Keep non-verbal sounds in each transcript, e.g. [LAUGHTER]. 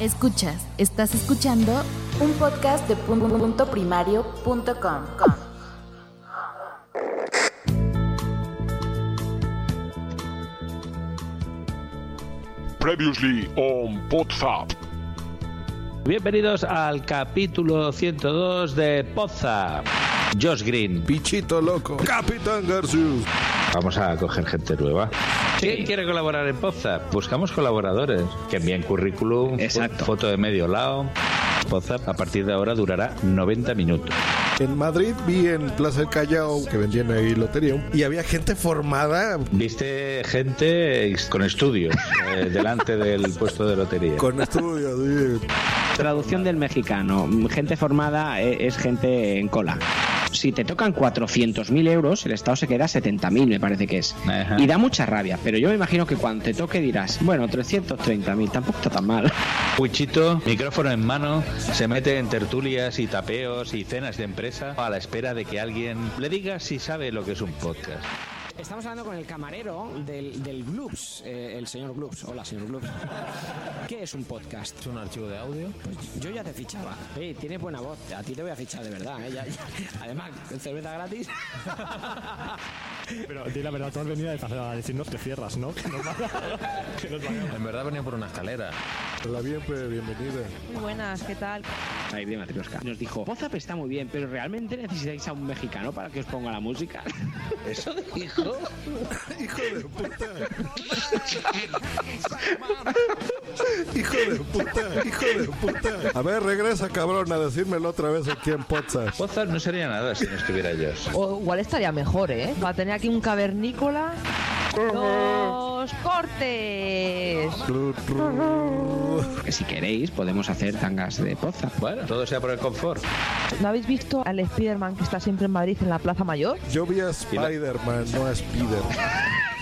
Escuchas, estás escuchando un podcast de punto primario.com. Previously on WhatsApp. Bienvenidos al capítulo 102 de Poza. Josh Green. Bichito loco. Capitán Garcius. Vamos a coger gente nueva. ¿Quién quiere colaborar en Poza? Buscamos colaboradores que envíen currículum, Exacto. foto de medio lado. Poza a partir de ahora durará 90 minutos. En Madrid vi en Plaza del Callao que vendían ahí lotería y había gente formada Viste gente con estudios eh, [LAUGHS] delante del puesto de lotería. con estudios. sí. Traducción del mexicano. Gente formada eh, es gente en cola. Si te tocan 400.000 euros, el Estado se queda 70.000, me parece que es. Ajá. Y da mucha rabia, pero yo me imagino que cuando te toque dirás, bueno, 330.000, tampoco está tan mal. Wichito, micrófono en mano, se mete en tertulias y tapeos y cenas de empresa a la espera de que alguien le diga si sabe lo que es un podcast. Estamos hablando con el camarero del, del Gloops, eh, el señor Gloops. Hola, señor Gloops. ¿Qué es un podcast? ¿Es un archivo de audio? Pues yo ya te fichaba. Eh, tienes buena voz. A ti te voy a fichar de verdad. eh, ya- ya. Además, cerveza gratis. Pero di la verdad, tú has venido a decirnos que cierras, ¿no? Que nos que nos. En verdad venía por una escalera. Hola, bien, pues, bienvenida. Muy buenas, ¿qué tal? Ahí de Matrioska. Nos dijo, Pozap está muy bien, pero ¿realmente necesitáis a un mexicano para que os ponga la música? ¿Eso [LAUGHS] dijo? [LAUGHS] Hijo de puta. [LAUGHS] Hijo de puta. Hijo de puta. A ver, regresa, cabrón, a decírmelo otra vez aquí en Potsdam. Poza no sería nada si no estuviera Josh. O igual estaría mejor, ¿eh? Va a tener aquí un cavernícola. ¡Los cortes! que si queréis, podemos hacer tangas de Pozap. Bueno, todo sea por el confort. ¿No habéis visto al Spiderman que está siempre en Madrid en la Plaza Mayor? Yo vi a Spider-Man, no a Spider.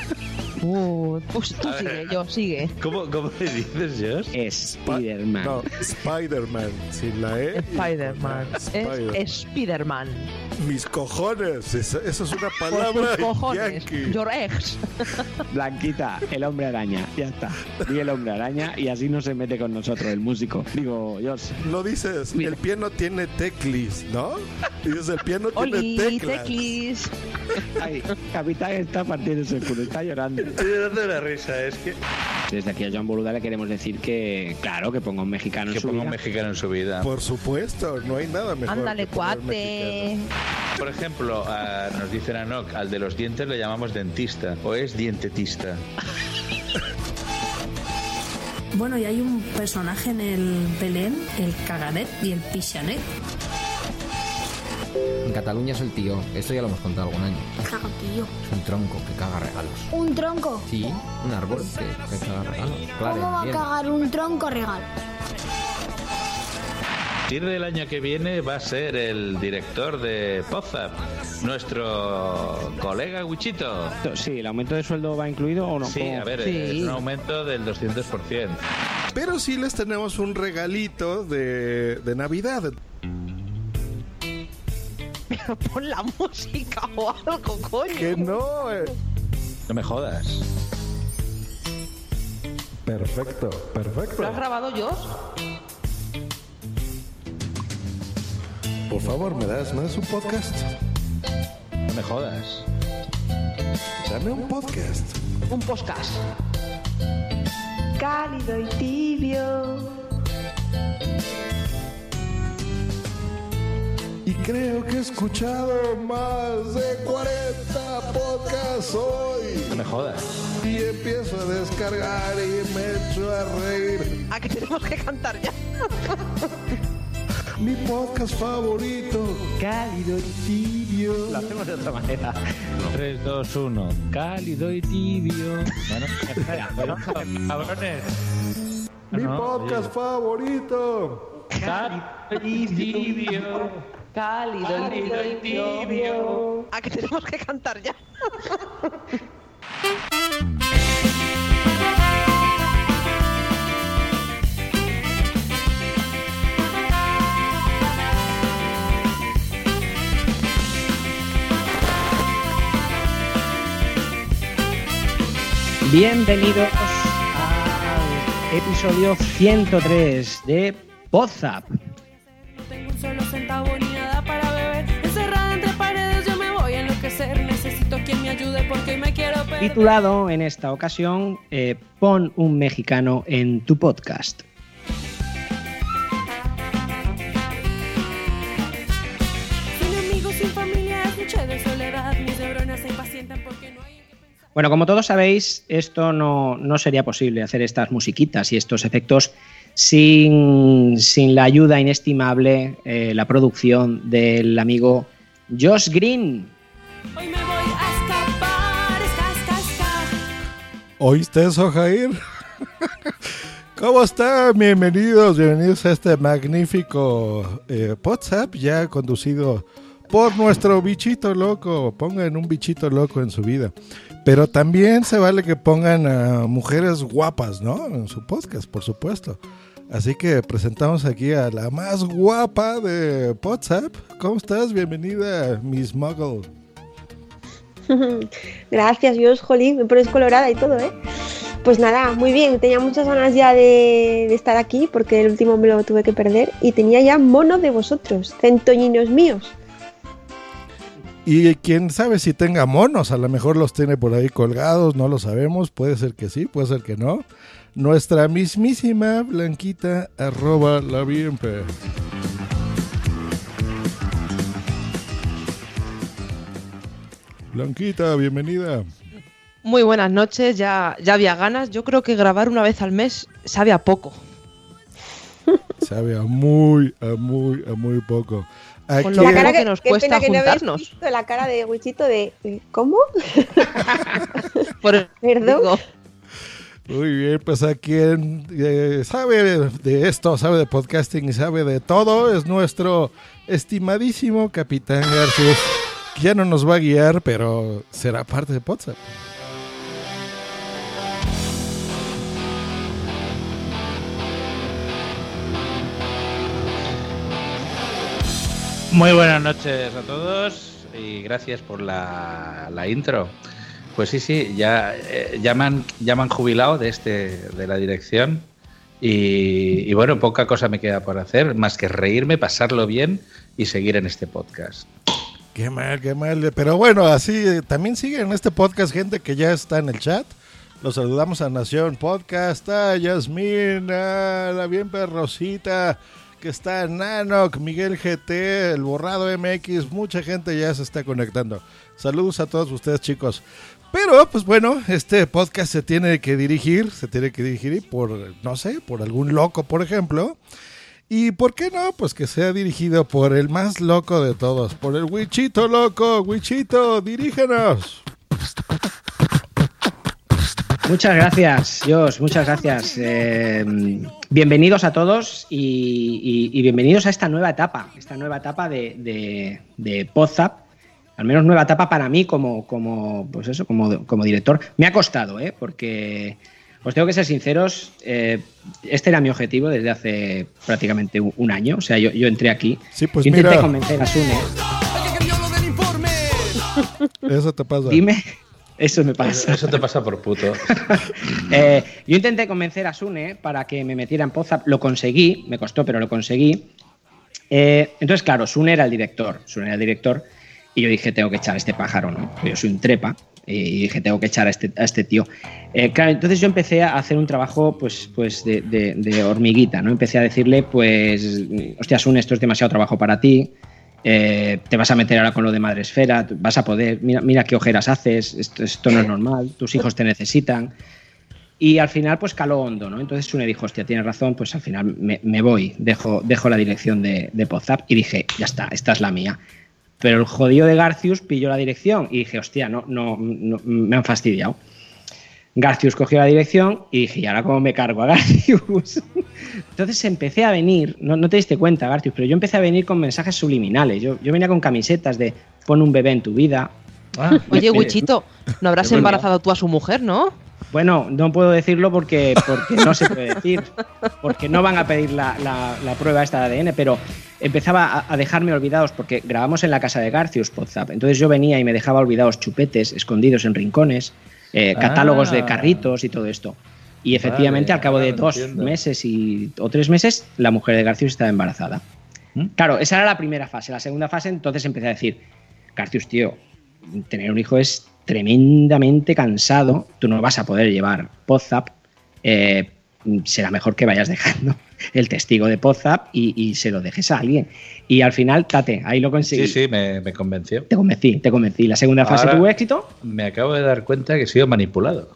Uh, pues tú sigue, yo, sigue. ¿Cómo, cómo le dices, Josh? Spiderman. No, Spider-Man, sin la E. Spiderman. Spider. Es Spiderman. Mis cojones, esa, esa es una [LAUGHS] palabra tus cojones. yankee. Your ex. Blanquita, el hombre araña. Ya está. Di el hombre araña y así no se mete con nosotros el músico. Digo, Dios. No dices, Mira. el pie no tiene teclis, ¿no? Dices, el pie no tiene Oli, teclas. teclis. Ay, capitán está partiéndose el culo, está llorando. Estoy dando la risa, es que... Desde aquí a Joan Boluda le queremos decir que, claro, que ponga un mexicano en Que su ponga un vida. mexicano en su vida. Por supuesto, no hay nada mejor. Ándale, que cuate. Por ejemplo, a- nos dicen a Nock, al de los dientes le llamamos dentista o es dientetista. Bueno, y hay un personaje en el Belén, el caganet y el pichanet. En Cataluña es el tío. Esto ya lo hemos contado algún año. Cago, tío. Es un tronco que caga regalos. ¿Un tronco? Sí, un árbol que, que caga regalos. Claro, ¿Cómo va a cagar un tronco regalo? A partir del año que viene va a ser el director de Pozap, nuestro colega Wichito. Sí, ¿el aumento de sueldo va incluido o no? Sí, ¿Cómo? a ver, Sí. es un aumento del 200%. Pero sí les tenemos un regalito de, de Navidad. Pon la música o algo, coño. Que no. eh. No me jodas. Perfecto, perfecto. ¿Lo has grabado yo? Por favor, ¿me das, ¿me das un podcast? No me jodas. Dame un podcast. Un podcast. Cálido y tibio. Y creo que he escuchado más de 40 podcasts hoy. No me jodas. Y empiezo a descargar y me echo a reír. ¿A que tenemos que cantar ya? Mi podcast favorito. Cálido y Tibio. Lo hacemos de otra manera. 3, 2, 1. Cálido y tibio. Bueno, espera, [LAUGHS] bueno, cabrones. Mi no, podcast favorito. Cálido, cálido y tibio. ¿A que tenemos que cantar ya? Bienvenidos al episodio 103 de WhatsApp. Titulado en esta ocasión eh, Pon un mexicano en tu podcast. Bueno, como todos sabéis, esto no, no sería posible hacer estas musiquitas y estos efectos sin, sin la ayuda inestimable, eh, la producción del amigo Josh Green. Hoy me voy ¿Oíste eso, Jair? [LAUGHS] ¿Cómo están? Bienvenidos, bienvenidos a este magnífico eh, WhatsApp ya conducido por nuestro bichito loco. Pongan un bichito loco en su vida. Pero también se vale que pongan a mujeres guapas, ¿no? En su podcast, por supuesto. Así que presentamos aquí a la más guapa de WhatsApp. ¿Cómo estás? Bienvenida, Miss Muggle. [LAUGHS] Gracias, Dios, jolín, me pones colorada y todo, ¿eh? Pues nada, muy bien, tenía muchas ganas ya de, estar aquí porque el último me lo tuve que perder y tenía ya mono de vosotros, centoñinos míos. Y quién sabe si tenga monos, a lo mejor los tiene por ahí colgados, no lo sabemos, puede ser que sí, puede ser que no. Nuestra mismísima Blanquita arroba la bienpe. Blanquita, bienvenida. Muy buenas noches, ya, ya había ganas. Yo creo que grabar una vez al mes sabe a poco. Sabe a muy, a muy, a muy poco. Con lo Aquí- poco que nos qué cuesta pena que no juntarnos. visto la cara de Wichito de eh, ¿cómo? [LAUGHS] Por Perdón. digo, Muy bien, pues a quien eh, sabe de esto, sabe de podcasting y sabe de todo, es nuestro estimadísimo Capitán García, ya no nos va a guiar, pero será parte de WhatsApp. Muy buenas noches a todos y gracias por la, la intro. Pues sí, sí, ya, eh, ya, me han, ya han jubilado de, este, de la dirección y, y bueno, poca cosa me queda por hacer más que reírme, pasarlo bien y seguir en este podcast. Qué mal, qué mal. Pero bueno, así eh, también sigue en este podcast gente que ya está en el chat. Los saludamos a Nación Podcast, a Yasmín, a la bien perrosita, que está Nanoc, Miguel GT, el borrado MX, mucha gente ya se está conectando. Saludos a todos ustedes chicos. Pero, pues bueno, este podcast se tiene que dirigir, se tiene que dirigir por, no sé, por algún loco, por ejemplo. Y por qué no, pues que sea dirigido por el más loco de todos, por el Wichito loco. Wichito, dirígenos. Muchas gracias, Josh, muchas gracias. Eh, bienvenidos a todos y, y- bienvenidos a esta nueva etapa, esta nueva etapa de, de. Al menos nueva etapa para mí como, como, pues eso, como, como director. Me ha costado, ¿eh? porque os tengo que ser sinceros, eh, este era mi objetivo desde hace prácticamente un, un año. O sea, yo, yo entré aquí. Sí, pues yo intenté mira. convencer a Sune. [LAUGHS] Eso te pasa. Dime. Eso me pasa. Eso te pasa por puto. [LAUGHS] Eh, yo intenté convencer a Sune para que me metiera en WhatsApp, lo conseguí, me costó, pero lo conseguí. Eh, entonces, claro, Sune era el director, Sune era el director, y yo dije, tengo que echar a este pájaro, ¿no? Yo soy un trepa, y dije, tengo que echar a este, a este tío. Eh, claro, entonces yo empecé a hacer un trabajo, pues, pues de, de- de hormiguita, ¿no? Empecé a decirle, pues, hostia, Sune, esto es demasiado trabajo para ti, eh, te vas a meter ahora con lo de Madresfera, tú vas a poder, mira, mira qué ojeras haces, esto, esto no es normal, tus hijos te necesitan. Y al final, pues caló hondo, ¿no? Entonces Sune dijo, hostia, tienes razón, pues al final me, me voy, dejo, dejo la dirección de, de Podzap y dije, ya está, esta es la mía. Pero el jodido de Garcius pilló la dirección y dije, hostia, no, no, no me han fastidiado. Garcius cogió la dirección y dije, ¿y ahora cómo me cargo a Garcius? [LAUGHS] Entonces empecé a venir, no, no te diste cuenta, Garcius, pero yo empecé a venir con mensajes subliminales. Yo, yo venía con camisetas de pon un bebé en tu vida. Oye, Eh, [LAUGHS] Wichito, ¿no habrás embarazado tú a su mujer, no? Bueno, no puedo decirlo porque, porque no se puede decir, porque no van a pedir la, la- la prueba esta de ADN, pero empezaba a, a dejarme olvidados porque grabamos en la casa de Garcius WhatsApp. Entonces yo venía y me dejaba olvidados chupetes escondidos en rincones, eh, catálogos de Ah. carritos y todo esto. Y efectivamente, Vale, al cabo de dos entiendo. meses y, o tres meses, la mujer de Garcius estaba embarazada. ¿Mm? Claro, esa era la primera fase. La segunda fase, entonces empecé a decir, Garcius, tío, tener un hijo es tremendamente cansado, tú no vas a poder llevar Podzap, eh, será mejor que vayas dejando [LAUGHS] el testigo de Podzap y, y se lo dejes a alguien. Y al final, tate, ahí lo conseguí. Sí, sí, me, me convenció. Te convencí, te convencí. La segunda fase tuvo éxito. Me acabo de dar cuenta que he sido manipulado.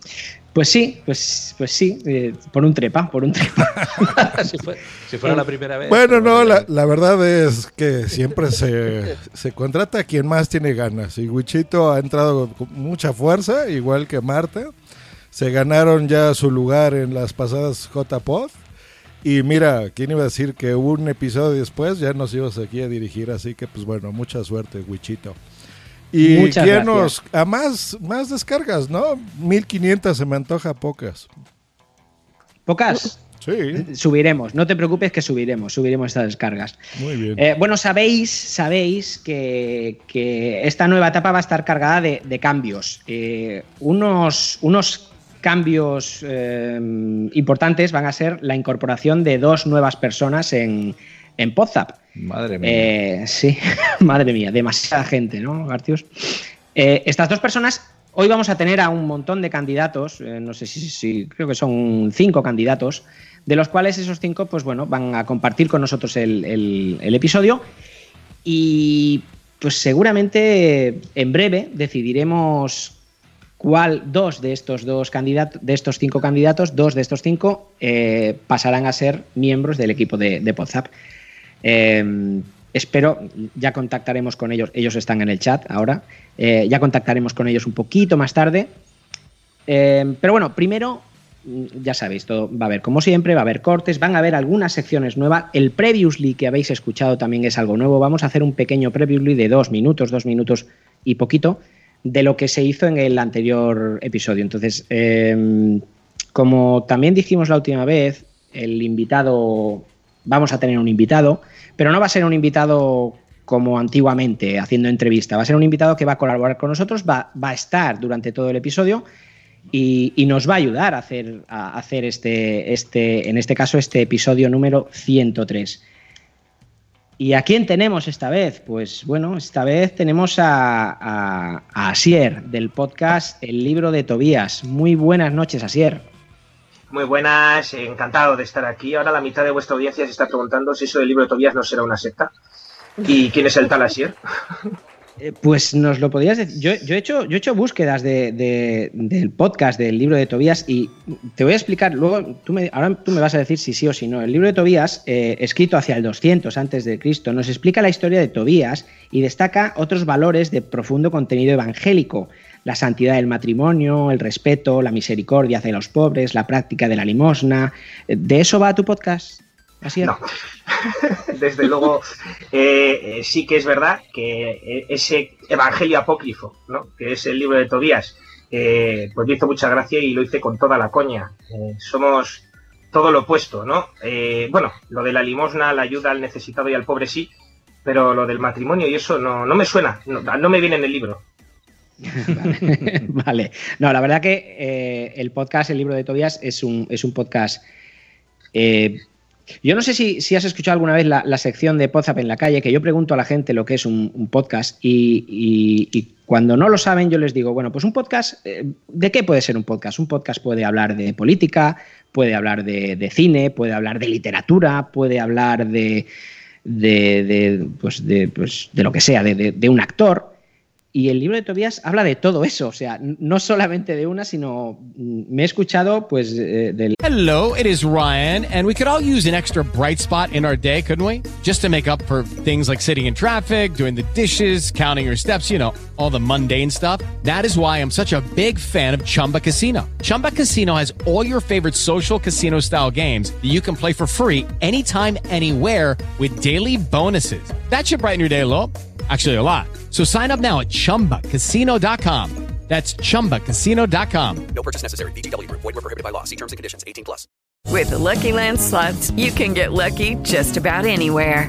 Pues sí, pues, pues sí, eh, por un trepa, por un trepa. [LAUGHS] si, fue- si fuera la primera vez. Bueno, no, la, la verdad es que siempre se, se contrata a quien más tiene ganas. Y Wichito ha entrado con mucha fuerza, igual que Marta. Se ganaron ya su lugar en las pasadas J-Pod. Y mira, ¿quién iba a decir que un episodio después ya nos ibas aquí a dirigir? Así que, pues bueno, mucha suerte, Wichito. Y Muchas quién nos. A más, más descargas, ¿no? 1500 se me antoja pocas. ¿Pocas? Sí. Subiremos, no te preocupes que subiremos, subiremos estas descargas. Muy bien. Eh, bueno, sabéis, sabéis que, que esta nueva etapa va a estar cargada de, de cambios. Eh, unos, unos cambios eh, importantes van a ser la incorporación de dos nuevas personas en, en Podzap. Madre mía. Eh, sí, [LAUGHS] madre mía, demasiada gente, ¿no, Garcius? Eh, estas dos personas, hoy vamos a tener a un montón de candidatos, eh, no sé si, si- creo que son cinco candidatos, de los cuales esos cinco, pues bueno, van a compartir con nosotros el, el- el episodio y pues seguramente en breve decidiremos cuál dos de estos dos candidatos, de estos cinco candidatos, dos de estos cinco pasarán a ser miembros del equipo de, de Podzap. Eh, espero, ya contactaremos con ellos, ellos están en el chat ahora, eh, ya contactaremos con ellos un poquito más tarde. Eh, pero bueno, primero, mm, ya sabéis, todo va a haber como siempre, va a haber cortes, van a haber algunas secciones nuevas. El previously que habéis escuchado también es algo nuevo. Vamos a hacer un pequeño previously de dos minutos, dos minutos y poquito de lo que se hizo en el anterior episodio. Entonces, como también dijimos la última vez, el invitado, vamos a tener un invitado, pero no va a ser un invitado como antiguamente, haciendo entrevista, va a ser un invitado que va a colaborar con nosotros, va, a estar durante todo el episodio y, nos va a ayudar a hacer, a hacer este, este, en este caso, este episodio número 103. ¿Y a quién tenemos esta vez? Pues bueno, esta vez tenemos a, a, a Asier del podcast El libro de Tobías. Muy buenas noches, Asier. Muy buenas, encantado de estar aquí. Ahora la mitad de vuestra audiencia se está preguntando si eso del libro de Tobías no será una secta. ¿Y quién es el tal Asier? [LAUGHS] Eh, Pues nos lo podrías decir. Yo, yo he, hecho, yo he hecho búsquedas de- del podcast del libro de Tobías y te voy a explicar. Luego, tú me, ahora tú me vas a decir si sí o si no. El libro de Tobías, eh, escrito hacia el 200 antes de Cristo, nos explica la historia de Tobías y destaca otros valores de profundo contenido evangélico. La santidad del matrimonio, el respeto, la misericordia hacia los pobres, la práctica de la limosna. ¿De eso va tu podcast? Así No. [LAUGHS] Desde luego, eh, eh, sí que es verdad que eh, ese evangelio apócrifo, ¿no? que es el libro de Tobías, eh, pues me hizo mucha gracia y lo hice con toda la coña. Eh, somos todo lo opuesto, ¿no? Bueno, lo de la limosna, la ayuda al necesitado y al pobre sí, pero lo del matrimonio y eso no, no me suena, no me viene en el libro. [LAUGHS] [LAUGHS] vale. No, la verdad que eh, el podcast, el libro de Tobías, es un, es un podcast. eh, yo no sé si, si has escuchado alguna vez la, sección de Podzap en la calle, que yo pregunto a la gente lo que es un, podcast y, cuando no lo saben yo les digo, bueno, pues un podcast, eh, ¿de qué puede ser un podcast? Un podcast puede hablar de política, puede hablar de, cine, puede hablar de literatura, puede hablar de, de, de, pues pues de lo que sea, de un actor. Y el libro de Tobías habla de todo eso, o sea, no solamente de una, sino mm, me he escuchado pues eh, del... Hello, it is Ryan, and we could all use an extra bright spot in our day, couldn't we? Just to make up for things like sitting in traffic, doing the dishes, counting your steps, you know, all the mundane stuff. That is why I'm such a big fan of Chumba Casino. Chumba Casino has all your favorite social casino style games that you can play for free anytime, anywhere with daily bonuses. That should brighten your day a. Actually, a lot. So sign up now at chumbacasino.com. That's chumbacasino.com. No purchase necessary. VGW Group. Void were prohibited by law. See terms and conditions. 18 plus. With the Lucky Land slots, you can get lucky just about anywhere.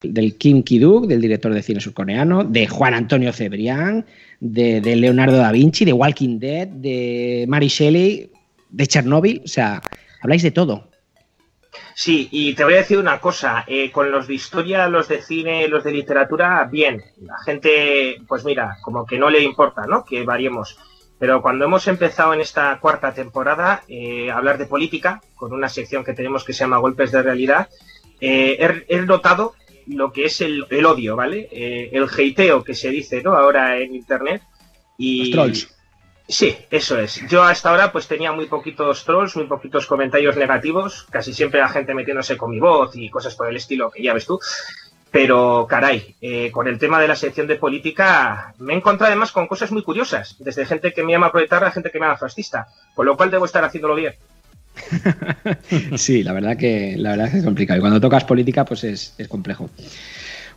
Del Kim Ki-duk, del director de cine surcoreano, de Juan Antonio Cebrián, de, Leonardo da Vinci, de Walking Dead, de Mary Shelley, de Chernobyl, o sea, habláis de todo. Sí, y te voy a decir una cosa, eh, con los de historia, los de cine, los de literatura, bien, la gente, pues mira, como que no le importa, ¿no? Que variemos. Pero cuando hemos empezado en esta cuarta temporada eh, a hablar de política, con una sección que tenemos que se llama Golpes de Realidad, eh, he notado lo que es el, el odio, ¿vale? Eh, el hateo que se dice, ¿no? Ahora en internet. Y, Los trolls. Sí, eso es. Yo hasta ahora pues tenía muy poquitos trolls, muy poquitos comentarios negativos, casi siempre la gente metiéndose con mi voz y cosas por el estilo que ya ves tú. Pero caray, eh, con el tema de la sección de política me he encontrado además con cosas muy curiosas, desde gente que me llama proletarra a gente que me llama fascista, con lo cual debo estar haciéndolo bien. [LAUGHS] Sí, la verdad que la verdad que es complicado. Y cuando tocas política, pues es, es complejo.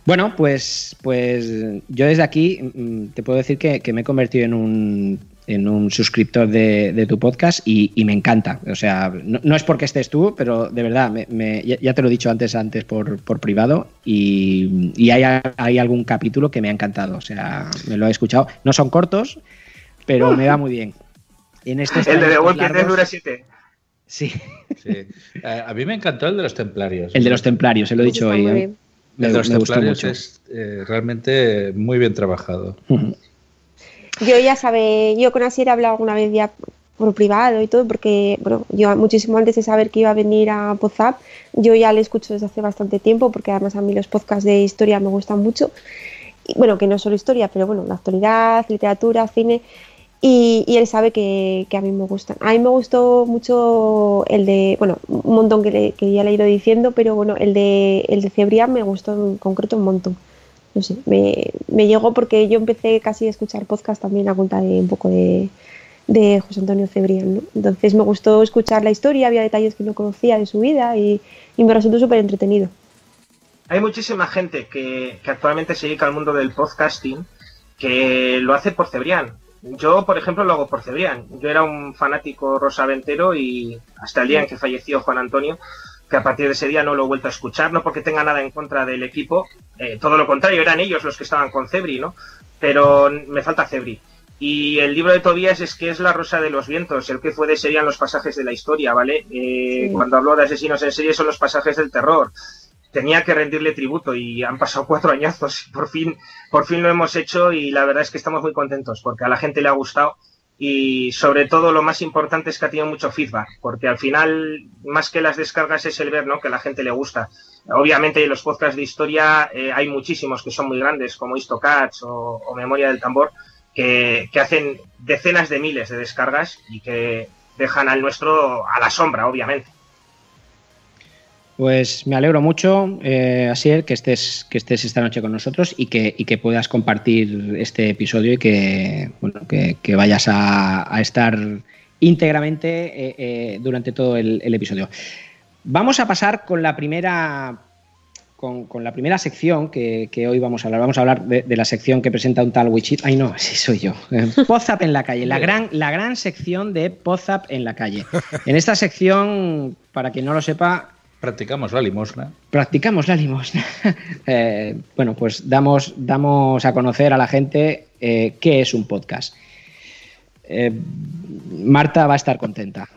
Bueno, pues, pues yo desde aquí mm, te puedo decir que, que me he convertido en un, en un suscriptor de, de tu podcast y, y me encanta. O sea, no, no es porque estés tú, pero de verdad, me, me- ya, te lo he dicho antes, antes por, por privado y, y hay, hay algún capítulo que me ha encantado. O sea, me lo he escuchado. No son cortos, pero me va [LAUGHS] muy bien. En estos El de The trayectos Walking Dead dura 7. Sí. Sí. Eh, a mí me encantó el de los templarios. El de los templarios, se lo he dicho hoy. muy ¿eh? bien. Me, el de los me gustó templarios mucho. es eh, realmente muy bien trabajado. Yo ya sabe, yo con Asier he hablado alguna vez ya por privado y todo, porque bueno, yo muchísimo antes de saber que iba a venir a Pozap, yo ya le escucho desde hace bastante tiempo, porque además a mí los podcasts de historia me gustan mucho. Y, bueno, que no solo historia, pero bueno, la actualidad, literatura, cine. Y, y él sabe que, que a mí me gustan. A mí me gustó mucho el de, bueno, un montón que, le- que ya le he ido diciendo, pero bueno, el de, el de Cebrián me gustó en concreto un montón. No sé, me, me llegó porque yo empecé casi a escuchar podcast también a cuenta de un poco de, de José Antonio Cebrián, ¿no? Entonces me gustó escuchar la historia, había detalles que no conocía de su vida y, y me resultó súper entretenido. Hay muchísima gente que, que actualmente se dedica al mundo del podcasting que lo hace por Cebrián. Yo, por ejemplo, lo hago por Cebrián. Yo era un fanático rosaventero y hasta el día en que falleció Juan Antonio, que a partir de ese día no lo he vuelto a escuchar, no porque tenga nada en contra del equipo, eh, todo lo contrario, eran ellos los que estaban con Cebri, ¿no? Pero me falta Cebri. Y el libro de Tobías es que es la rosa de los vientos, el que fue de serían los pasajes de la historia, ¿vale? Eh, Sí. Cuando hablo de asesinos en serie son los pasajes del terror. Tenía que rendirle tributo y han pasado cuatro añazos y [LAUGHS] por fin, por fin lo hemos hecho y la verdad es que estamos muy contentos porque a la gente le ha gustado y sobre todo lo más importante es que ha tenido mucho feedback porque al final más que las descargas es el ver ¿no? que a la gente le gusta. Obviamente en los podcasts de historia eh, hay muchísimos que son muy grandes como Histocats o, o Memoria del Tambor que, que hacen decenas de miles de descargas y que dejan al nuestro a la sombra, obviamente. Pues me alegro mucho, eh, Asier, que estés, que estés esta noche con nosotros y que, y que puedas compartir este episodio y que, bueno, que, vayas a, a estar íntegramente eh, eh, durante todo el, episodio. Vamos a pasar con la primera con, con la primera sección que, que hoy vamos a hablar. Vamos a hablar de, de la sección que presenta un tal Wichit. Ay, no, sí soy yo. [LAUGHS] Pozap en la calle. La gran, la gran sección de Pozap en la calle. En esta sección, para quien no lo sepa, Practicamos la limosna. practicamos la limosna. [LAUGHS] Eh, bueno, pues damos, damos a conocer a la gente eh, qué es un podcast. eh, Marta va a estar contenta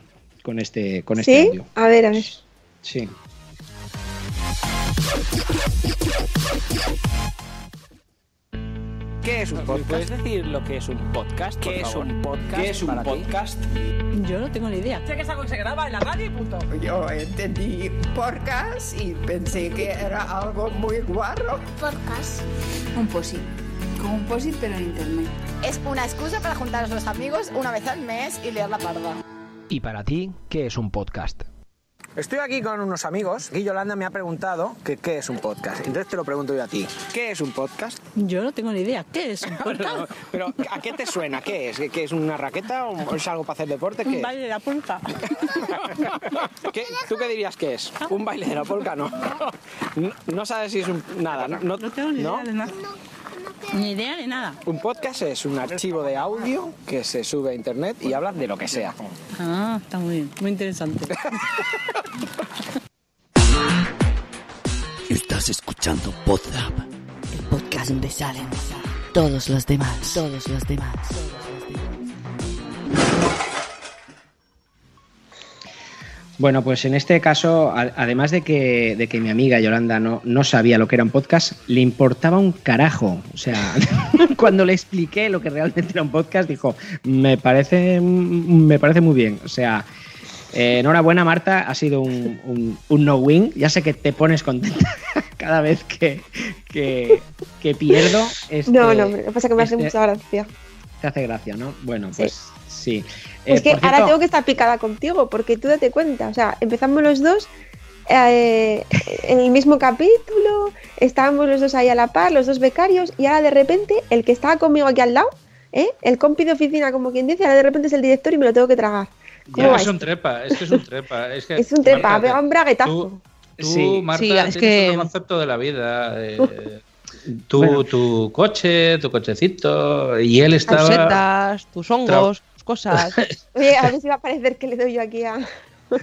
con este, con este ¿Sí? audio. A ver, a ver. Sí. ¿Qué es un podcast? ¿Puedes decir lo que es un podcast? ¿Qué es un podcast? ¿Qué es un podcast? Yo no tengo ni idea. Sé que es algo que se graba en la radio y punto. Yo entendí podcast y pensé que era algo muy guarro. Podcast. Un posit. Como un posit pero en internet. Es una excusa para juntar a los amigos una vez al mes y leer la parda. ¿Y para ti, qué es un podcast? Estoy aquí con unos amigos y Yolanda me ha preguntado que qué es un podcast. Entonces te lo pregunto yo a ti. ¿Qué es un podcast? Yo no tengo ni idea. ¿Qué es un [LAUGHS] podcast? Pero ¿a qué te suena? ¿Qué es? ¿Qué es una raqueta o es algo para hacer deporte? ¿Qué Un baile de la polka. [LAUGHS] ¿Qué- ¿Tú qué dirías que es? ¿Un baile de la polka? No. [LAUGHS] No, no sabes si es un... Nada, ¿no? No, tengo ni ¿no? idea de nada. Ni idea de nada. Un podcast es un archivo de audio que se sube a internet y habla de lo que sea. Ah, está muy bien. Muy interesante. [LAUGHS] Estás escuchando Podzap. El podcast donde salen todos los demás. Todos los demás. Bueno, pues en este caso, además de que, de que mi amiga Yolanda no, no sabía lo que era un podcast, le importaba un carajo. O sea, [LAUGHS] cuando le expliqué lo que realmente era un podcast, dijo, me parece, me parece muy bien. O sea, eh, enhorabuena Marta, ha sido un, un- un no-win. Ya sé que te pones contenta [LAUGHS] cada vez que, que, que pierdo. este- No, no, hombre, lo que pasa es que me hace este- mucha gracia. Te hace gracia, ¿no? Bueno, pues sí. Es Eh, que por ahora cierto- tengo que estar picada contigo, porque tú date cuenta, o sea, empezamos los dos eh, en el mismo capítulo, estábamos los dos ahí a la par, los dos becarios, y ahora de repente el que estaba conmigo aquí al lado, ¿eh? el compi de oficina, como quien dice, ahora de repente es el director y me lo tengo que tragar. ¿Cómo Ya, es un trepa, es que es un trepa. Es, que, [LAUGHS] Es un trepa, Marta, pega un braguetazo. Tú, tú, Sí. Marta, Sí, tienes es que- otro concepto de la vida. eh, tu, Bueno. tu coche, tu cochecito, y él estaba... Tus hongos, tus cosas. [LAUGHS] Oye, a ver si va a parecer que le doy yo aquí a...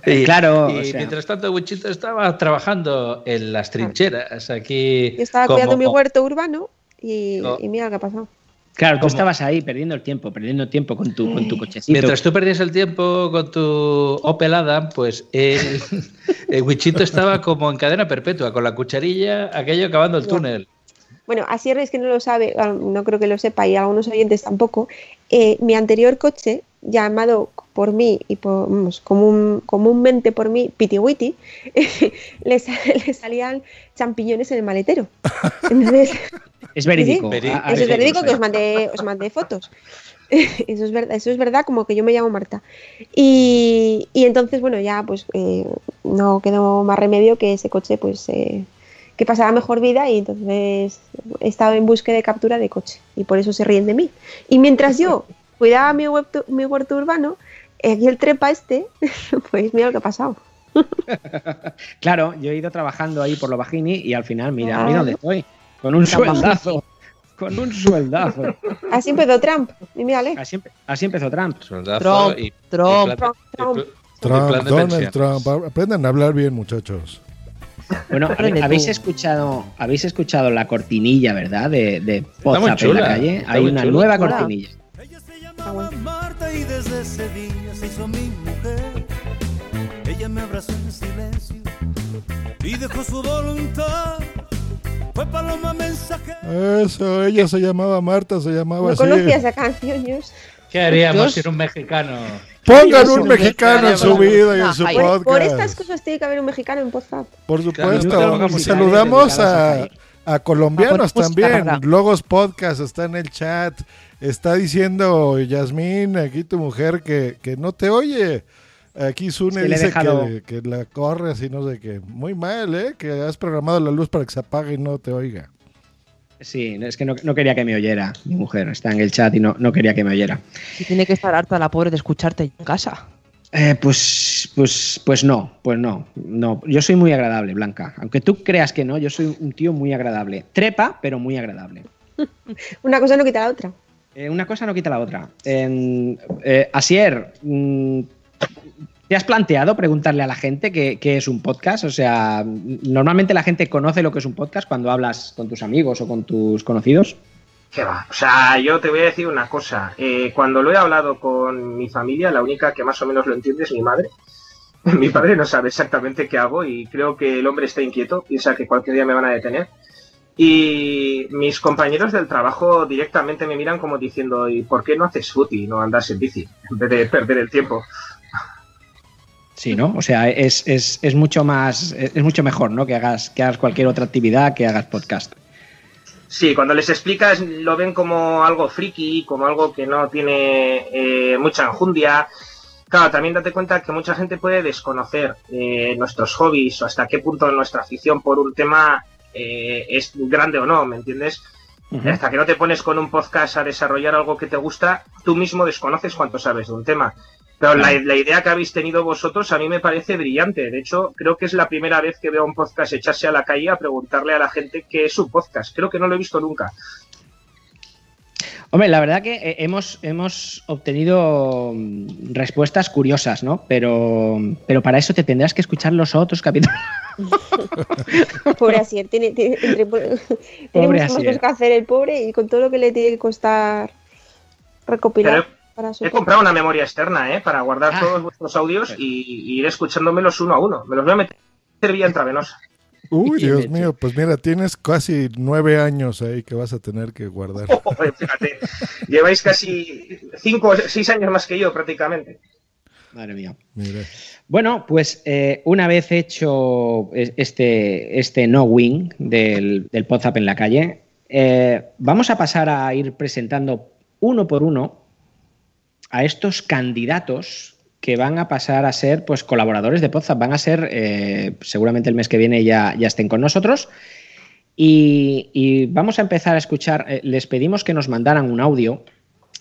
Y, [LAUGHS] Claro, y o sea. mientras tanto, Wichito estaba trabajando en las trincheras aquí. Yo estaba como- cuidando mi huerto urbano y, Oh. y mira lo que ha pasado. Claro, tú Como- estabas ahí perdiendo el tiempo, perdiendo tiempo con tu, con tu cochecito. Mientras tú perdías el tiempo con tu Opel Adam, pues el, [LAUGHS] el Wichito estaba como en cadena perpetua, con la cucharilla, aquello acabando el túnel. Bueno, así es que no lo sabe, ah, no creo que lo sepa y algunos oyentes tampoco. Eh, mi anterior coche, llamado por mí y por, vamos, común- comúnmente por mí Pitiwiti, [LAUGHS] le, le salían champiñones en el maletero. Entonces, [LAUGHS] Es verídico. Sí, eso es verídico que os mandé, os mandé fotos. [LAUGHS] Eso es verdad, eso es verdad, como que yo me llamo Marta. Y, y entonces, bueno, ya pues eh, no quedó más remedio que ese coche, pues eh, que pasara mejor vida y entonces he estado en búsqueda de captura de coche y por eso se ríen de mí. Y mientras yo [LAUGHS] cuidaba mi huerto, mi huerto urbano, aquí el trepa este, [LAUGHS] pues mira lo que ha pasado. [LAUGHS] Claro, yo he ido trabajando ahí por lo bajini y al final, mira, Ah. mira dónde estoy. Con un sueldazo. Con un sueldazo. Así empezó Trump, y mírale. Así, empe- así empezó Trump. Y- y Trump, Trump. Trump, de Donald pensiones. Trump. Aprendan a hablar bien, muchachos. Bueno, Aprende habéis escuchado, habéis escuchado la cortinilla, ¿verdad? De, de Podzap en la calle. está Hay una chula. nueva cortinilla. Marta y desde ese día se hizo mi mujer. Ella me abrazó en silencio y dejó su voluntad. Fue paloma mensajera. Eso, ella se llamaba Marta, se llamaba No así. conocía esa canción, yo. ¿Qué haríamos Dios. sin un mexicano? Pongan un mexicano en su vida y en su Ay, Por, estas podcast. cosas tiene que haber un mexicano en WhatsApp. Por supuesto. Y saludamos a a, colombianos A poner música también. Logos Podcast está en el chat. Está diciendo Yasmín, aquí tu mujer, que, que no te oye. Aquí Sune dice que, que la corres y no sé qué. Muy mal, ¿eh? Que has programado la luz para que se apague y no te oiga. Sí, es que no, no quería que me oyera mi mujer. Está en el chat y no, no quería que me oyera. Y tiene que estar harta la pobre de escucharte en casa. Eh, pues, pues, pues no, pues no, no. Yo soy muy agradable, Blanca. Aunque tú creas que no, yo soy un tío muy agradable. Trepa, pero muy agradable. [LAUGHS] Una cosa no quita la otra. Eh, una cosa no quita la otra. En- eh, Asier, mm, ¿te has planteado preguntarle a la gente qué, es un podcast? O sea, normalmente la gente conoce lo que es un podcast cuando hablas con tus amigos o con tus conocidos. ¿Qué va? O sea, yo te voy a decir una cosa. Eh, cuando lo he hablado con mi familia, la única que más o menos lo entiende es mi madre. [LAUGHS] mi padre no sabe exactamente qué hago y creo que el hombre está inquieto, piensa que cualquier día me van a detener. Y mis compañeros del trabajo directamente me miran como diciendo, ¿y por qué no haces footy y no andas en bici? En vez de perder el tiempo. Sí, ¿no? O sea, es, es, es mucho más, es mucho mejor, ¿no? Que hagas, que hagas cualquier otra actividad, que hagas podcast. Sí, cuando les explicas lo ven como algo friki, como algo que no tiene eh, mucha enjundia. Claro, también date cuenta que mucha gente puede desconocer eh, nuestros hobbies o hasta qué punto nuestra afición por un tema eh, es grande o no, ¿me entiendes? Hasta que no te pones con un podcast a desarrollar algo que te gusta, tú mismo desconoces cuánto sabes de un tema. Pero la, la idea que habéis tenido vosotros a mí me parece brillante. De hecho, creo que es la primera vez que veo un podcast echarse a la calle a preguntarle a la gente qué es un podcast. Creo que no lo he visto nunca. Hombre, la verdad que eh, hemos, hemos obtenido mm, respuestas curiosas, ¿no? Pero, pero para eso te tendrás que escuchar los otros capítulos. [LAUGHS] Pobre Asier, tiene, tiene, entre- [LAUGHS] tiene más que hacer el pobre y con todo lo que le tiene que costar recopilar para su He comprado una memoria externa, ¿eh? Para Ah. guardar todos vuestros audios y, y ir escuchándomelos uno a uno. Me los voy a meter vía intravenosa. Uy, [LAUGHS] Dios mío, pues mira, tienes casi nueve años ahí que vas a tener que guardar. [LAUGHS] Joder, fíjate, lleváis casi cinco o seis años más que yo prácticamente. Madre mía. Mira. Bueno, pues eh, una vez hecho es- este, este no wing del, del WhatsApp en la calle, eh, vamos a pasar a ir presentando uno por uno a estos candidatos que van a pasar a ser pues colaboradores de Podzap. Van a ser, eh, seguramente el mes que viene ya, ya estén con nosotros. Y, vamos a empezar a escuchar, eh, les pedimos que nos mandaran un audio,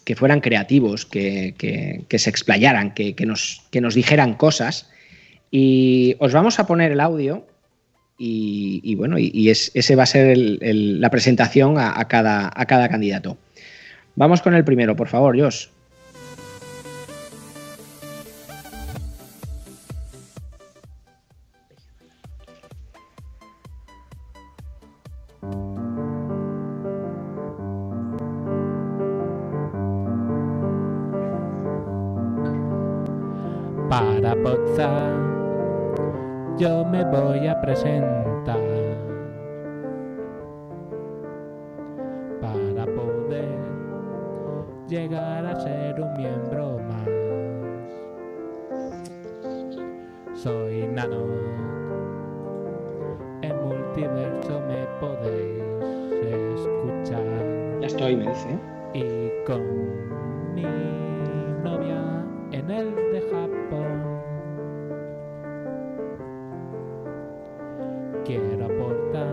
que fueran creativos, que, que- se explayaran, que, que nos, que nos dijeran cosas. Y os vamos a poner el audio y, bueno, y, y es- ese va a ser la presentación a, a cada, a cada candidato. Vamos con el primero, por favor, Josh. Para Poza yo me voy a presentar para poder llegar a ser un miembro más. Soy Nano, en multiverso me podéis escuchar. Ya estoy, me dice. Y con en el de Japón. Quiero aportar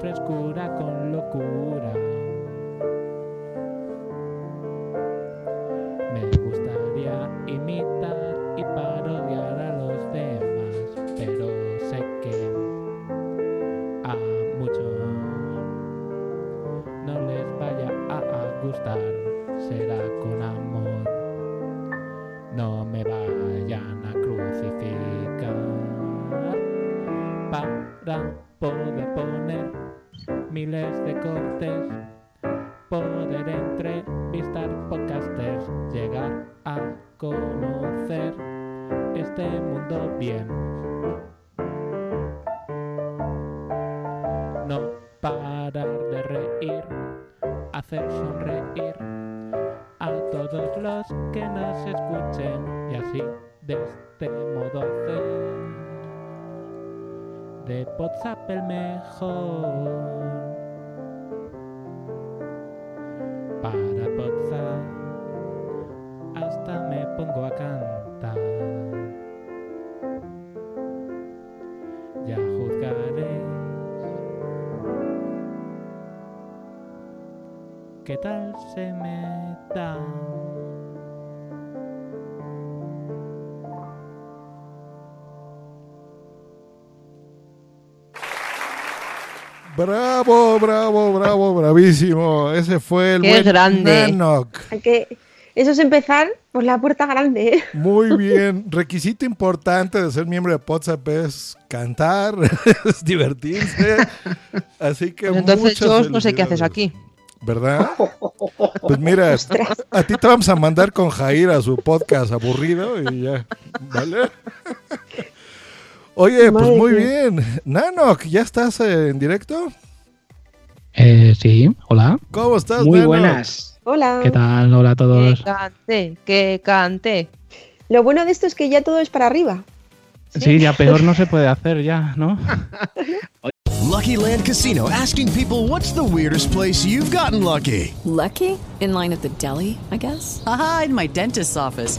frescura con locura. Me gustaría imitar para poder poner miles de cortes, poder entrevistar podcasters, llegar a conocer este mundo bien. No parar de reír, hacer sonreír a todos los que nos escuchen y así de este modo hacer de WhatsApp el mejor. Para WhatsApp hasta me pongo a cantar. Ya juzgaréis qué tal se me da. Bravo, bravo, bravo, bravísimo. Ese fue el Qué buen grande. Nanoc. Hay que- Eso es empezar por la puerta grande. ¿eh? Muy [LAUGHS] bien. Requisito importante de ser miembro de WhatsApp es cantar, [LAUGHS] es divertirse. Así que Pues entonces yo no sé qué haces aquí. ¿Verdad? [LAUGHS] Pues mira, a ti te vamos a mandar con Jair a su podcast aburrido y ya. ¿Vale? Oye, pues muy bien. Nanok, ¿ya estás eh, en directo? Eh, sí, hola. ¿Cómo estás, Muy Nanok? buenas. Hola. ¿Qué tal? Hola a Que todos. cante, que cante. Lo bueno de esto es que ya todo es para arriba. Sí, ya peor no se puede hacer ya, ¿no? [LAUGHS] Lucky Land Casino asking people what's the weirdest place you've gotten lucky? Lucky? In line at the deli, I guess? Aha, in my dentist's office.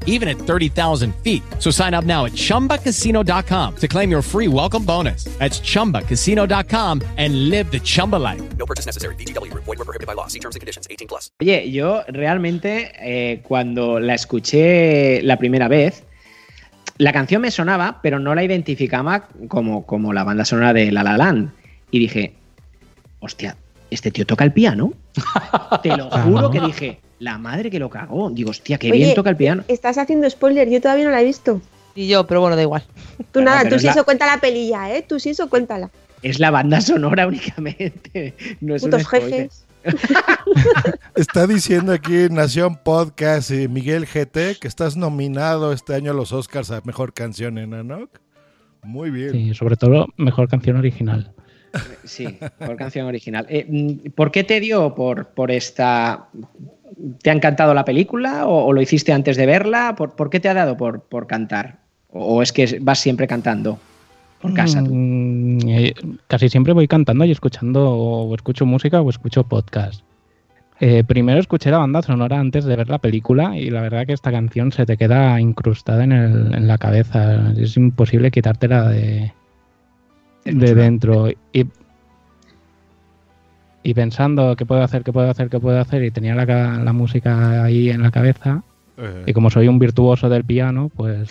even at 30,000 feet. So sign up now at chumbacasino.com to claim your free welcome bonus. That's chumbacasino.com and live the Chumba life. No purchase necessary. VGW Group. Void were prohibited by law. See terms and conditions. 18 plus. Oye, yo realmente eh, cuando la escuché la primera vez, la canción me sonaba, pero no la identificaba como, como la banda sonora de La La Land. Y dije, hostia, ¿este tío toca el piano? [LAUGHS] Te lo juro que dije, la madre que lo cagó. Digo, hostia, qué bien toca el piano. Estás haciendo spoiler, yo todavía no la he visto. Y yo, pero bueno, da igual. Tú nada, tú sí la- eso cuenta la pelilla, ¿eh? Tú sí eso cuéntala. Es la banda sonora [LAUGHS] únicamente. No es un Putos spoiler. jefes. [LAUGHS] Está diciendo aquí Nación Podcast y Miguel GT que estás nominado este año a los Oscars a Mejor Canción en Nanok. Muy bien. Sí, sobre todo mejor canción original. Sí, por canción original. Eh, mm, ¿Por qué te dio por, por esta... ¿Te ha encantado la película o, lo hiciste antes de verla? ¿Por, qué te ha dado por, por cantar? ¿O, es que vas siempre cantando por casa? tú? Mm, eh, casi siempre voy cantando y escuchando o escucho música o escucho podcast. Eh, primero escuché la banda sonora antes de ver la película y la verdad que esta canción se te queda incrustada en, en la cabeza. Es imposible quitártela de, de dentro. Y, y pensando qué puedo hacer, qué puedo hacer, qué puedo hacer y tenía la, la música ahí en la cabeza. Eh. Y como soy un virtuoso del piano, pues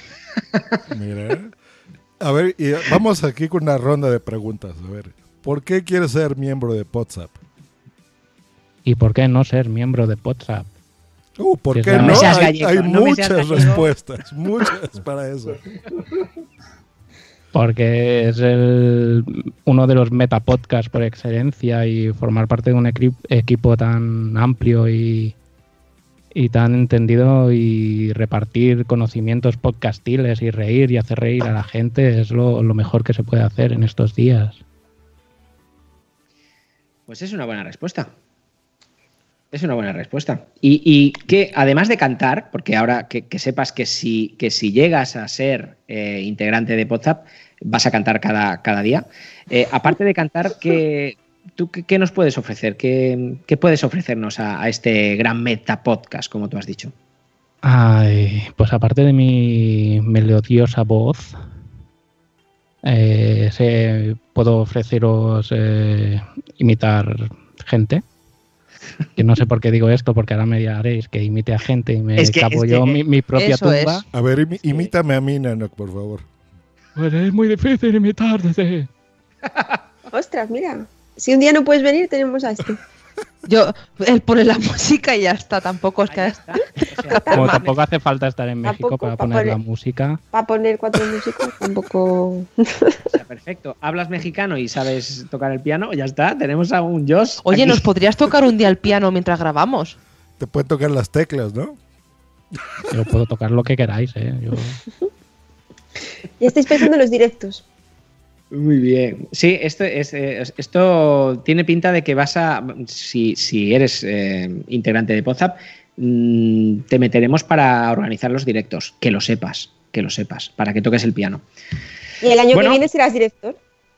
[LAUGHS] Mira. A ver, y vamos aquí con una ronda de preguntas. A ver, ¿por qué quieres ser miembro de WhatsApp? ¿Y por qué no ser miembro de WhatsApp? Uh, ¿por qué no? Hay no muchas respuestas, muchas para eso. Porque es el, uno de los metapodcasts por excelencia y formar parte de un equi- equipo tan amplio y, y tan entendido y repartir conocimientos podcastiles y reír y hacer reír a la gente es lo, lo mejor que se puede hacer en estos días. Pues es una buena respuesta. Es una buena respuesta. Y, que además de cantar, porque ahora que, sepas que si, que si llegas a ser eh, integrante de WhatsApp, vas a cantar cada, cada día. eh, aparte de cantar, ¿qué, ¿tú qué, nos puedes ofrecer? ¿Qué, puedes ofrecernos a, este gran meta podcast, como tú has dicho? Pues aparte de mi melodiosa voz, eh, puedo ofreceros imitar gente. Que no sé por qué digo esto, porque ahora me haréis que imite a gente y me Es que- capo es yo que- mi, mi propia es. tumba. A ver, imítame a mí, Nanok, por favor. Pues es muy difícil imitarte. [LAUGHS] Ostras, mira. Si un día no puedes venir, tenemos a este. Yo, él pone la [LAUGHS] música y ya está, tampoco es que... [LAUGHS] Como tampoco hace falta estar en México para para poner la música. Para poner cuatro músicos tampoco. [LAUGHS] O sea, perfecto. Hablas mexicano y sabes tocar el piano, ya está. Tenemos a un Josh. Oye, aquí. ¿nos podrías tocar un día el piano mientras grabamos? Te pueden tocar las teclas, ¿no? Yo puedo tocar lo que queráis, ¿eh? Yo- Ya estáis pensando en los directos. Muy bien. Sí, esto, es, eh, esto tiene pinta de que vas a, si, si eres eh, integrante de WhatsApp, mm, te meteremos para organizar los directos. Que lo sepas, que lo sepas, para que toques el piano. Y el año Bueno. que viene serás director.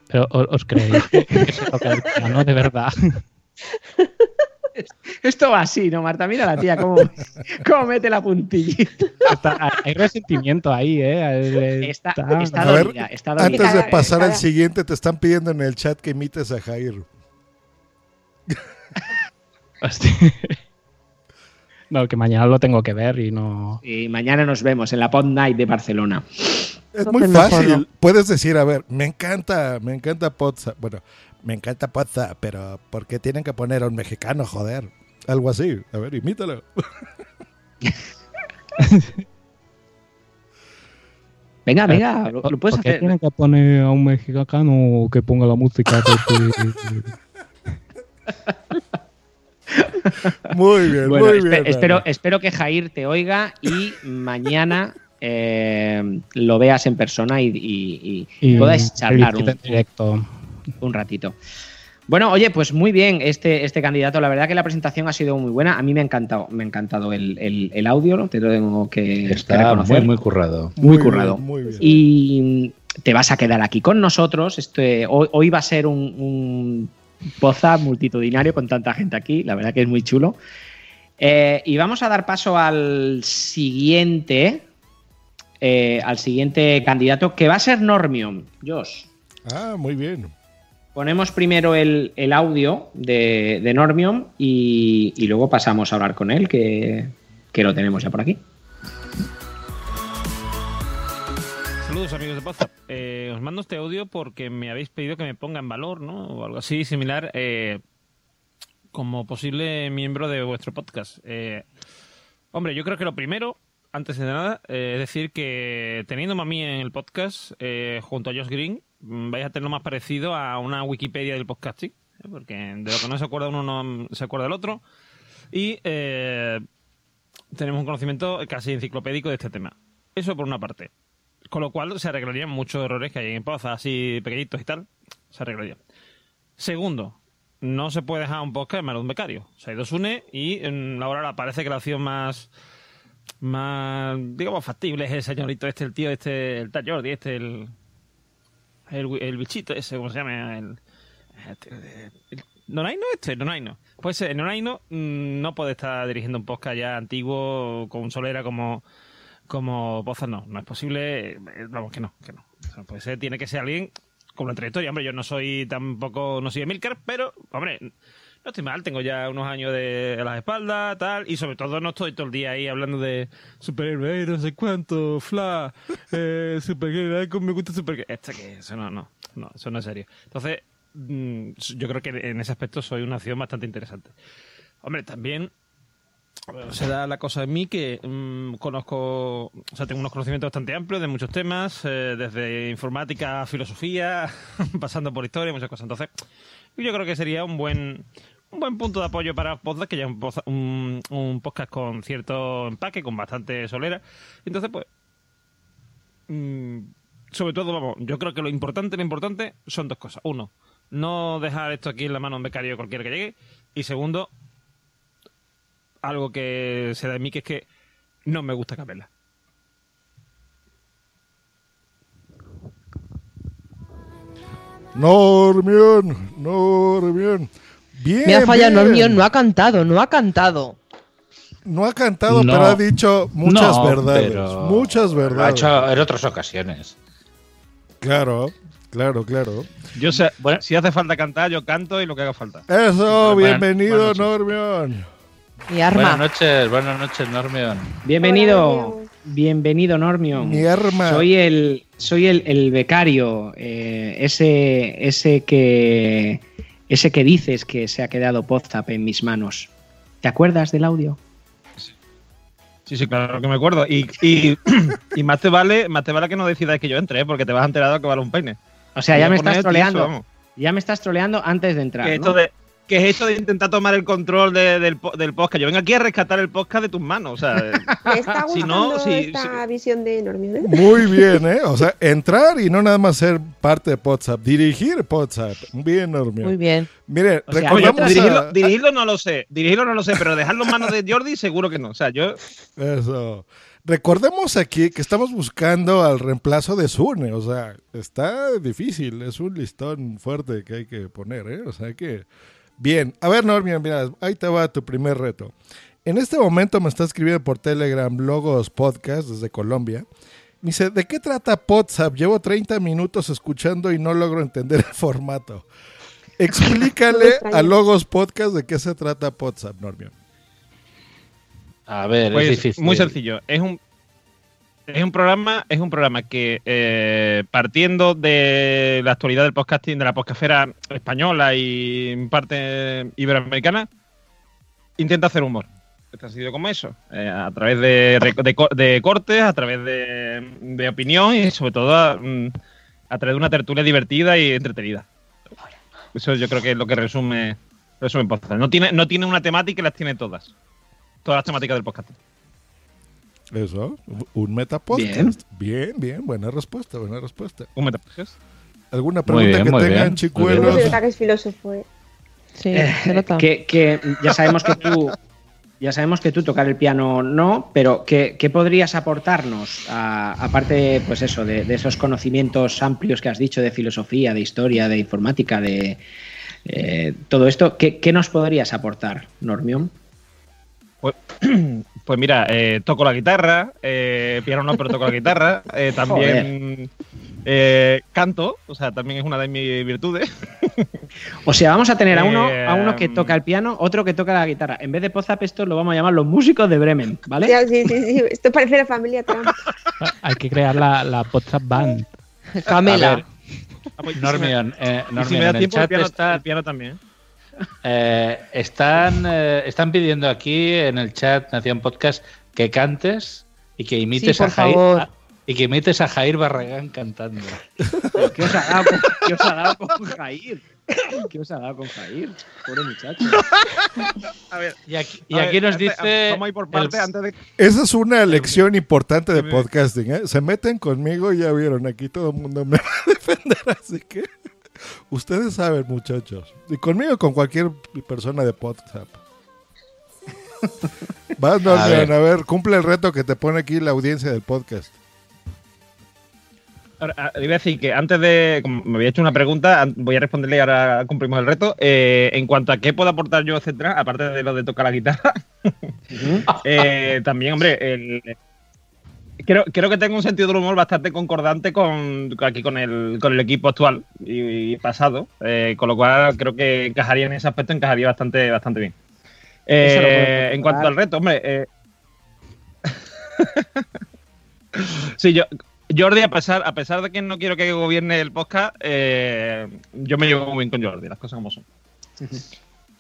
Pero ¿o- ¿os creéis que, que se toca el piano de verdad? [LAUGHS] [LAUGHS] Esto va así, ¿no, Marta? Mira la tía cómo, [LAUGHS] cómo mete la puntillita. Está- hay resentimiento ahí, ¿eh? Está, Está- está ver, antes de pasar al siguiente, te están pidiendo en el chat que imites a Jair. [LAUGHS] Hostia. No, que mañana lo tengo que ver y no. Y mañana nos vemos en la Pod Night de Barcelona. Es muy fácil. Puedes decir, a ver, me encanta, me encanta Pozza. Bueno, me encanta Pozza, pero ¿por qué tienen que poner a un mexicano, joder? Algo así. A ver, imítalo. [LAUGHS] Venga, venga, lo, lo puedes ¿Por qué hacer. tienen que poner a un mexicano que ponga la música? de- [LAUGHS] Muy bien, Bueno, muy espe- bien. espero, espero que Jair te oiga y mañana eh, lo veas en persona y, y- y Y podáis charlar un, en directo. Un ratito. Bueno, oye, pues muy bien este, este candidato. La verdad que la presentación ha sido muy buena. A mí me ha encantado, me ha encantado el, el- el audio, ¿no? te lo tengo que, que Está reconocer. muy, muy currado. Muy, Muy bien, currado. muy bien. Y te vas a quedar aquí con nosotros. Este, hoy, hoy va a ser un, un poza multitudinario con tanta gente aquí. La verdad que es muy chulo. Eh, y vamos a dar paso al siguiente. eh, al siguiente candidato, que va a ser Normion. Josh. Ah, muy bien. Ponemos primero el, el audio de, de Normion y, y luego pasamos a hablar con él, que, que lo tenemos ya por aquí. Saludos amigos de Poza. Eh, os mando este audio porque me habéis pedido que me ponga en valor, ¿no? O algo así similar eh, como posible miembro de vuestro podcast. Eh, hombre, yo creo que lo primero, antes de nada, es decir que teniéndome a mí en el podcast, junto a Josh Green, vais a tener lo más parecido a una Wikipedia del podcasting, ¿eh? porque de lo que no se acuerda uno no se acuerda del otro. Y eh, tenemos un conocimiento casi enciclopédico de este tema. Eso por una parte. Con lo cual se arreglarían muchos errores que hay en Poza, así pequeñitos y tal. Se arreglarían. Segundo, no se puede dejar un podcast en de un becario. Se ha ido Sune y mm, ahora parece que la opción más, más, digamos, factible es el señorito este, el tío este, el Tad Jordi, este, el, el, el bichito ese, ¿cómo se llama? El, el, el Nonaino este, Nonaino. Pues el Nonaino mm, no puede estar dirigiendo un podcast ya antiguo con solera como como Poza no, no es posible, eh, vamos que no, que no. O sea, puede ser, tiene que ser alguien con una trayectoria. Hombre, yo no soy tampoco, no soy Emilcar, pero, hombre, no estoy mal, tengo ya unos años de a las espaldas, tal, y sobre todo no estoy todo el día ahí hablando de superhéroes, no sé cuánto, Fla, eh, superhéroe, me gusta superhéroe. Este que, eso no, no, no, eso no es serio. Entonces, mm, yo creo que en ese aspecto soy una acción bastante interesante. Hombre, también se da la cosa en mí que mm, conozco, o sea, tengo unos conocimientos bastante amplios de muchos temas, eh, desde informática filosofía, [LAUGHS] pasando por historia, muchas cosas. Entonces, yo creo que sería un buen un buen punto de apoyo para podcast, que ya es un, un, podcast con cierto empaque, con bastante solera. Entonces, pues, mm, sobre todo, vamos, yo creo que lo importante, lo importante son dos cosas. Uno, no dejar esto aquí en la mano de un becario cualquiera que llegue. Y segundo, algo que se da en mí, que es que no me gusta Capela. Normión, Normión. Bien. Me ha fallado bien. Normión, no ha cantado, no ha cantado. No ha cantado, No. pero ha dicho muchas No, verdades. pero Muchas Lo ha verdades. hecho en otras ocasiones. Claro, claro, claro. Yo sé, si hace falta cantar, yo canto y lo que haga falta. Eso, bienvenido, buenas Normión. Mi arma. Buenas noches, buenas noches, Normion. Bienvenido, bienvenido Normion. Mi arma. Soy el, soy el, el becario, eh, ese, ese que, ese que dices que se ha quedado Podzap en mis manos. ¿Te acuerdas del audio? Sí, sí, claro que me acuerdo. Y, y, [CLEARS THROAT] y más, te vale, más te vale que no decidas que yo entre, ¿eh? porque te vas a enterar de que vale un peine. O sea, ya me estás troleando. Ya me estás troleando antes de entrar. Que ¿no? esto de, que es esto de intentar tomar el control de- del, del podcast. Yo vengo aquí a rescatar el podcast de tus manos. O sea, [LAUGHS] Me está si gustando no, si, esta visión de Normión. ¿eh? Muy [LAUGHS] bien, ¿eh? O sea, entrar y no nada más ser parte de WhatsApp, dirigir WhatsApp. Bien, Normión. Muy bien. Mire, O sea, recordamos a- dirigirlo, dirigirlo no lo sé, dirigirlo no lo sé, pero dejarlo en manos de Jordi seguro que no. O sea, yo Eso. Recordemos aquí que estamos buscando al reemplazo de Sune. O sea, está difícil. Es un listón fuerte que hay que poner, ¿eh? O sea, hay que Bien, a ver, Normion, mira, ahí te va tu primer reto. En este momento me está escribiendo por Telegram Logos Podcast desde Colombia. Me dice, ¿de qué trata WhatsApp? Llevo 30 minutos escuchando y no logro entender el formato. Explícale [LAUGHS] a Logos Podcast de qué se trata WhatsApp, Normion. A ver, Pues, es difícil. Muy sencillo. Es un, es un programa, es un programa que eh, partiendo de la actualidad del podcasting, de la podcastera española y en parte iberoamericana, intenta hacer humor. Está sido como eso, eh, a través de, cortes, a través de, opinión y sobre todo a, mm, a través de una tertulia divertida y entretenida. Eso yo creo que es lo que resume, resume podcast. No tiene, no tiene una temática y las tiene todas. Todas las temáticas del podcast. Eso, un metapodcast. Bien. bien, buena respuesta, buena respuesta. Un metapodcast. ¿Alguna Muy pregunta bien, que muy tengan, bien, chicuelos? Creo que es filósofo, ¿eh? Sí, Eh, que, que ya sabemos que tú ya sabemos que tú tocar el piano no, pero ¿qué, qué podrías aportarnos? aparte, pues eso, de, de esos conocimientos amplios que has dicho de filosofía, de historia, de informática, de eh, todo esto, ¿qué, qué nos podrías aportar, Normión? Pues, [CLEARS THROAT] pues mira, eh, toco la guitarra, eh, piano no, pero toco la guitarra. eh, [LAUGHS] también eh, canto, o sea, también es una de mis virtudes. [LAUGHS] O sea, vamos a tener a uno, Eh, a uno que toca el piano, otro que toca la guitarra. En vez de Pozap, esto lo vamos a llamar los músicos de Bremen, ¿vale? Sí, sí, sí. Esto parece la familia Trump. [LAUGHS] Hay que crear la, la WhatsApp Band. Camela. Normion, eh, si Normion, me da tiempo, el chat piano, está- el piano también. Eh, están, eh, están pidiendo aquí en el chat Nación Podcast que cantes y que imites por a Jair favor. a- y que imites a Jair Barragán cantando. ¿Qué os ha dado con, qué os ha dado con Jair? ¿Qué os ha dado con Jair? Pobre muchacho. A ver, Y aquí, y a ver, aquí nos dice por parte el- antes de. Esa es una lección importante de podcasting. ¿eh? Se meten conmigo, ya vieron, aquí todo el mundo me va a defender, así que ustedes saben, muchachos. Y conmigo, con cualquier persona de WhatsApp. [LAUGHS] Vas, Normion, ver. a ver, cumple el reto que te pone aquí la audiencia del podcast. Ahora, ah, iba a decir que antes de. como me había hecho una pregunta, voy a responderle y ahora cumplimos el reto. Eh, en cuanto a qué puedo aportar yo, etcétera, aparte de lo de tocar la guitarra, [LAUGHS] eh, también, hombre, el- creo, creo que tengo un sentido del humor bastante concordante con aquí con el, con el equipo actual y, y pasado, eh, con lo cual creo que encajaría en ese aspecto, encajaría bastante, bastante bien. Eh, en cuanto al reto, hombre. eh, [LAUGHS] sí, yo. Jordi, a pesar, a pesar de que no quiero que gobierne el podcast, eh, yo me llevo muy bien con Jordi, las cosas como son. [LAUGHS]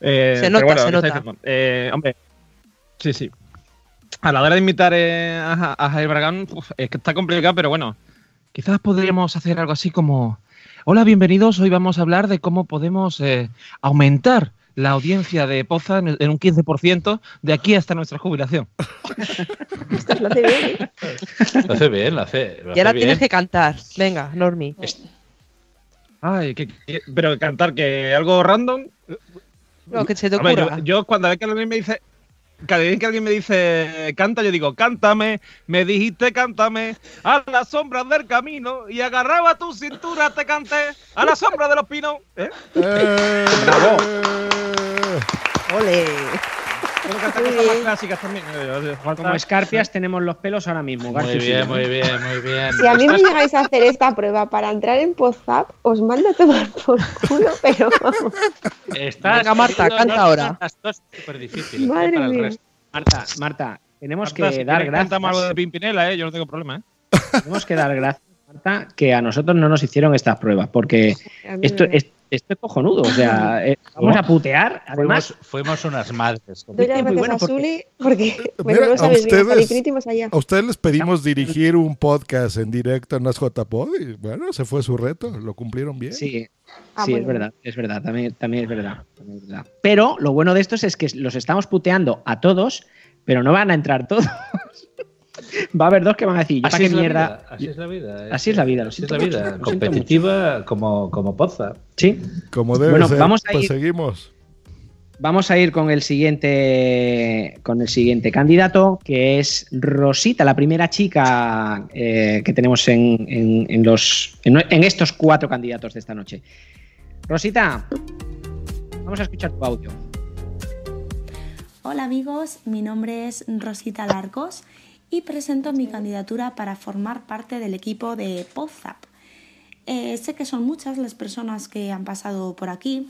Se nota, bueno, se ¿qué nota. hombre, sí, sí. A la hora de invitar eh, a, a Jair uf, es que está complicado, pero bueno, quizás podríamos hacer algo así como: Hola, bienvenidos. Hoy vamos a hablar de cómo podemos eh, aumentar la audiencia de Poza en, en un 15% de aquí hasta nuestra jubilación. [LAUGHS] Esto lo hace bien, ¿eh? Lo hace bien, lo hace, lo Y ahora hace tienes que cantar. Venga, Normi. Ay, que, que- pero cantar que algo random. Lo que se te ver, ocurra. yo, yo cuando vez que alguien me dice. Cada vez que alguien me dice canta, yo digo, cántame, me dijiste cántame, a la sombra del camino, y agarraba tu cintura, te canté, a la sombra de los pinos. ¿Eh? Eh, Ole. Más clásicas también. eh, Como escarpias tenemos los pelos ahora mismo. Muy García bien, muy bien, muy bien. Si a mí me Estás- llegáis a hacer esta prueba para entrar en WhatsApp, os mando a tomar por culo, [LAUGHS] pero vamos. estás Venga, Marta, canta ahora. Dos súper difíciles. Madre mía. resto. Marta, Marta, tenemos Marta, que si dar quieres, cantamos algo de gracias. Pimpinela, ¿eh? yo no tengo problema. ¿eh? Tenemos que dar gracias, Marta, que a nosotros no nos hicieron estas pruebas, porque esto, me- es, esto es cojonudo. O sea, [LAUGHS] eh, vamos a putear. Además, Fuimos, fuimos unas madres. Doy las es muy gracias bueno a porque- Zuli porque bueno, Mira, no a sabes bien, hasta el ustedes- allá. A les pedimos dirigir un podcast en directo en las JPod y bueno, ese fue su reto, lo cumplieron bien. sí, Ah, sí, es verdad, es verdad, también, también es verdad, también es verdad. Pero lo bueno de estos es que los estamos puteando a todos, pero no van a entrar todos. Va a haber dos que van a decir, yo para Así qué es, la mierda. vida, así es la vida. Así es la vida, lo Así es siento la mucho, vida. Competitiva como, como Poza. Sí. Como debe Bueno, ser, vamos a pues ir- seguimos. Vamos a ir con el siguiente con el siguiente candidato, que es Rosita, la primera chica eh, que tenemos en, en- en los en, en estos cuatro candidatos de esta noche. Rosita, Vamos a escuchar tu audio. Hola amigos, mi nombre es Rosita Larcos y presento mi candidatura para formar parte del equipo de Podzap. Eh, sé que son muchas las personas que han pasado por aquí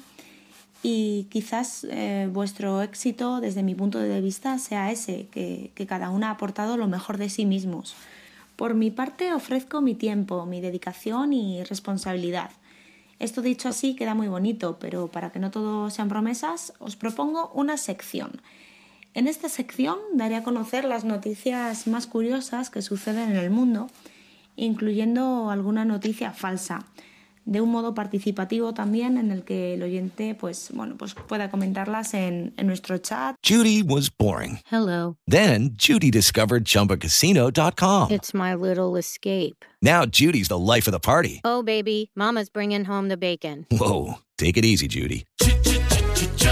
y quizás eh, vuestro éxito desde mi punto de vista sea ese, que, que cada una ha aportado lo mejor de sí mismos. Por mi parte ofrezco mi tiempo, mi dedicación y responsabilidad. Esto dicho así queda muy bonito, pero para que no todo sean promesas, os propongo una sección. En esta sección daré a conocer las noticias más curiosas que suceden en el mundo, incluyendo alguna noticia falsa, de un modo participativo también en el que el oyente pues, bueno, pues pueda comentarlas en, en nuestro chat. Judy was boring. Hello. Then Judy discovered ChumbaCasino.com. It's my little escape. Now Judy's the life of the party. Oh, baby, Mama's bringing home the bacon. Whoa, take it easy, Judy.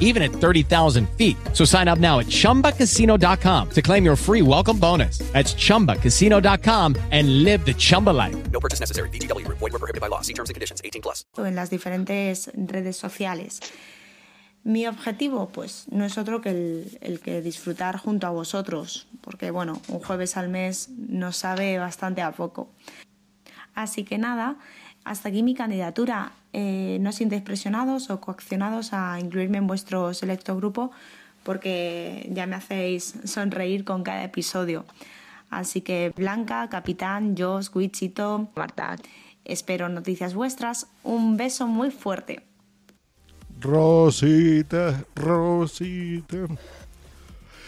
even at 30,000 feet. So sign up now at chumbacasino.com to claim your free welcome bonus. That's chumbacasino.com and live the Chumba life. No purchase necessary. VGW Group. Void were prohibited by law. See terms and conditions. 18 plus. en las diferentes redes sociales. Mi objetivo, pues, no es otro que el, el que disfrutar junto a vosotros, porque, bueno, un jueves al mes nos sabe bastante a poco. Así que nada, hasta aquí mi candidatura. Eh, no sintáis presionados o coaccionados a incluirme en vuestro selecto grupo, porque ya me hacéis sonreír con cada episodio. Así que Blanca, Capitán, Jos, Wichito, Marta, espero noticias vuestras. Un beso muy fuerte. Rosita, Rosita.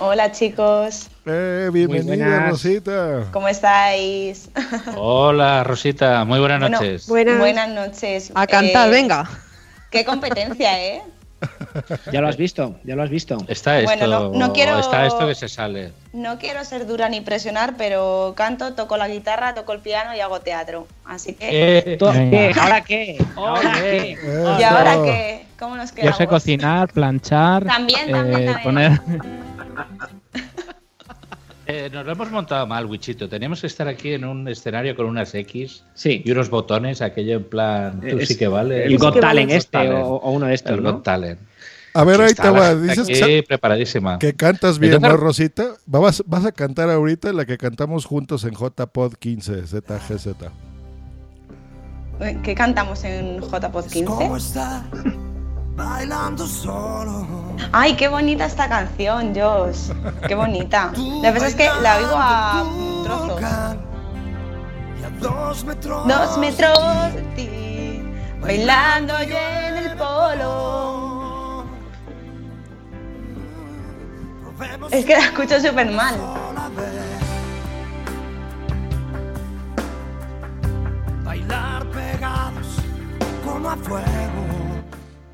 Hola chicos, Eh, bienvenida, buenas. Rosita. ¿cómo estáis? Hola, Rosita. Muy buenas Bueno, noches. buenas. noches. A cantar, Eh, venga. Qué competencia, ¿eh? Ya lo has visto, ya lo has visto. Está esto, Bueno, no- no quiero- está esto que se sale. No quiero ser dura ni presionar, pero canto, toco la guitarra, toco el piano y hago teatro. Así que... Eh. ¿Ahora qué? ¿Ahora qué? ¿Y ahora qué? ¿Cómo nos Yo quedamos? sé cocinar, planchar, También, también, eh, también. poner... [LAUGHS] Eh, nos lo hemos montado mal, Wichito. Teníamos que estar aquí en un escenario con unas X Sí. y unos botones, aquello en plan, tú Es sí que vale. el Got Talent Talent. este o, o uno de estos, El ¿no? Got Talent. A ver, ahí te va. Dices aquí que, preparadísima. que cantas bien, ¿no, Rosita? Vas, vas a cantar ahorita la que cantamos juntos en JPod 15, ZGZ. ¿Qué cantamos en JPod 15? está bailando solo. Ay, qué bonita esta canción, Josh. Qué bonita. [LAUGHS] Lo que pasa es que la oigo a trozos. Y a dos metros. Dos metros de ti, bailando yo en el polo. Es que la escucho súper mal. Bailar pegados como a fuego.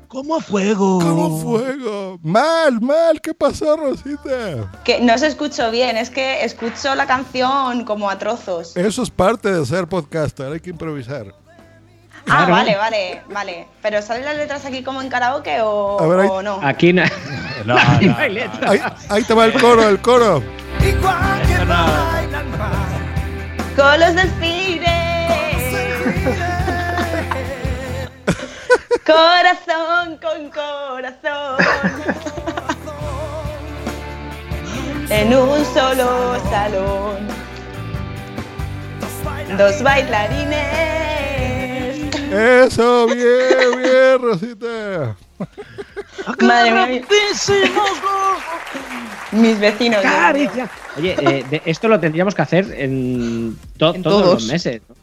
¿Cómo a fuego? ¿Cómo fuego? Mal, mal. ¿Qué pasó, Rosita? Que no se escucho bien, es que escucho la canción como a trozos. Eso es parte de ser podcaster. Hay que improvisar. Ah, Claro. vale, vale, vale. Pero ¿salen las letras aquí como en karaoke o, A ver, ahí- o no? Aquí no. No, [LAUGHS] Aquí no, no hay no. letra. Ahí, ahí te va el coro, el coro. Igual que baila el mar. Con los delfines. Corazón con corazón. en un solo salón. Dos bailarines. Eso, bien, bien, Rosita. Madre mía. Mis vecinos. Caricia. Oye, eh, de- esto lo tendríamos que hacer en, to- En todos, todos. los meses. ¿no?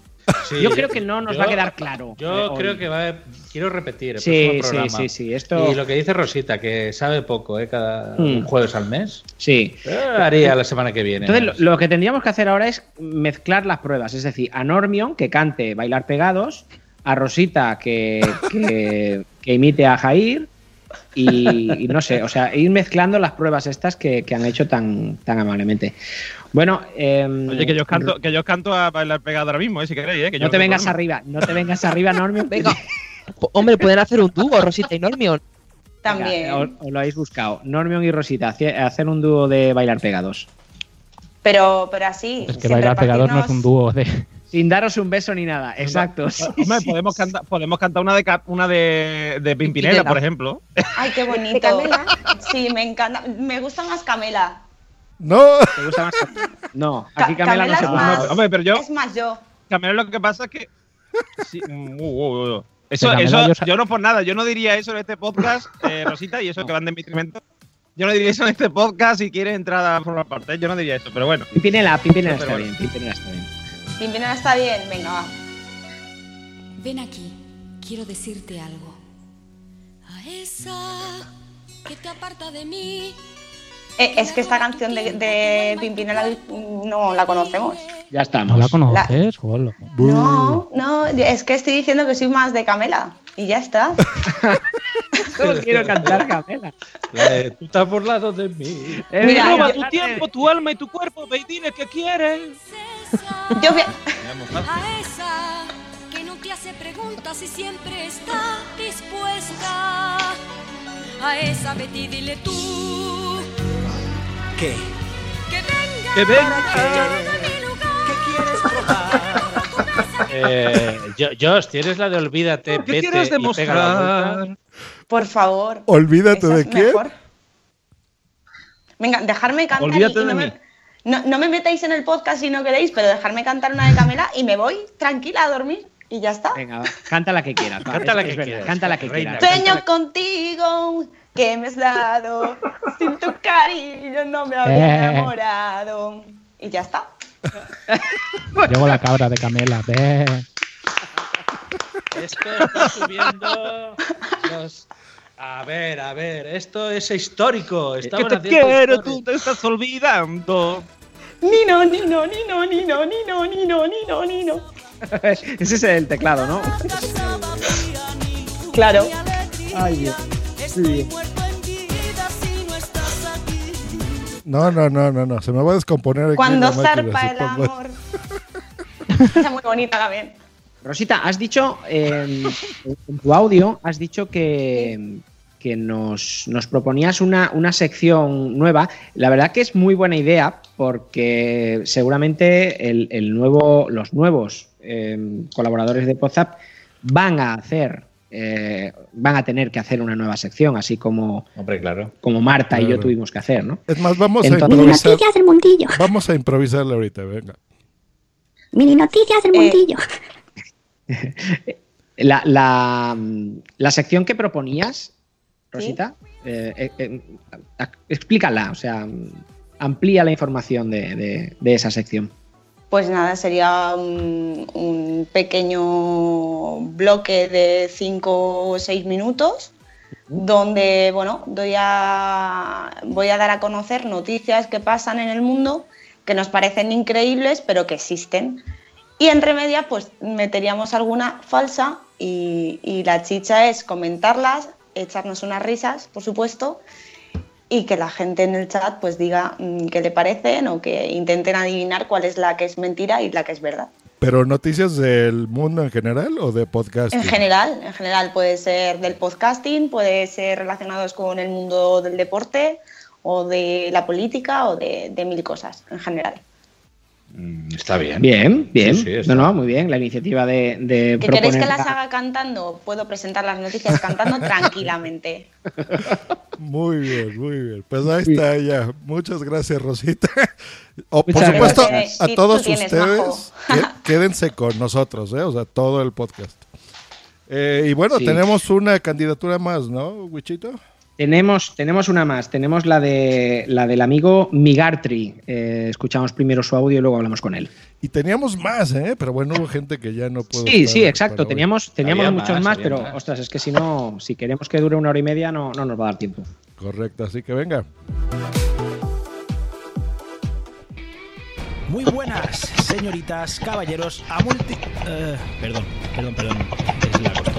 Sí, yo creo que no nos yo- va a quedar claro. Yo eh, hoy. creo que va a- quiero repetir el Sí, programa. sí, sí, esto- Y lo que dice Rosita, que sabe poco, ¿eh? Cada Hmm. jueves al mes. Sí. Eh, haría la semana que viene. Entonces, lo, lo que tendríamos que hacer ahora es mezclar las pruebas. Es decir, a Normion que cante Bailar Pegados, a Rosita que, que, [LAUGHS] que imite a Jair y, y no sé, o sea, ir mezclando las pruebas estas que, que han hecho tan, tan amablemente. Bueno, em, Oye, que yo os canto, que yo os canto a bailar pegado ahora mismo, eh, si queréis, eh, que yo no te vengas problema. arriba, no te vengas arriba, Normion. [LAUGHS] Venga. Hombre, pueden hacer un dúo, Rosita y Normion. También. Os, os lo habéis buscado. Normion y Rosita, hace- hacer un dúo de Bailar Pegados. Pero, pero así. Es que bailar pegados no es un dúo de. Sin daros un beso ni nada, exacto. sí, Hombre, sí. podemos cantar, podemos cantar una de una de, de Pimpinela, Pimpinela. por ejemplo. Ay, qué [LAUGHS] bonito. Sí, me encanta. Me gusta más Camela. No. ¿Te gusta más? No, Ca- aquí Camela, no se puede. más, Hombre, pero yo, es más yo. Camela, lo que pasa es que. Sí, mm, uh, uh, uh. Eso, eso, yo no por nada, yo no diría eso en este podcast, eh, Rosita, y eso que van de detrimento. Yo no diría eso en este podcast si quieres entrar a formar parte, yo no diría eso, pero bueno. Pimpinela, Pimpinela Pero está bueno. bien, Pimpinela está bien. Pimpinela está bien. Venga, va. Ven aquí, quiero decirte algo. A esa que te aparta de mí. Eh, es que esta canción de, de Pimpinela no la conocemos. Ya estamos. ¿No la conoces? Hola. No, no, es que estoy diciendo que soy más de Camela. Y ya está. [LAUGHS] [LAUGHS] Solo quiero cantar Camela. La Tú estás por lado de mí. Eh, Mira, Roba yo- tu tiempo, tu alma y tu cuerpo, ve y dile que quieres. Yo voy a- [LAUGHS] A esa que no te hace preguntas y siempre está dispuesta. A esa vete y dile tú ¿Qué? que venga. Que venga. Eh, Jo- Josh, tienes la de olvídate, ¿Qué vete quieres demostrar? Por favor. Olvídate de mejor. Venga, dejarme cantar. y- Olvídate y de no, mí. me, no, no me metáis en el podcast si no queréis, pero dejarme cantar una de Camela y me voy tranquila a dormir y ya está. Venga, canta la que quieras. Canta la que quieras, Canta la que quieras. Sueño contigo que me has dado, sin tu cariño no me había Eh. enamorado. Y ya está. [LAUGHS] Llegó la cabra de Camela. Ve. Esto está subiendo los... A ver, a ver, esto es histórico. Estaban te haciendo quiero, historia. tú te estás olvidando. Ni no, ni no, ni no, ni no, ni no, ni no, ni no, ni no. [LAUGHS] Ese es el teclado, ¿no? Claro. Ay, Dios. Sí, No, no, no, no, no. Se me va a descomponer aquí Cuando zarpa el amor. Está muy bonita también. Rosita, has dicho eh, en tu audio, has dicho que, que nos, nos proponías una, una sección nueva. La verdad que es muy buena idea porque seguramente el, el nuevo, los nuevos eh, colaboradores de WhatsApp van a hacer, eh, van a tener que hacer una nueva sección, así como, Hombre, claro. como Marta y yo tuvimos que hacer, ¿no? Es más, vamos Entonces- a Mini improvisar. noticias del mundillo. Vamos a improvisarle ahorita, venga. Mini noticias del Eh, mundillo. [LAUGHS] La, la, la sección que proponías, Rosita, eh, eh, eh, explícala, o sea, amplía la información de, de- de esa sección. Pues nada, sería un, un pequeño bloque de 5 o 6 minutos donde, bueno, doy a, voy a dar a conocer noticias que pasan en el mundo que nos parecen increíbles pero que existen. Y entre medias, pues meteríamos alguna falsa y, y la chicha es comentarlas, echarnos unas risas, por supuesto, y que la gente en el chat pues diga mm, qué le parecen o que intenten adivinar cuál es la que es mentira y la que es verdad. ¿Pero noticias del mundo en general o de podcast? En general, en general puede ser del podcasting, puede ser relacionados con el mundo del deporte o de la política o de, de mil cosas en general. Está bien. Bien, bien. Sí, sí, está- no, no, muy bien. La iniciativa de, de ¿Que queréis que las la- haga cantando? Puedo presentar las noticias cantando tranquilamente. [LAUGHS] Muy bien, muy bien. Pues ahí está ya. Muchas gracias, Rosita. [LAUGHS] O, por Muchas supuesto, gracias. a todos ustedes, quédense con nosotros, ¿eh? O sea, todo el podcast. Eh, y bueno, Sí. tenemos una candidatura más, ¿no, Wichito? Tenemos, tenemos una más, tenemos la de la del amigo Migartri. Eh, escuchamos primero su audio y luego hablamos con él. Y teníamos más, ¿eh? Pero bueno, hubo gente que ya no pudo. Sí, sí, exacto. Teníamos, teníamos Había muchos más, pero más. ostras, es que si no, si queremos que dure una hora y media, no, no nos va a dar tiempo. Correcto, así que venga. Muy buenas, señoritas, caballeros, a multi... eh, perdón, perdón, perdón, es la costumbre.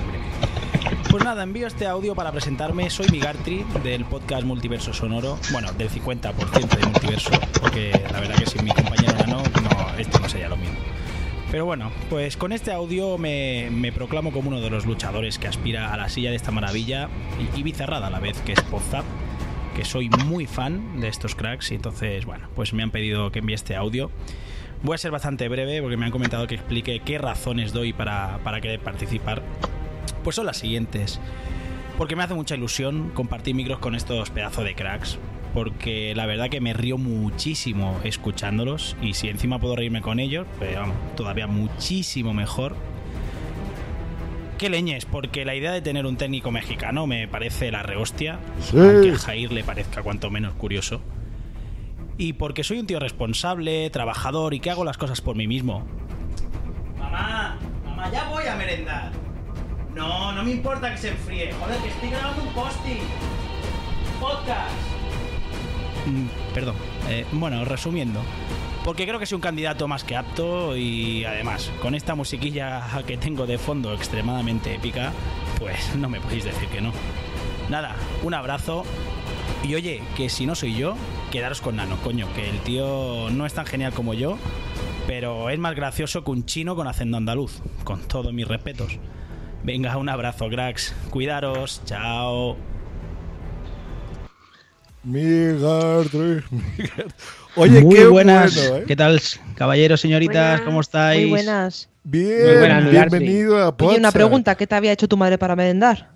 Pues nada, envío este audio para presentarme. Soy Migartri, del podcast Multiverso Sonoro. Bueno, del 50% de Multiverso, porque la verdad que sin mi compañero Nano, no, esto no sería lo mismo. Pero bueno, pues con este audio me, me proclamo como uno de los luchadores que aspira a la silla de esta maravilla y, y bizarrada a la vez, que es Podzap que soy muy fan de estos cracks y entonces, bueno, pues me han pedido que envíe este audio. Voy a ser bastante breve porque me han comentado que explique qué razones doy para, para querer participar. Pues son las siguientes. Porque me hace mucha ilusión compartir micros con estos pedazos de cracks. Porque la verdad que me río muchísimo escuchándolos. Y si encima puedo reírme con ellos, pues vamos, todavía muchísimo mejor. Qué leñes, porque la idea de tener un técnico mexicano me parece la rehostia. Sí. Aunque a Jair le parezca cuanto menos curioso. Y porque soy un tío responsable, trabajador y que hago las cosas por mí mismo. Mamá, mamá, ya voy a merendar. No, no me importa que se enfríe. Joder, que estoy grabando un posting. Podcast. Mm, perdón. Eh, bueno, resumiendo. Porque creo que soy un candidato más que apto y además, con esta musiquilla que tengo de fondo extremadamente épica, pues no me podéis decir que no. Nada, un abrazo. Y oye, que si no soy yo, quedaros con Nano, coño, que el tío no es tan genial como yo, pero es más gracioso que un chino con acento andaluz, con todos mis respetos. Venga, un abrazo, cracks. Cuidaros, chao. [LAUGHS] Oye, Muy qué buenas. bueno, ¿eh? ¿Qué tal, caballeros, señoritas? Buenas, ¿Cómo estáis? Muy buenas. Bien, bienvenido a Oye, una pregunta, ¿qué te había hecho tu madre para merendar?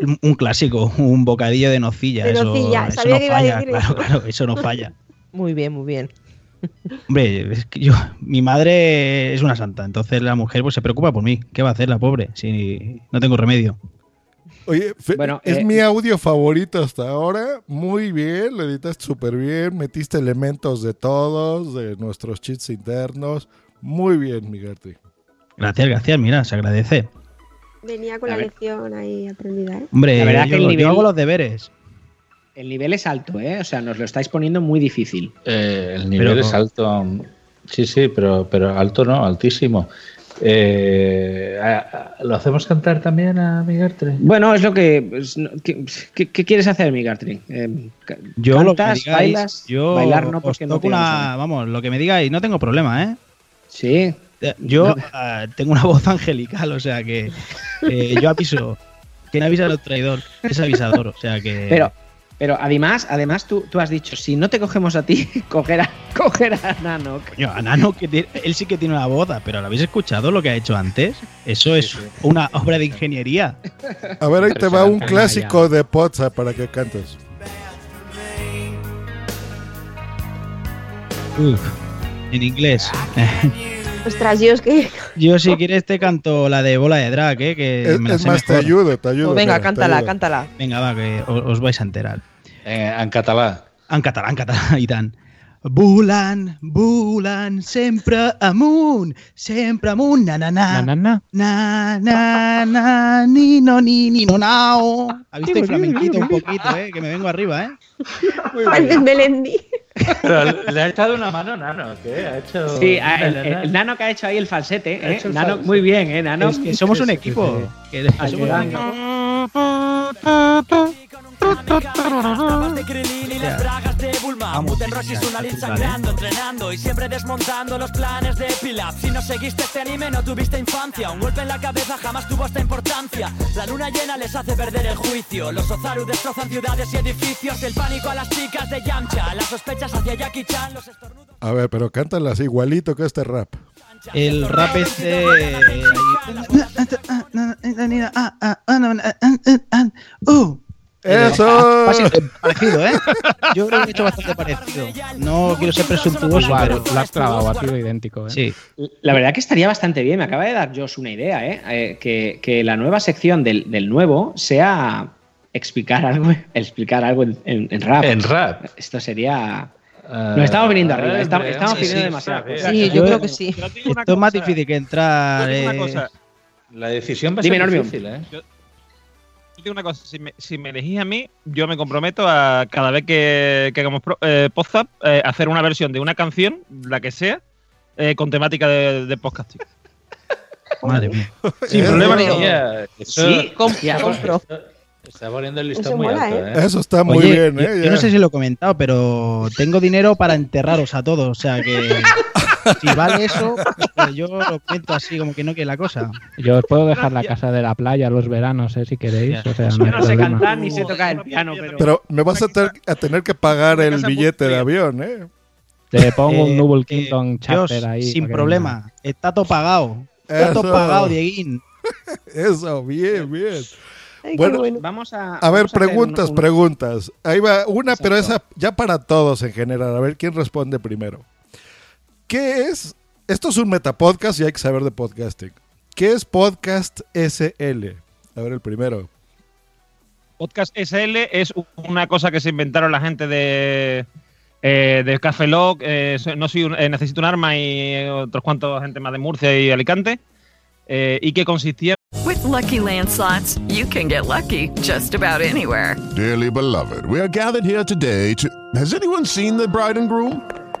Un, un clásico, un bocadillo de nocilla. De eso, nocilla, eso sabía no que iba a falla, decir claro, eso. claro, eso no falla. [LAUGHS] Muy bien, muy bien. Hombre, es que yo, mi madre es una santa, entonces la mujer pues se preocupa por mí. ¿Qué va a hacer la pobre? Si no tengo remedio. Oye, fe- Bueno, es eh, mi audio favorito hasta ahora. Muy bien, lo editaste súper bien. Metiste elementos de todos, de nuestros cheats internos. Muy bien, Migartri. Gracias, gracias, mira, se agradece. Venía con A la ver. lección ahí aprendida, ¿eh? Hombre, La verdad yo, que el yo hago los deberes. El nivel es alto, ¿eh? O sea, nos lo estáis poniendo muy difícil. Eh, el nivel Pero- es alto. Sí, sí, pero, pero alto no, altísimo. Eh, ¿Lo hacemos cantar también a Migartre? Bueno, es lo que. ¿Qué, qué- qué quieres hacer, Migartri? Eh, Yo lo que me ¿Cantas, digáis, bailas? yo Bailar no, porque no una, vamos, lo que me digáis, no tengo problema, ¿eh? Sí. Yo [LAUGHS] ah, tengo una voz angelical, o sea que eh, yo aviso. Quien avisa al traidor es avisador, o sea que. Pero, pero además, además tú, tú has dicho, si no te cogemos a ti, [LAUGHS] coger a, coger a Nano. Coño, a Nano, que tiene- él sí que tiene una voz, pero ¿lo habéis escuchado lo que ha hecho antes? Eso es una obra de ingeniería. [LAUGHS] A ver, ahí te va un clásico de Podzap para que cantes. Uf, en inglés. [LAUGHS] Ostras, yo es que. Yo si quieres te canto la de bola de drag, ¿eh? que Es, me la es sé más, te mejor. ayudo, te ayudo. Pues venga, te cántala, ayudo. cántala. Venga, va, que os, os vais a enterar. Eh, en català. En català, en català, [LAUGHS] i tant. Volant, volant, sempre amunt, sempre amunt, na na na. Na, na, na. Na, na, na, ni, no, ni, ni, no, nao. Ha visto el flamenquito un poquito, eh, que me vengo arriba, eh. Pareces Melendi. Pero le ha echado una mano, Nano. ¿Qué? Ha hecho. Sí, a- el, Na, na, el- na. el Nano que ha hecho ahí el falsete, Ha ¿eh? hecho el Nano, falsete. muy bien, ¿eh? Nano. Es que somos un equipo. Que somos un Ayudando. De Krilin y las bragas de Bulma Vamos, Muten Roshi ya, Sunalin está chula, sangrando, entrenando y siempre desmontando los planes de Pilap Si no seguiste este anime no tuviste infancia Un golpe en la cabeza jamás tuvo esta importancia La luna llena les hace perder el juicio Los Ozaru destrozan ciudades y edificios El pánico a las chicas de Yamcha Las sospechas hacia Jackie Chan Los estornudos A ver, pero cántalas igualito que este rap. El rap este. Uh. ¡Eso! Parecido, ¿eh? Yo creo que he hecho bastante parecido. No quiero ser presuntuoso, Igual, pero. lo has ha sido idéntico. ¿eh? Sí. La verdad que estaría bastante bien. Me acaba de dar Josh una idea, ¿eh? Eh, que, que la nueva sección del, del nuevo sea explicar algo, [LAUGHS] explicar algo en, en- en rap. En rap. Esto sería. Nos estamos viniendo arriba, estamos, estamos sí, pidiendo sí, demasiado. Sí, yo creo que sí. Esto es más difícil que entrar. Yo digo una eh, La decisión va a Dime, ser Normion. difícil, ¿eh? yo digo una cosa, si me, si me elegís a mí, yo me comprometo a cada vez que, que hagamos pro- eh, podcast, eh, hacer una versión de una canción, la que sea, eh, con temática de, de podcasting. [LAUGHS] Madre mía. [LAUGHS] Sin problema eso- Sí, compro. Está poniendo el listón muy mola, alto, ¿eh? Eso está muy Oye, bien, yo, ¿eh? yo Ya. no sé si lo he comentado, pero tengo dinero para enterraros a todos. O sea que [LAUGHS] si vale eso, pues yo lo cuento así como que no quiere la cosa. Yo os puedo dejar la casa de la playa los veranos, eh, si queréis. O sea, no no sé problema. cantar ni sé tocar el piano, pero. Pero me vas a, tener- a tener que pagar el billete de avión, ¿eh? Te pongo un Eh, Noble eh, Kingdom chapter ahí. sin problema. Está todo pagado. Está todo pagado, Dieguín. [LAUGHS] Eso, bien, bien. Ay, Bueno, bueno. Vamos a. A ver, preguntas, un- un- preguntas. Ahí va una, pero esa ya para todos en general. A ver quién responde primero. ¿Qué es? Esto es un metapodcast y hay que saber de podcasting. ¿Qué es Podcast SL? A ver, el primero. Podcast SL es una cosa que se inventaron la gente de, eh, de Café Lock, eh, no soy un- eh, necesito un arma y eh, otros cuantos gente más de Murcia y Alicante, eh, y que consistía With Lucky Land slots, you can get lucky just about anywhere. Dearly beloved, we are gathered here today to. Has anyone seen the bride and groom?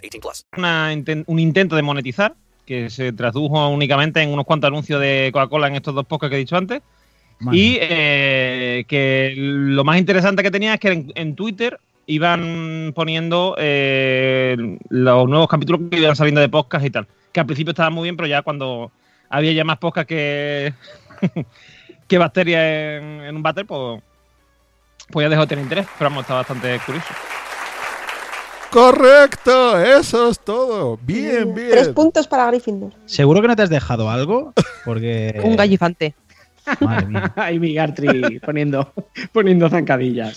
18 plus. una un intento de monetizar que se tradujo únicamente en unos cuantos anuncios de Coca-Cola en estos dos podcasts que he dicho antes. Y eh, que lo más interesante que tenía es que en, en Twitter iban poniendo eh, los nuevos capítulos que iban saliendo de podcast y tal. Que al principio estaba muy bien, pero ya cuando había ya más podcast que, [LAUGHS] que bacterias en, en un váter, pues, pues ya dejó de tener interés. Pero vamos, está bastante curioso. Correcto, eso es todo. Bien, bien. Tres puntos para Gryffindor. ¿Seguro que no te has dejado algo? Porque. [LAUGHS] Un gallifante. Madre mía. [LAUGHS] Ay, mi Gartry poniendo, poniendo zancadillas.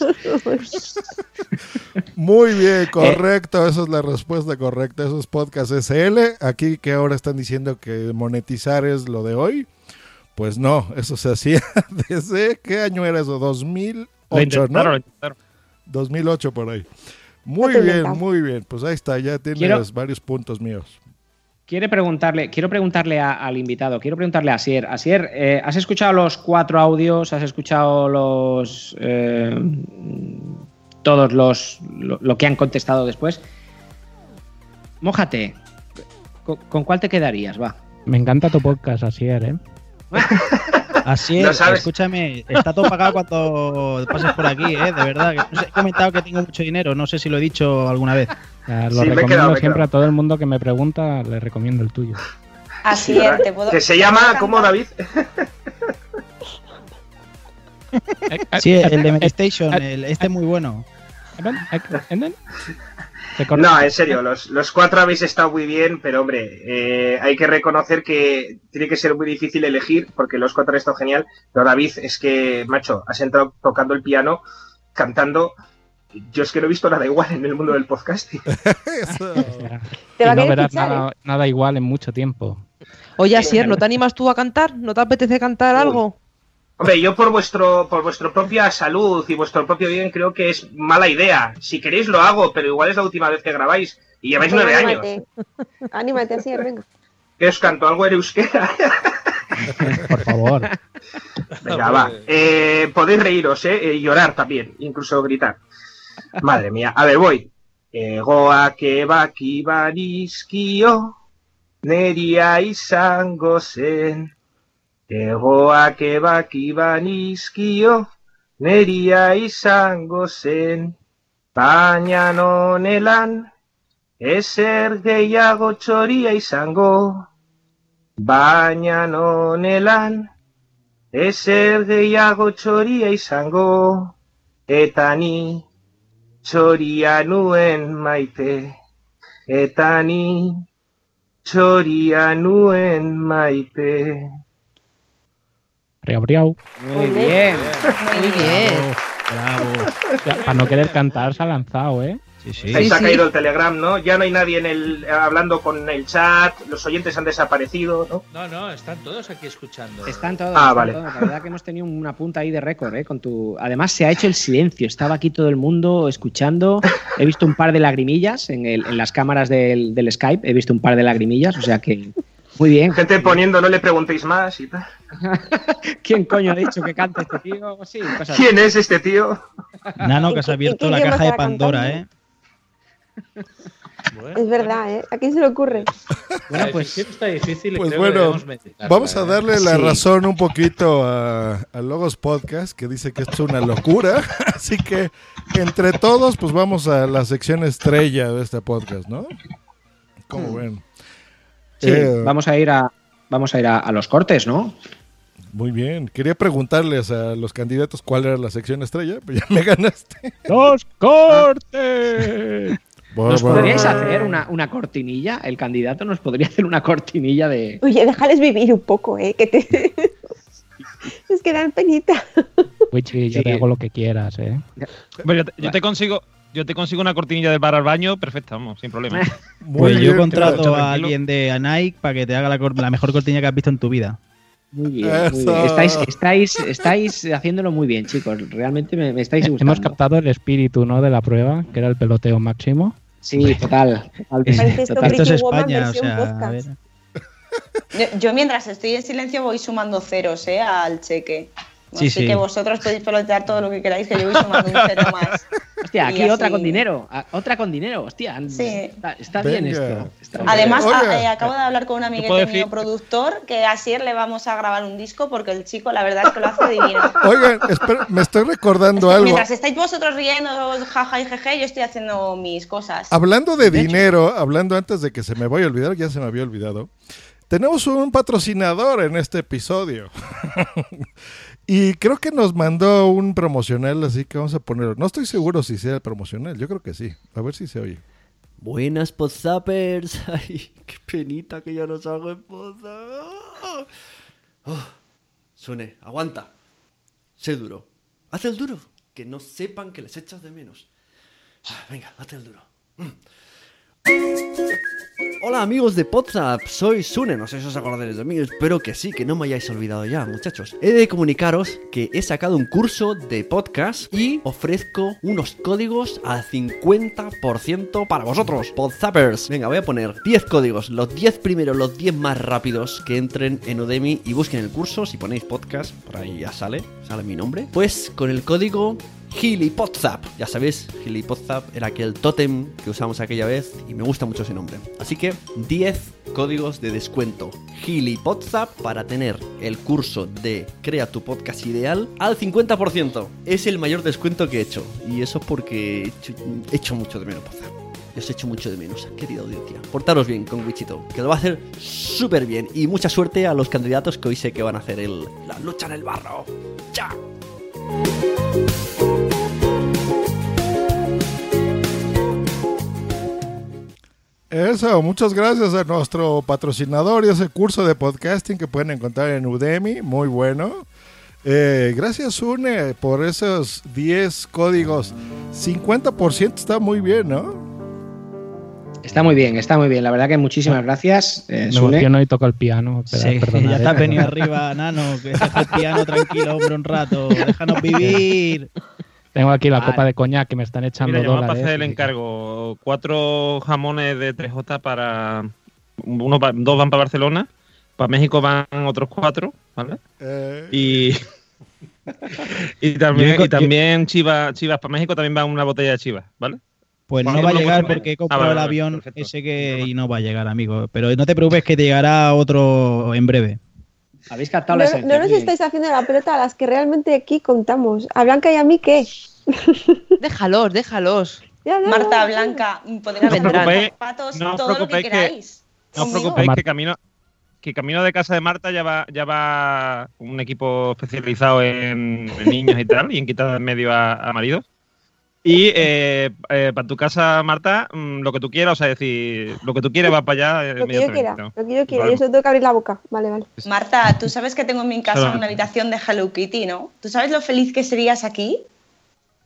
Muy bien, correcto. Esa es la respuesta correcta. Eso es Podcast SL. Aquí que ahora están diciendo que monetizar es lo de hoy. Pues no, eso se hacía [LAUGHS] desde. ¿Qué año era eso? 2008, Lo intentaron, ¿no? lo intentaron. 2008 por ahí. Muy bien, muy bien. Pues ahí está, ya tienes Quiero- varios puntos míos. Quiere preguntarle, quiero preguntarle a- al invitado, quiero preguntarle a Asier. Asier, eh, ¿has escuchado los cuatro audios? ¿Has escuchado los eh, todos los lo, lo que han contestado después? Mójate. ¿Con, con cuál te quedarías? Va. Me encanta tu podcast, Asier, ¿eh? [LAUGHS] Así es, escúchame, está todo pagado cuando pases por aquí, ¿eh? De verdad. que no sé, he comentado que tengo mucho dinero, no sé si lo he dicho alguna vez. Lo Sí, recomiendo quedado, siempre a todo el mundo que me pregunta, le recomiendo el tuyo. Así es, te puedo. Que se llama, ¿cómo. David? Sí, el de Medistation, el, este es muy bueno. No, en serio, los, los cuatro habéis estado muy bien, pero hombre, eh, hay que reconocer que tiene que ser muy difícil elegir, porque los cuatro han estado genial. Pero David, es que, macho, has entrado tocando el piano, cantando. Yo es que no he visto nada igual en el mundo del podcast. [LAUGHS] [LAUGHS] Y va a no verás fichar, nada, nada igual en mucho tiempo. Oye, Asier, ¿no te animas tú a cantar? ¿No te apetece cantar algo? Hombre, yo por vuestro, por vuestra propia salud y vuestro propio bien creo que es mala idea. Si queréis lo hago, pero igual es la última vez que grabáis y lleváis nueve años. Anímate, anímate, Asier, venga. ¿Qué os canto? ¿Algo en euskera? [LAUGHS] Por favor. Venga, va. Eh, podéis reíros, ¿eh? Y llorar también, incluso gritar. Madre mía. A ver, voy. Egoak ebaki barizkio, neria izango zen. Egoak ebaki banizkio, neria izango zen. Baina nonelan, ezer gehiago txoria izango. Baina nonelan, ezer gehiago txoria izango. Eta ni txoria nuen maite. Eta ni txoria nuen maite. Briau, briau. Muy bien. Muy bien. Ya, para no querer cantar se ha lanzado, ¿eh? Sí, Ahí se ha caído el Telegram, ¿no? Ya no hay nadie en el hablando con el chat, los oyentes han desaparecido, ¿no? No, no, están todos aquí escuchando. Están todos. Ah, están vale. todos. La verdad que hemos tenido una punta ahí de récord, ¿eh? Con tu... Además, se ha hecho el silencio. Estaba aquí todo el mundo escuchando. He visto un par de lagrimillas en, el- en las cámaras del, del Skype. He visto un par de lagrimillas, o sea que. Muy bien. Gente poniendo, no le preguntéis más y tal. [LAUGHS] ¿Quién coño ha dicho que canta este tío? Sí, cosas- ¿Quién es este tío? Nano, que has abierto ¿En qué la caja de Pandora, cantando? ¿eh? Es verdad, ¿eh? ¿A quién se le ocurre? Bueno, pues. decisión está difícil y Pues bueno, vamos a darle la Sí. razón un poquito a, a Logos Podcast, que dice que esto es una locura. [LAUGHS] Así que entre todos, pues vamos a la sección estrella de este podcast, ¿no? Como ven. Sí, Eh, vamos a ir a. Vamos a ir a, a los cortes, ¿no? Muy bien. Quería preguntarles a los candidatos cuál era la sección estrella, pero ya me ganaste. [LAUGHS] ¡Los cortes! [LAUGHS] ¿Nos podríais hacer una, una cortinilla? El candidato nos podría hacer una cortinilla de. Oye, déjales vivir un poco, ¿eh? Que te... es que dan penita. Wichi, yo Sí. te hago lo que quieras, ¿eh? Bueno, yo, te, yo te consigo. Yo te consigo una cortinilla de bar al baño perfecta, vamos, sin problema. [LAUGHS] Pues yo contrato a alguien de Nike para que te haga la, mejor cortina que has visto en tu vida. Muy bien, muy bien. Estáis, estáis, estáis haciándolo muy bien, chicos. Realmente me, me estáis gustando. Hemos captado el espíritu, ¿no? De la prueba, que era el peloteo máximo. Sí, total. esto total. Esto es España, o versión sea, podcast. a ver. Yo, yo mientras estoy en silencio voy sumando ceros, ¿eh? Al cheque. Sí, Así sí. que vosotros podéis pelotear todo lo que queráis, que yo voy sumando un cero más. Hostia, Y aquí otra así- con dinero. Otra con dinero, hostia. Sí. Está, está bien esto. Está bien. Además, Oiga. a- eh, acabo de hablar con un amiguete mío productor que a Sier le vamos a grabar un disco porque el chico, la verdad es que lo hace divino. [LAUGHS] Oigan, espera, me estoy recordando algo. Mientras estáis vosotros riendo, jaja y jeje, yo estoy haciendo mis cosas. Hablando de dinero, hablando antes de que se me vaya a olvidar, ya se me había olvidado. Tenemos un patrocinador en este episodio. [LAUGHS] y creo que nos mandó un promocional, así que vamos a ponerlo. No estoy seguro si sea el promocional, yo creo que sí. A ver si se oye. Buenas podzappers. [LAUGHS] Ay, qué penita que ya no salgo en poza. Oh, Sune, aguanta. Sé duro. Haz el duro. Que no sepan que les echas de menos. Ah, Venga, haz el duro. Mm. Hola amigos de Podzap, soy Sune, no sé si os acordaréis de mí, espero que sí, que no me hayáis olvidado ya, muchachos. He de comunicaros que he sacado un curso de podcast y ofrezco unos códigos al 50% para vosotros, Podzappers. Venga, voy a poner 10 códigos, los 10 primeros, los 10 más rápidos que entren en Udemy y busquen el curso, si ponéis podcast, por ahí ya sale, sale mi nombre. Pues con el código Gilipodzap. Ya sabéis, Gilipodzap era aquel tótem que usamos aquella vez y me gusta mucho ese nombre. Así que 10 códigos de descuento. Gilipodzap para tener el curso de Crea tu podcast ideal al 50%. Es el mayor descuento que he hecho. Y eso es porque he hecho, he hecho mucho de menos os echo mucho de menos, querida audiencia. Portaros bien con Wichito, que lo va a hacer súper bien. Y mucha suerte a los candidatos que hoy sé que van a hacer el, la lucha en el barro. ¡Chao! Eso, muchas gracias a nuestro patrocinador y ese curso de podcasting que pueden encontrar en Udemy, muy bueno. Eh, gracias, Une, por esos 10 códigos. 50% está muy bien, ¿no? Está muy bien, está muy bien. La verdad que muchísimas gracias, eh, Me Sune. emociono y toco el piano. Sí, ya ¿eh? te has venido [LAUGHS] arriba, Nano, que deja el piano tranquilo, hombre, un rato. Déjanos [LAUGHS] vivir. Tengo aquí la Vale. copa de coñac que me están echando Mira, yo me voy a dólares. pasar el encargo. Cuatro jamones de 3J para. Uno, va- dos van para Barcelona. Para México van otros cuatro, ¿vale? Eh, Y. [LAUGHS] también, digo- y también chivas, chivas para México también van una botella de chivas, ¿vale? Pues no va a no, llegar porque he ah, comprado vale, el avión perfecto. ese que y no va a llegar, amigo. Pero no te preocupes que te llegará otro en breve. Habéis captado No, la no esencia. nos muy bien. estáis haciendo la pelota a las que realmente aquí contamos. A Blanca y a mí, ¿qué? [LAUGHS] Déjalos, déjalos. Ya, ya, Marta ya. Blanca, Ya podemos vendrán. zapatos, no os todo lo que preocupéis que- queráis. No os preocupéis que camino, que camino de casa de Marta ya va, ya va un equipo especializado en, en niños y tal, y en quitar en medio a, a maridos. Y eh, eh, para tu casa, Marta, mm, lo que tú quieras, o sea, decir, lo que tú quieres va para allá. Lo que yo quiera, lo que yo quiera. Vale. Yo solo tengo que abrir la boca. Vale, vale. Marta, tú sabes que tengo en mi casa una habitación de Hello Kitty, ¿no? ¿Tú sabes lo feliz que serías aquí?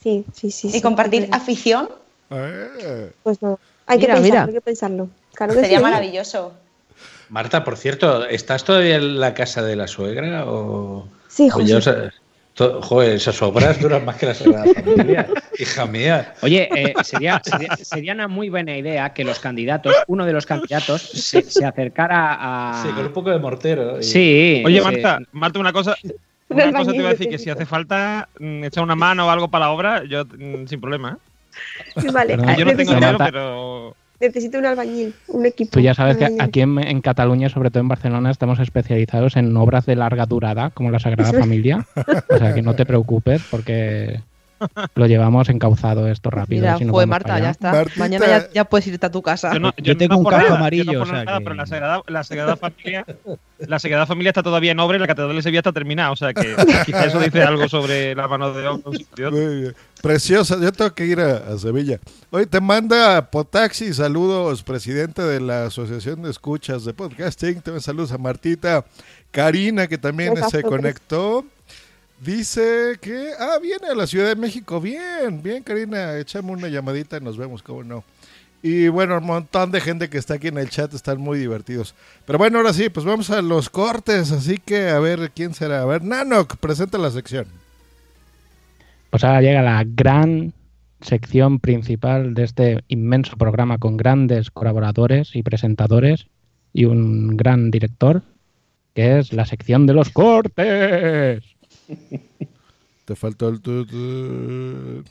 Sí, sí, sí. Y sí, compartir sí. afición Eh, Pues no. Hay que Mira, pensarlo, mira. hay que pensarlo. Claro que sería sí. maravilloso. Marta, por cierto, ¿estás todavía en la casa de la suegra o...? Sí, o José. To- joder, esas obras duran más que la Sagrada [LAUGHS] Familia, hija mía. Oye, eh, sería, sería, sería una muy buena idea que los candidatos, uno de los candidatos, se, se acercara a. Sí, con un poco de mortero. y- Sí, Oye, sí. Marta, Marta, una cosa. Un Una cosa te iba a decir que si hace falta mm, echar una mano o algo para la obra, yo mm, sin problema. ¿eh? Vale, Yo no tengo dinero, pero. Necesito un albañil, un equipo. Tú ya sabes que aquí en, en Cataluña, sobre todo en Barcelona, estamos especializados en obras de larga durada, como la Sagrada. Familia. O sea, que no te [LAUGHS] preocupes porque [LAUGHS] lo llevamos encauzado esto rápido. Mira, si no fue Marta, ya está. Martita- Mañana ya, ya puedes irte a tu casa. Yo, no, Yo tengo no un casco nada, amarillo, yo o sea nada, que- pero la Sagrada, la Sagrada Familia, la Sagrada Familia está todavía en obra y la Catedral de Sevilla está terminada. O sea que quizá eso dice algo sobre la mano de obra. Preciosa, yo tengo que ir a, a Sevilla. Hoy te manda Potaxi, saludos, presidente de la Asociación de Escuchas de Podcasting. También saludos a Martita. Karina, que también se conectó. Dice que, ah, viene a la Ciudad de México. Bien, bien, Karina, échame una llamadita y nos vemos, cómo no. Y bueno, un montón de gente que está aquí en el chat están muy divertidos. Pero bueno, ahora sí, pues vamos a los cortes. Así que a ver quién será. A ver, Nanok, presenta la sección. Pues ahora llega la gran sección principal de este inmenso programa con grandes colaboradores y presentadores y un gran director, que es la sección de los cortes. Te faltó el... tu- tu-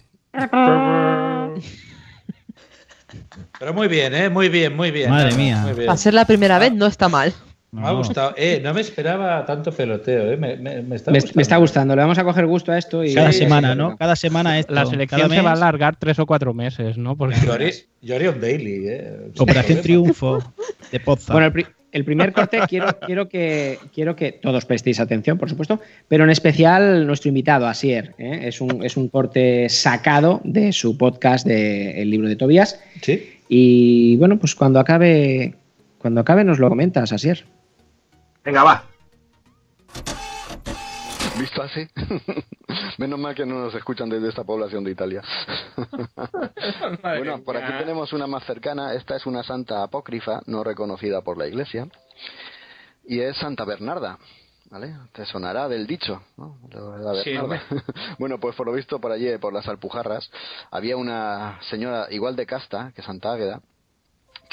Pero muy bien, ¿eh? Muy bien, muy bien. Madre mía. muy bien. Para ser la primera vez no está mal. Me ha No. gustado. Eh, no me esperaba tanto peloteo, ¿eh? Me, me- me está Me, gustando. me está gustando, le vamos a coger gusto a esto y. Cada Sí, semana, sí, ¿no? Cada semana esto. La selección se va a alargar tres o cuatro meses, ¿no? Porque Yo haría, yo haría un daily, ¿eh? Operación. Triunfo de Poza. Bueno, el, pri- el primer corte quiero, quiero, que, quiero que todos prestéis atención, por supuesto, pero en especial nuestro invitado, Asier. ¿eh? Es, un, es un corte sacado de su podcast de El libro de Tobías. Sí. Y bueno, pues cuando acabe, cuando acabe nos lo comentas, Asier. Venga, va. ¿Visto así? [LAUGHS] Menos mal que no nos escuchan desde esta población de Italia. [LAUGHS] bueno, por aquí tenemos una más cercana. Esta es una santa apócrifa, no reconocida por la iglesia. Y es Santa Bernarda. ¿Vale? Te sonará del dicho, ¿no? La Sí, [LAUGHS] bueno, pues por lo visto por allí, por las Alpujarras, había una señora igual de casta que Santa Águeda,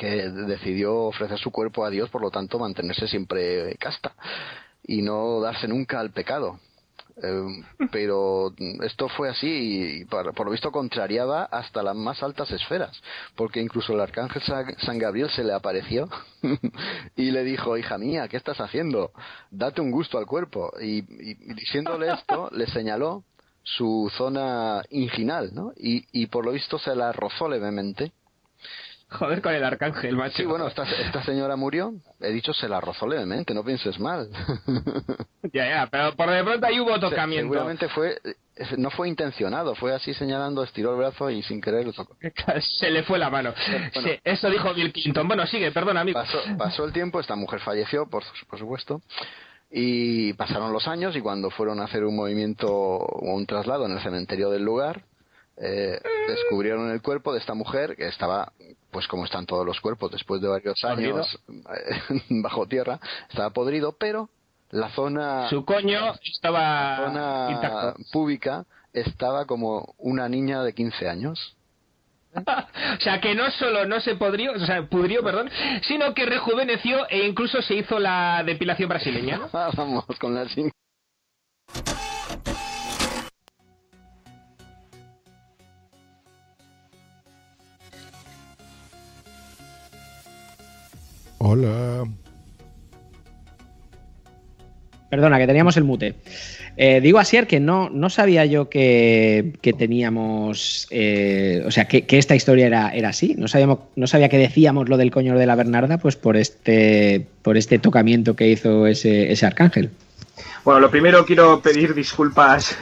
que decidió ofrecer su cuerpo a Dios, por lo tanto mantenerse siempre casta y no darse nunca al pecado. Eh, [LAUGHS] pero esto fue así y por, por lo visto contrariaba hasta las más altas esferas, porque incluso el arcángel Sa- San Gabriel se le apareció [LAUGHS] y le dijo, hija mía, ¿qué estás haciendo? Date un gusto al cuerpo. Y, y- y diciéndole esto, [LAUGHS] le señaló su zona inginal, ¿no? Y, y por lo visto se la rozó levemente. Joder con el arcángel, macho. Sí, bueno, esta, esta señora murió, he dicho se la rozó levemente, no pienses mal. [LAUGHS] Ya, ya, pero por de pronto ahí hubo Se- Seguramente fue, eh, no fue intencionado, fue así señalando, estiró el brazo y sin querer lo tocó. [LAUGHS] Se le fue la mano. Bueno. Sí, eso dijo Bill Clinton. Bueno, sigue, perdona, amigo. Pasó, pasó el tiempo, esta mujer falleció, por, por supuesto, y pasaron los años y cuando fueron a hacer un movimiento o un traslado en el cementerio del lugar, eh, descubrieron el cuerpo de esta mujer que estaba, pues como están todos los cuerpos después de varios años eh, [LAUGHS] bajo tierra, estaba podrido, pero la zona Su coño estaba la zona intacto. púbica estaba como una niña de 15 años. [LAUGHS] O sea, que no solo no se podrió, o sea, pudrió, perdón, sino que rejuveneció e incluso se hizo la depilación brasileña. [LAUGHS] Vamos con la Hola. Perdona, que teníamos el mute. Eh, digo Asier que no, no sabía yo que, que teníamos. eh, o sea, que, que esta historia era, era así. No, sabíamos, no sabía que decíamos lo del coño de la Bernarda, pues por este, por este tocamiento que hizo ese, ese arcángel. Bueno, lo primero quiero pedir disculpas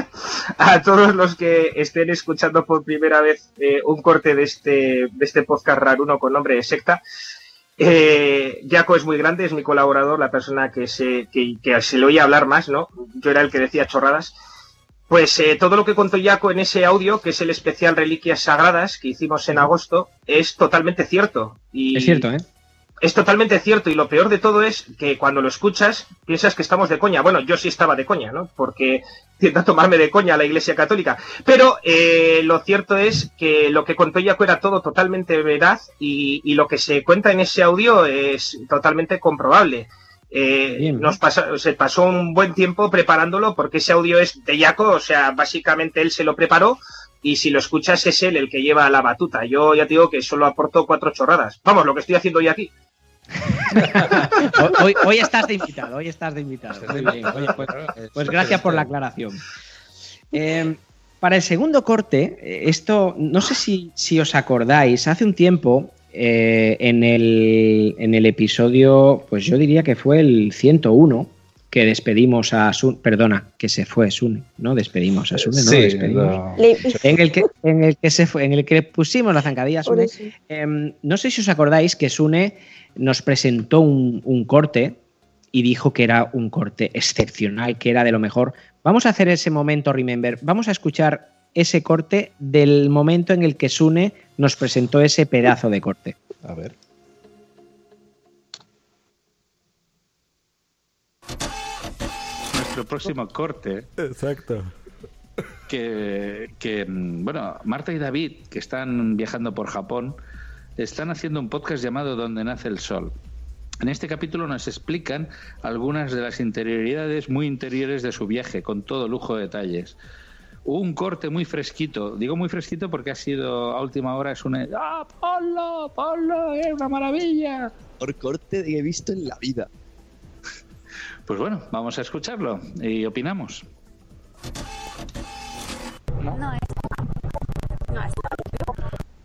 [LAUGHS] a todos los que estén escuchando por primera vez eh, un corte de este, de este podcast raruno con nombre de secta. Eh, Jaco es muy grande, es mi colaborador, la persona que se, que, que se le oía hablar más, ¿no? Yo era el que decía chorradas. Pues eh, todo lo que contó Jaco en ese audio, que es el especial Reliquias Sagradas que hicimos en agosto, es totalmente cierto. Y Es cierto, ¿eh? Es totalmente cierto y lo peor de todo es que cuando lo escuchas piensas que estamos de coña. Bueno, yo sí estaba de coña, ¿no? Porque [LAUGHS] tiendo a tomarme de coña la Iglesia Católica. Pero eh, lo cierto es que lo que contó Jaco era todo totalmente veraz y, y lo que se cuenta en ese audio es totalmente comprobable. Eh, nos pasa- se pasó un buen tiempo preparándolo porque ese audio es de Jaco, o sea, básicamente él se lo preparó y si lo escuchas es él el que lleva la batuta. Yo ya te digo que solo aporto cuatro chorradas. Vamos, lo que estoy haciendo hoy aquí. [LAUGHS] Hoy, hoy estás de invitado, hoy estás de invitado. Muy bien. Oye, pues, pues gracias por la aclaración. Eh, para el segundo corte, eh, esto, no sé si, si os acordáis, hace un tiempo, eh, en, el, en el episodio, pues yo diría que fue el 101, que despedimos a Sun, perdona, que se fue Sune, ¿no? Despedimos a Sune, no Sí, despedimos. En el, que, en el que se fue, en el que pusimos la zancadilla a Sune. Em, no sé si os acordáis que Sune nos presentó un, un corte y dijo que era un corte excepcional, que era de lo mejor. Vamos a hacer ese momento, remember. Vamos a escuchar ese corte del momento en el que Sune nos presentó ese pedazo de corte. A ver. Nuestro próximo corte. Exacto. que, que, mm, bueno, Marta y David, que están viajando por Japón, están haciendo un podcast llamado Donde nace el sol. En este capítulo nos explican algunas de las interioridades muy interiores de su viaje, con todo lujo de detalles. Hubo un corte muy fresquito, digo muy fresquito porque ha sido a última hora, es una... ¡Ah, ponlo, ponlo, es una maravilla! Por corte que he visto en la vida. Pues bueno, vamos a escucharlo y opinamos.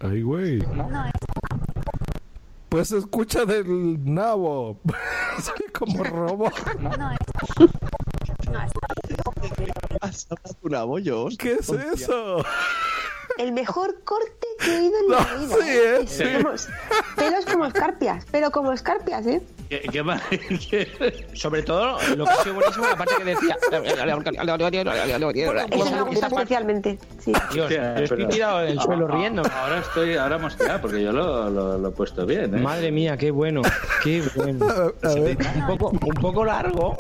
Ay, güey. Pues escucha del nabo. [LAUGHS] Soy como robo. [LAUGHS] Una bollos. ¿Qué es eso? El mejor corte que he oído en [LAUGHS] No, la vida. sí, ¿eh? ¿eh? Sí. Como- pelos como escarpias, pero como escarpias, ¿eh? ¿Qué, qué [LAUGHS] Sobre todo, lo que ha sido buenísimo la parte que decía. Esa, esa especialmente, sí. Dios, Hostia, yo estoy tirado en el suelo riendo. Ahora estoy, ahora hemos tirado porque yo lo, lo- lo he puesto bien. ¿eh? Madre mía, qué bueno, qué bueno. [LAUGHS] A ver. Un poco, un poco largo,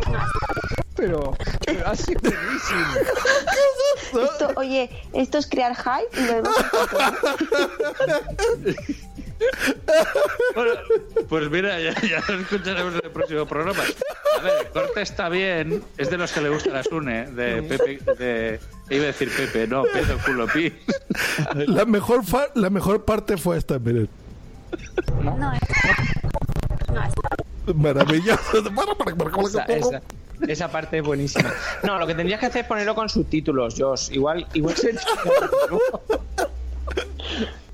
pero, pero ha sido buenísimo. Esto, oye, esto es crear hype y lo demás es poco. Bueno, pues mira, ya, ya lo escucharemos en el próximo programa. A ver, el corte está bien, es de los que le gusta la Sune, de Pepe, de, iba a decir Pepe, no, Pedro Culo Pi. La mejor, fa- la mejor parte fue esta, miren. Maravilloso. Esa, esa- esa parte es buenísima. No, lo que tendrías que hacer es ponerlo con subtítulos, Josh. Igual, igual se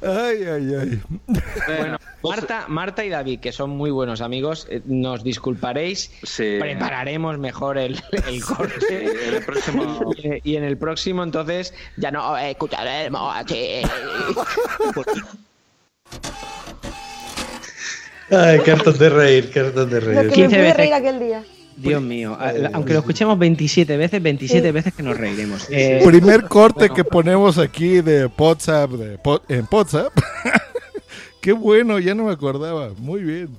Ay, ay, ay. Bueno, Marta, Marta y David, que son muy buenos amigos, eh, nos disculparéis. Sí. Prepararemos mejor el, el corte. en el próximo- Y, y en el próximo, entonces, ya no escucharemos aquí. Ay, hartos de reír, hartos de Lo reír. que me 15 pude veces. reír aquel día. Dios mío, a- aunque lo escuchemos 27 veces, 27 veces que nos reiremos. Eh, Primer corte que ponemos aquí de WhatsApp, de en WhatsApp. [LAUGHS] Qué bueno, ya no me acordaba. Muy bien.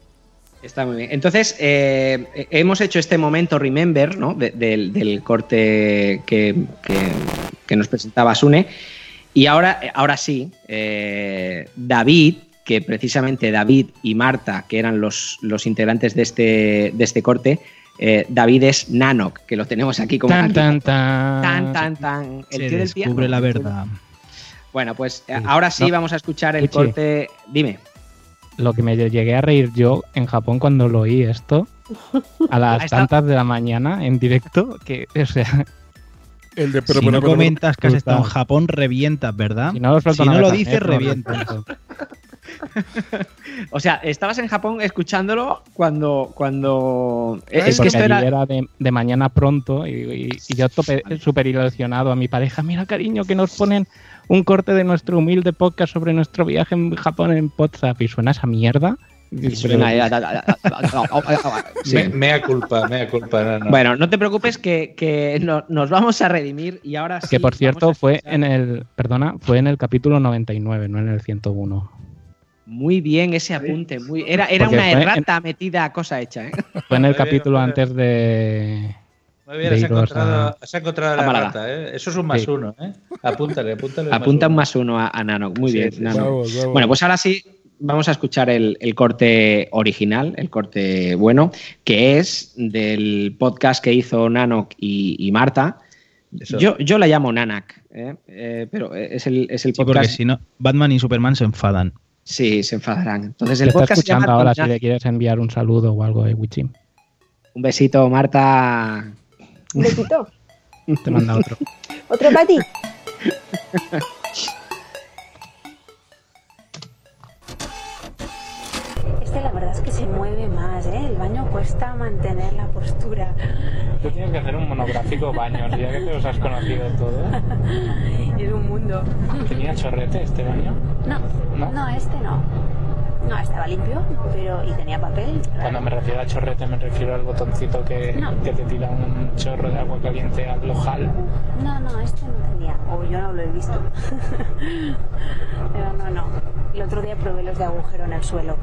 Está muy bien. Entonces, eh, eh, hemos hecho este momento Remember, ¿no? De- del, del corte que, que- que nos presentaba Sune. Y ahora, ahora sí, eh, David, que precisamente David y Marta, que eran los, los integrantes de este, de este corte, eh, David es Nanok, que lo tenemos aquí como Tan, tan, tan. tan, tan, tan. El Se tío del descubre piano. la verdad. Bueno, pues eh, ahora sí No. vamos a escuchar el corte. Dime. lo que me llegué a reír yo en Japón cuando lo oí esto, a las [LAUGHS] tantas de la mañana en directo, que, o sea, El de si no comentas que has estado en. Japón, revientas, ¿verdad? Si no Si no lo dices, no. revientas. [LAUGHS] O sea, estabas en Japón escuchándolo cuando. cuando... Sí, es que esto era. era de, de mañana pronto y, y- y yo tope- súper ilusionado a mi pareja. Mira, cariño, que nos ponen un corte de nuestro humilde podcast sobre nuestro viaje en Japón en WhatsApp y suena esa mierda. Sí. Me- mea culpa, mea culpa. no, no. Bueno, no te preocupes que, que no- nos vamos a redimir y ahora sí. que por cierto fue en el, perdona, fue en el capítulo 99, no en el 101. Muy bien ese apunte. Muy... Era, era Porque una errata metida a cosa hecha, ¿eh? [LAUGHS] Fue en el Muy capítulo bien. antes de, Muy bien, has encontrado, has encontrado a la Málaga. rata, ¿eh? Eso es un más Sí. uno, ¿eh? Apúntale, apúntale. Apunta un más uno a, a Nano. Muy Sí, bien, sí. Bueno, pues ahora sí, vamos a escuchar el, el corte original, el corte bueno, que es del podcast que hizo Nano y, y Marta. Eso. Yo, yo la llamo Nanak, ¿eh? Eh, pero es el, es el Sí, porque podcast. si no, Batman y Superman se enfadan. Sí, se enfadarán. Entonces el está podcast se llama escuchando ahora si le quieres enviar un saludo o algo de Wichim. Un besito, Marta. Un besito. Te manda otro. [LAUGHS] Otro para ti. [LAUGHS] Este la verdad es que se mueve más, ¿eh? El baño cuesta mantener la postura. Tú tienes que hacer un monográfico baños, ya que te los has conocido todos. [LAUGHS] Es un mundo. ¿Tenía chorrete este baño? No, ¿No? no, este no. No, estaba limpio, pero y tenía papel. Cuando me refiero a chorrete me refiero al botoncito que, No. que te tira un chorro de agua caliente al ojal. No, no, este no tenía. O yo no lo he visto. [LAUGHS] Pero no, no. El otro día probé los de agujero en el suelo.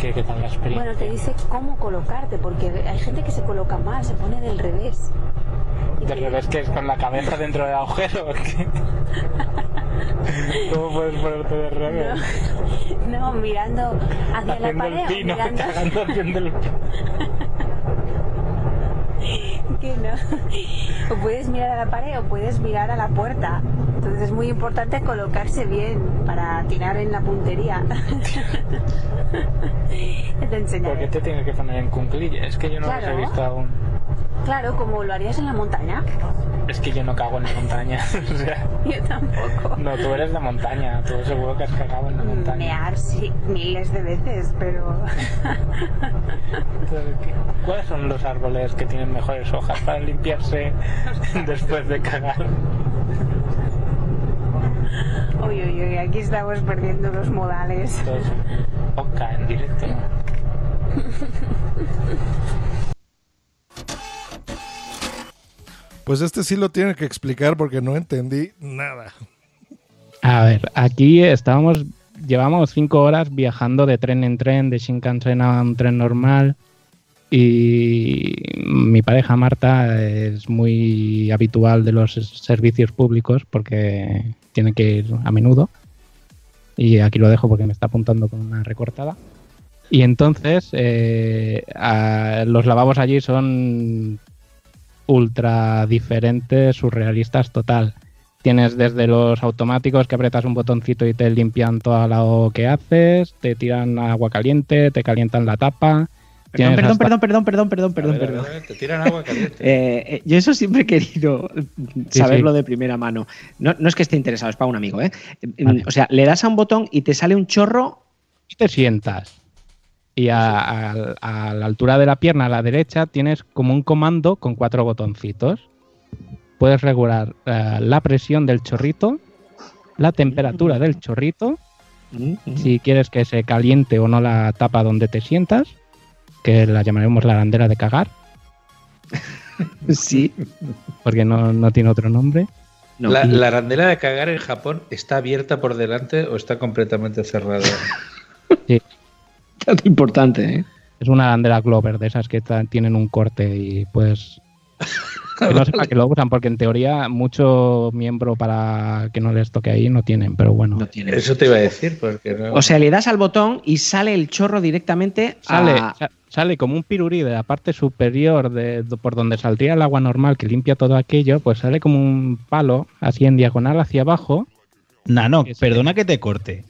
¿Qué, qué tal la experiencia? Bueno, te dice cómo colocarte, porque hay gente que se coloca mal, se pone del revés. De revés que es con la cabeza dentro del agujero. [LAUGHS] ¿Cómo puedes ponerte de revés? No, mirando hacia la Haciendo pared. el o pino, mirando... cagando [LAUGHS] haciendo el [LAUGHS] [LAUGHS] que no. O puedes mirar a la pared o puedes mirar a la puerta. Entonces es muy importante colocarse bien para tirar en la puntería. [LAUGHS] te ¿Por qué enseñaré. te tienes que poner en cunclillas? Es que yo no los Claro. he visto aún. Claro, como lo harías en la montaña. Es que yo no cago en la montaña. [LAUGHS] o sea, Yo tampoco. no, tú eres la montaña. Tú seguro que has cagado en la montaña. Mear, sí, miles de veces, pero. [LAUGHS] Entonces, ¿qué- ¿Cuáles son los árboles que tienen mejores hojas para limpiarse [LAUGHS] después de cagar? Uy, uy, uy, aquí estamos perdiendo los modales. Entonces, Oca en directo. Pues este sí lo tiene que explicar porque no entendí nada. A ver, aquí estábamos, llevamos cinco horas viajando de tren en tren, de Shinkansen a un tren normal. Y mi pareja Marta es muy habitual de los servicios públicos porque tiene que ir a menudo. Y aquí lo dejo porque me está apuntando con una recortada. Y entonces eh, los lavabos allí son ultra diferentes, surrealistas total. Tienes desde los automáticos que apretas un botoncito y te limpian todo lo que haces, te tiran agua caliente, te calientan la tapa. Perdón, perdón, hasta- perdón, perdón, perdón, perdón, perdón, te tiran agua caliente. [LAUGHS] Eh, eh, yo eso siempre he querido Sí, saberlo sí. de primera mano. No, no es que esté interesado, es para un amigo, ¿eh? Eh, Vale. O sea, le das a un botón y te sale un chorro. y te sientas. Y a, a- a la altura de la pierna, a la derecha, tienes como un comando con cuatro botoncitos. Puedes regular eh, la presión del chorrito, la temperatura del chorrito, si quieres que se caliente o no la tapa donde te sientas, que la llamaremos la arandela de cagar, [LAUGHS] Sí. porque no, no tiene otro nombre. No. La, Y- la arandela de cagar en Japón está abierta por delante o está completamente cerrada. [LAUGHS] Dato importante, ¿eh? Es una arandela Glover, de esas que tienen un corte y pues... [LAUGHS] que no sé para qué lo usan, porque en teoría mucho miembro para que no les toque ahí no tienen, pero bueno. Eso te iba a decir, porque no. O sea, le das al botón y sale el chorro directamente Sale, a... sa- sale como un pirurí de la parte superior de, de- por donde saldría el agua normal que limpia todo aquello, pues sale como un palo así en diagonal hacia abajo. Nano, perdona que te corte.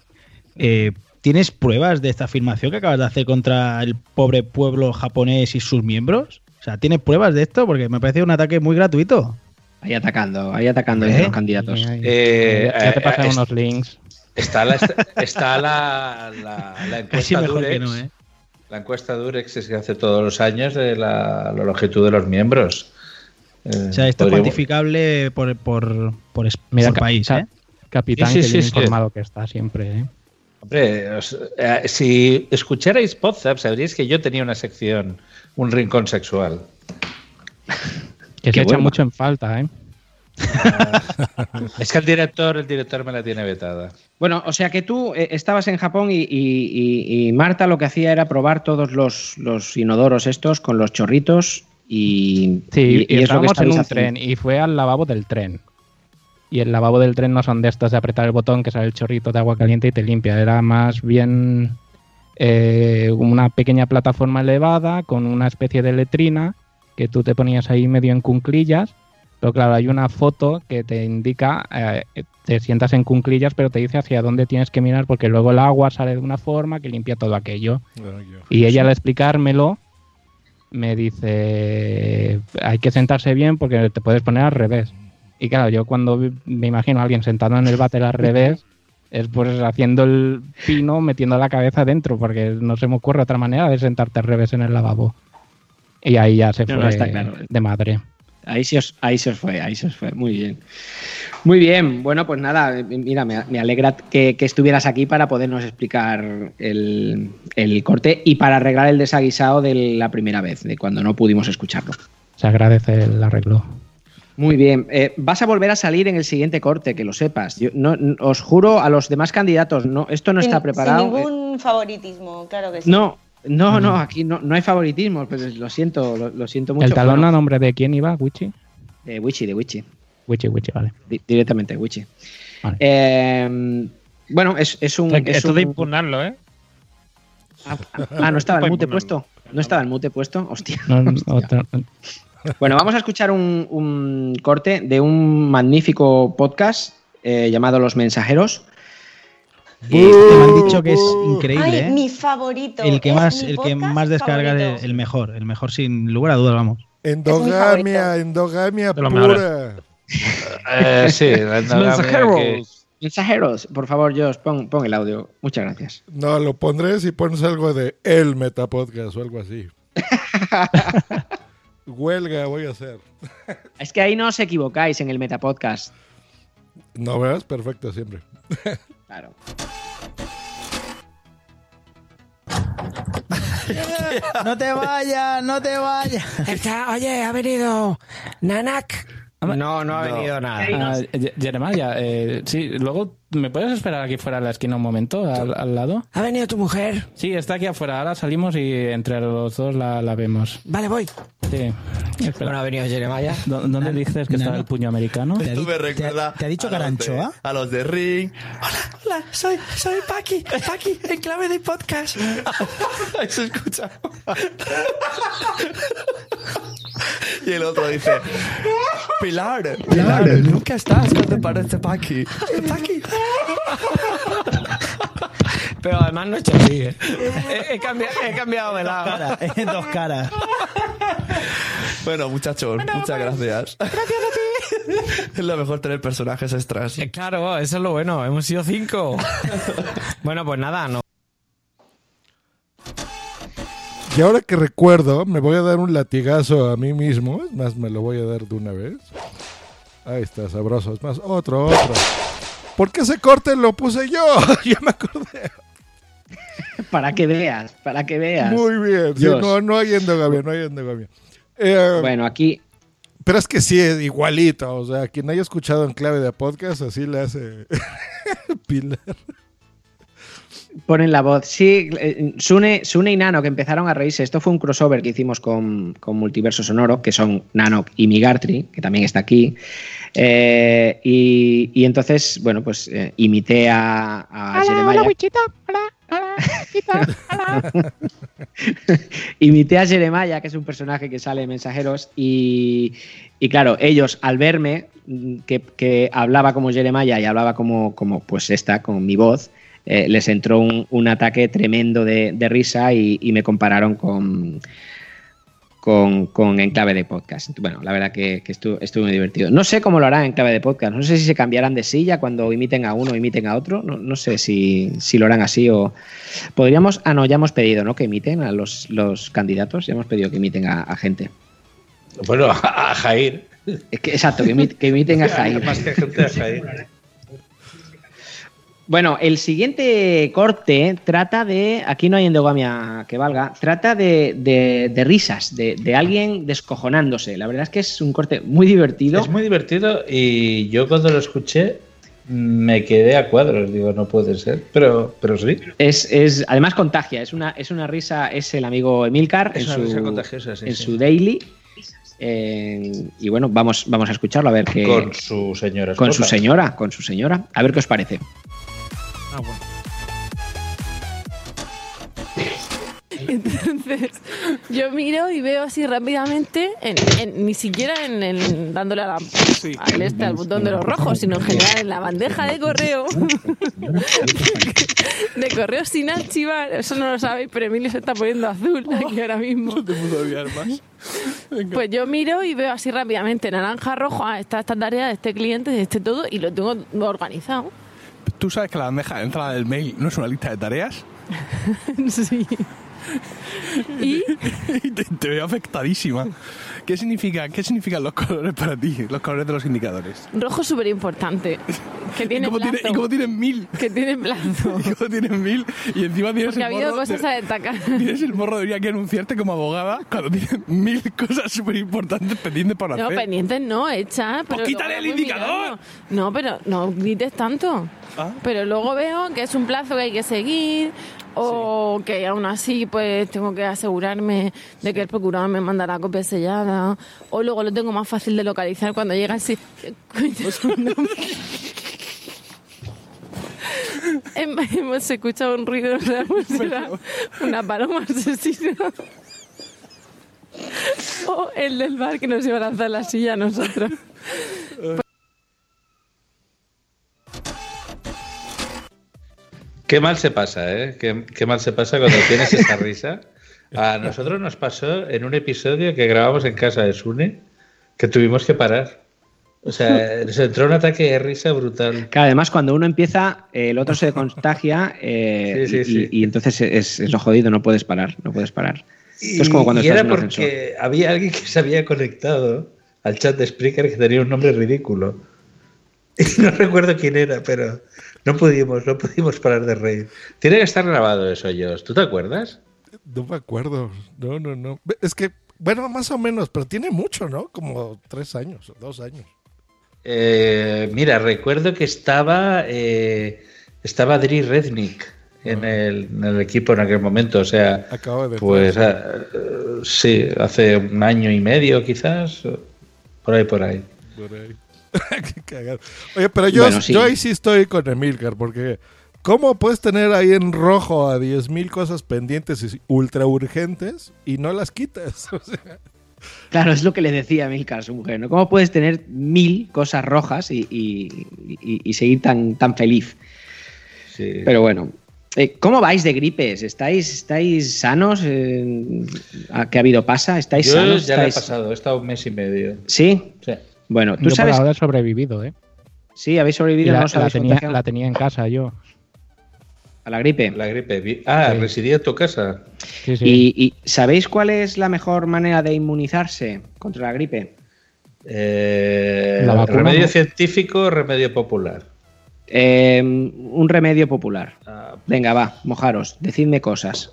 Eh, ¿tienes pruebas de esta afirmación que acabas de hacer contra el pobre pueblo japonés y sus miembros? O sea, ¿tienes pruebas de esto? Porque me parece un ataque muy gratuito. Ahí atacando, ahí atacando ¿Eh? a los candidatos. Eh, ya te eh, pasan es- unos links. Está la, está la, la, la [LAUGHS] encuesta mejor Durex. que no, ¿eh? La encuesta Durex es que hace todos los años de la, la longitud de los miembros. Eh, O sea, esto es cuantificable por, por, por, Mira, por país, ca- ¿eh? Capitán, Sí, sí, que bien sí, sí. informado que está siempre, ¿eh? Hombre, os- eh, si escucharais Podzap, sabríais que yo tenía una sección, un rincón sexual. Que se echa mucho en falta, ¿eh? Es que el director, el director me la tiene vetada. Bueno, o sea que tú eh, estabas en Japón y, y- y- y Marta lo que hacía era probar todos los, los inodoros estos con los chorritos y, Sí, y- y, y es lo que estábamos en un haciendo. tren y fue al lavabo del tren. Y el lavabo del tren no son de estos de apretar el botón que sale el chorrito de agua caliente y te limpia. Era más bien eh, una pequeña plataforma elevada con una especie de letrina que tú te ponías ahí medio en cunclillas. Pero claro, hay una foto que te indica, eh, te sientas en cunclillas, pero te dice hacia dónde tienes que mirar porque luego el agua sale de una forma que limpia todo aquello. Y ella al explicármelo me dice, hay que sentarse bien porque te puedes poner al revés. Y claro, yo cuando me imagino a alguien sentado en el váter al revés, es pues haciendo el pino, metiendo la cabeza dentro, porque no se me ocurre otra manera de sentarte al revés en el lavabo. Y ahí ya se No, no, fue está claro. de madre. Ahí se, os, ahí se os fue, ahí se os fue. Muy bien. Muy bien. Bueno, pues nada, mira, me, me alegra que, que estuvieras aquí para podernos explicar el, el corte y para arreglar el desaguisado de la primera vez, de cuando no pudimos escucharlo. Se agradece el arreglo. Muy bien. Eh, vas a volver a salir en el siguiente corte, que lo sepas. Yo, no, os juro a los demás candidatos, no, esto no está preparado. Sin ningún favoritismo, claro que sí. No, no, no, aquí no, no hay favoritismo, pues lo siento, lo, lo siento mucho. ¿El talón Bueno, a nombre de quién iba, Wichi? de Wichi, de Wichi. Wichi, Wichi, vale. Di- directamente, Wichi. Vale. Eh, bueno, es, es un. es Esto de impugnarlo, ¿eh? Ah, no estaba [LAUGHS] el mute puesto. No estaba el mute puesto. Hostia. No, no, [LAUGHS] Hostia. otra- Bueno, vamos a escuchar un, un corte de un magnífico podcast eh, llamado Los Mensajeros. Y este me han dicho que es increíble, Ay, ¿eh? mi favorito. El que más, el que más descarga es el mejor, el mejor sin lugar a dudas, vamos. Endogamia, endogamia De lo pura. Eh, sí, la endogamia Mensajeros. que- Mensajeros, por favor, Josh, pon, pon el audio. Muchas gracias. No, lo pondré si pones algo de el Metapodcast o algo así. [LAUGHS] Huelga voy a hacer. [LAUGHS] Es que ahí no os equivocáis en el Metapodcast. No veas, perfecto siempre. [LAUGHS] Claro. No te vayas, no te vayas. oye, ha venido Nanak. No, no ha venido nada. Ah, Jeremiah, eh, sí, luego, ¿me puedes esperar aquí fuera de la esquina un momento, al, al lado? ¿Ha venido tu mujer? Sí, está aquí afuera. Ahora salimos y entre los dos la, la vemos. Vale, voy. Sí. Espera. Bueno, ha venido Jeremiah. ¿Dó- ¿Dónde dices que no, está no. el puño americano? ¿Te ha, Esto me te ha- recuerda te ha dicho a los de- Caranchoa? A los de Ring. Hola, soy, soy Paqui. Paqui, en clave de podcast. [LAUGHS] Ahí se escucha. y el otro dice: Pilar, Pilar, nunca estás cuando parece Paqui. Paqui. [LAUGHS] Pero además no he hecho así, ¿eh? He, he cambiado, he cambiado de lado. Cara, en dos caras. Bueno, muchachos, muchas gracias. Gracias a ti. [LAUGHS] Es lo mejor tener personajes extras. Eh, Claro, eso es lo bueno. Hemos sido cinco. bueno, pues nada, no. Y ahora que recuerdo, me voy a dar un latigazo a mí mismo. Es más, me lo voy a dar de una vez. Ahí está, sabroso. Es más, otro, otro. ¿Por qué ese corte lo puse yo? [LAUGHS] ya me acordé. Para que veas, para que veas. Muy bien. Sí, no, no hay endogamia, no hay endogamia. Eh, Bueno, aquí Pero es que sí, es igualito. O sea, quien haya escuchado en clave de podcast, así le hace [LAUGHS] Pilar. ponen la voz. Sí, eh, Sune, Sune y Nano que empezaron a reírse. Esto fue un crossover que hicimos con, con Multiverso Sonoro, que son Nano y Migartri, que también está aquí. Eh, y, y entonces, bueno, pues eh, imité a, a Jeremiah. Hola, hola. Hola. [LAUGHS] imité a Jeremiah, que es un personaje que sale en Mensajeros, y, y claro, ellos al verme mm, que, que hablaba como Jeremiah y hablaba como, como pues esta, con mi voz, eh, les entró un, un ataque tremendo de, de risa y, y me compararon con, con, con Enclave de Podcast. Bueno, la verdad que, que estuvo, estuvo muy divertido. No sé cómo lo harán Enclave de Podcast. No sé si se cambiarán de silla cuando imiten a uno o imiten a otro. No, no sé si, si lo harán así o... Podríamos... Ah, no, ya hemos pedido, ¿no? Que imiten a los, los candidatos. Ya hemos pedido que imiten a, a gente. Bueno, [LAUGHS] a Jair. Es que, exacto, que, imit- que imiten a [LAUGHS] Jair. Más que gente a Jair. Bueno, el siguiente corte trata de, aquí no hay endogamia que valga, trata de, de- de risas, de, de alguien descojonándose. La verdad es que es un corte muy divertido. Es muy divertido y yo cuando lo escuché me quedé a cuadros. Digo, no puede ser, pero, pero sí. Es, es- además contagia, es una, es una risa, es el amigo Emilcar Es en, una su, risa contagiosa, sí, en sí. su daily. Eh, y bueno, vamos, vamos a escucharlo a ver qué. Con su señora Con su señora, con su señora. A ver qué os parece. Ah, bueno. Entonces, yo miro y veo así rápidamente, en- en- ni siquiera en, el- dándole a la, al, este, al botón de los rojos, sino en general en la bandeja de correo, [LAUGHS] de correo sin archivar. Eso no lo sabéis, pero Emilio se está poniendo azul aquí ahora mismo. Pues yo miro y veo así rápidamente naranja, rojo, ah, está esta tarea de este cliente, de este todo, y lo tengo organizado. ¿Tú sabes que la bandeja de entrada del mail no es una lista de tareas? [LAUGHS] sí. [LAUGHS] ¿Y? te, te veo afectadísima. ¿Qué, significa, ¿Qué significan los colores para ti? Los colores de los indicadores. Rojo es súper importante. Que [LAUGHS] tiene ¿Y cómo, tiene. ¿Y cómo tienen mil? Que tiene plazo. [LAUGHS] ¿Y cómo tienen mil? Y encima tienes Porque ha el habido morro cosas de- a destacar. [LAUGHS] Tienes el morro de que anunciarte como abogada cuando tienes mil cosas súper importantes pendientes por No, hacer. pendientes no, hechas. Pero Pues quítale el indicador. mirando. No, pero no grites tanto. Ah. Pero luego veo que es un plazo que hay que seguir o que aún así pues tengo que asegurarme de que el procurador me manda la copia sellada o luego lo tengo más fácil de localizar cuando llega así. Hem- Hemos escuchado un ruido, pues era una paloma [LAUGHS] asesina. O el del bar que nos iba a lanzar la silla a nosotros. Qué mal se pasa, ¿eh? Qué, qué mal se pasa cuando [LAUGHS] tienes esa risa. A nosotros nos pasó en un episodio que grabamos en casa de Sune que tuvimos que parar. O sea, [LAUGHS] se entró un ataque de risa brutal. Que además, cuando uno empieza, el otro se contagia [LAUGHS] eh, Sí, sí, y, sí. y- y entonces es, es lo jodido, no puedes parar, no puedes parar. Esto es como cuando y estás era un ascensor. porque había alguien que se había conectado al chat de Spreaker que tenía un nombre ridículo. Y no recuerdo quién era, pero no pudimos, no pudimos parar de reír. Tiene que estar grabado eso, Jos. ¿Tú te acuerdas? No me acuerdo. No, no, no. Es que, bueno, más o menos, pero tiene mucho, ¿no? Como tres años, dos años. Eh, mira, recuerdo que estaba eh, estaba Dri Rednick en el, en el equipo en aquel momento, o sea, Acabo de pues ah, sí, hace un año y medio quizás, por ahí, por ahí. Por ahí. [LAUGHS] Qué. Oye, pero yo, Bueno, sí. yo ahí sí estoy con Emilcar, porque ¿cómo puedes tener ahí en rojo a 10.000 cosas pendientes y ultra urgentes y no las quitas? [LAUGHS] O sea, Claro, es lo que le decía a Milcar a su mujer, ¿no? ¿Cómo puedes tener mil cosas rojas y, y- y- y seguir tan, tan feliz? Sí. Pero bueno, eh, ¿cómo vais de gripes? ¿Estáis, estáis sanos? Eh, ¿A qué ha habido pasa? ¿Estáis Yo sanos? ya le he ¿Estáis- pasado, he estado un mes y medio. ¿Sí? Sí. Bueno, tú Yo por sabes... ahora he sobrevivido, ¿eh? Sí, habéis Y sobrevivido, la, no la tenía, la tenía en casa yo. ¿A la gripe? La gripe. Ah, Sí. residía en tu casa. Sí, sí. ¿Y, y sabéis cuál es la mejor manera de inmunizarse contra la gripe? Eh, La vacuna, remedio ¿no? científico, remedio popular. Eh, un remedio popular. Ah. Venga, va, mojaros, decidme cosas.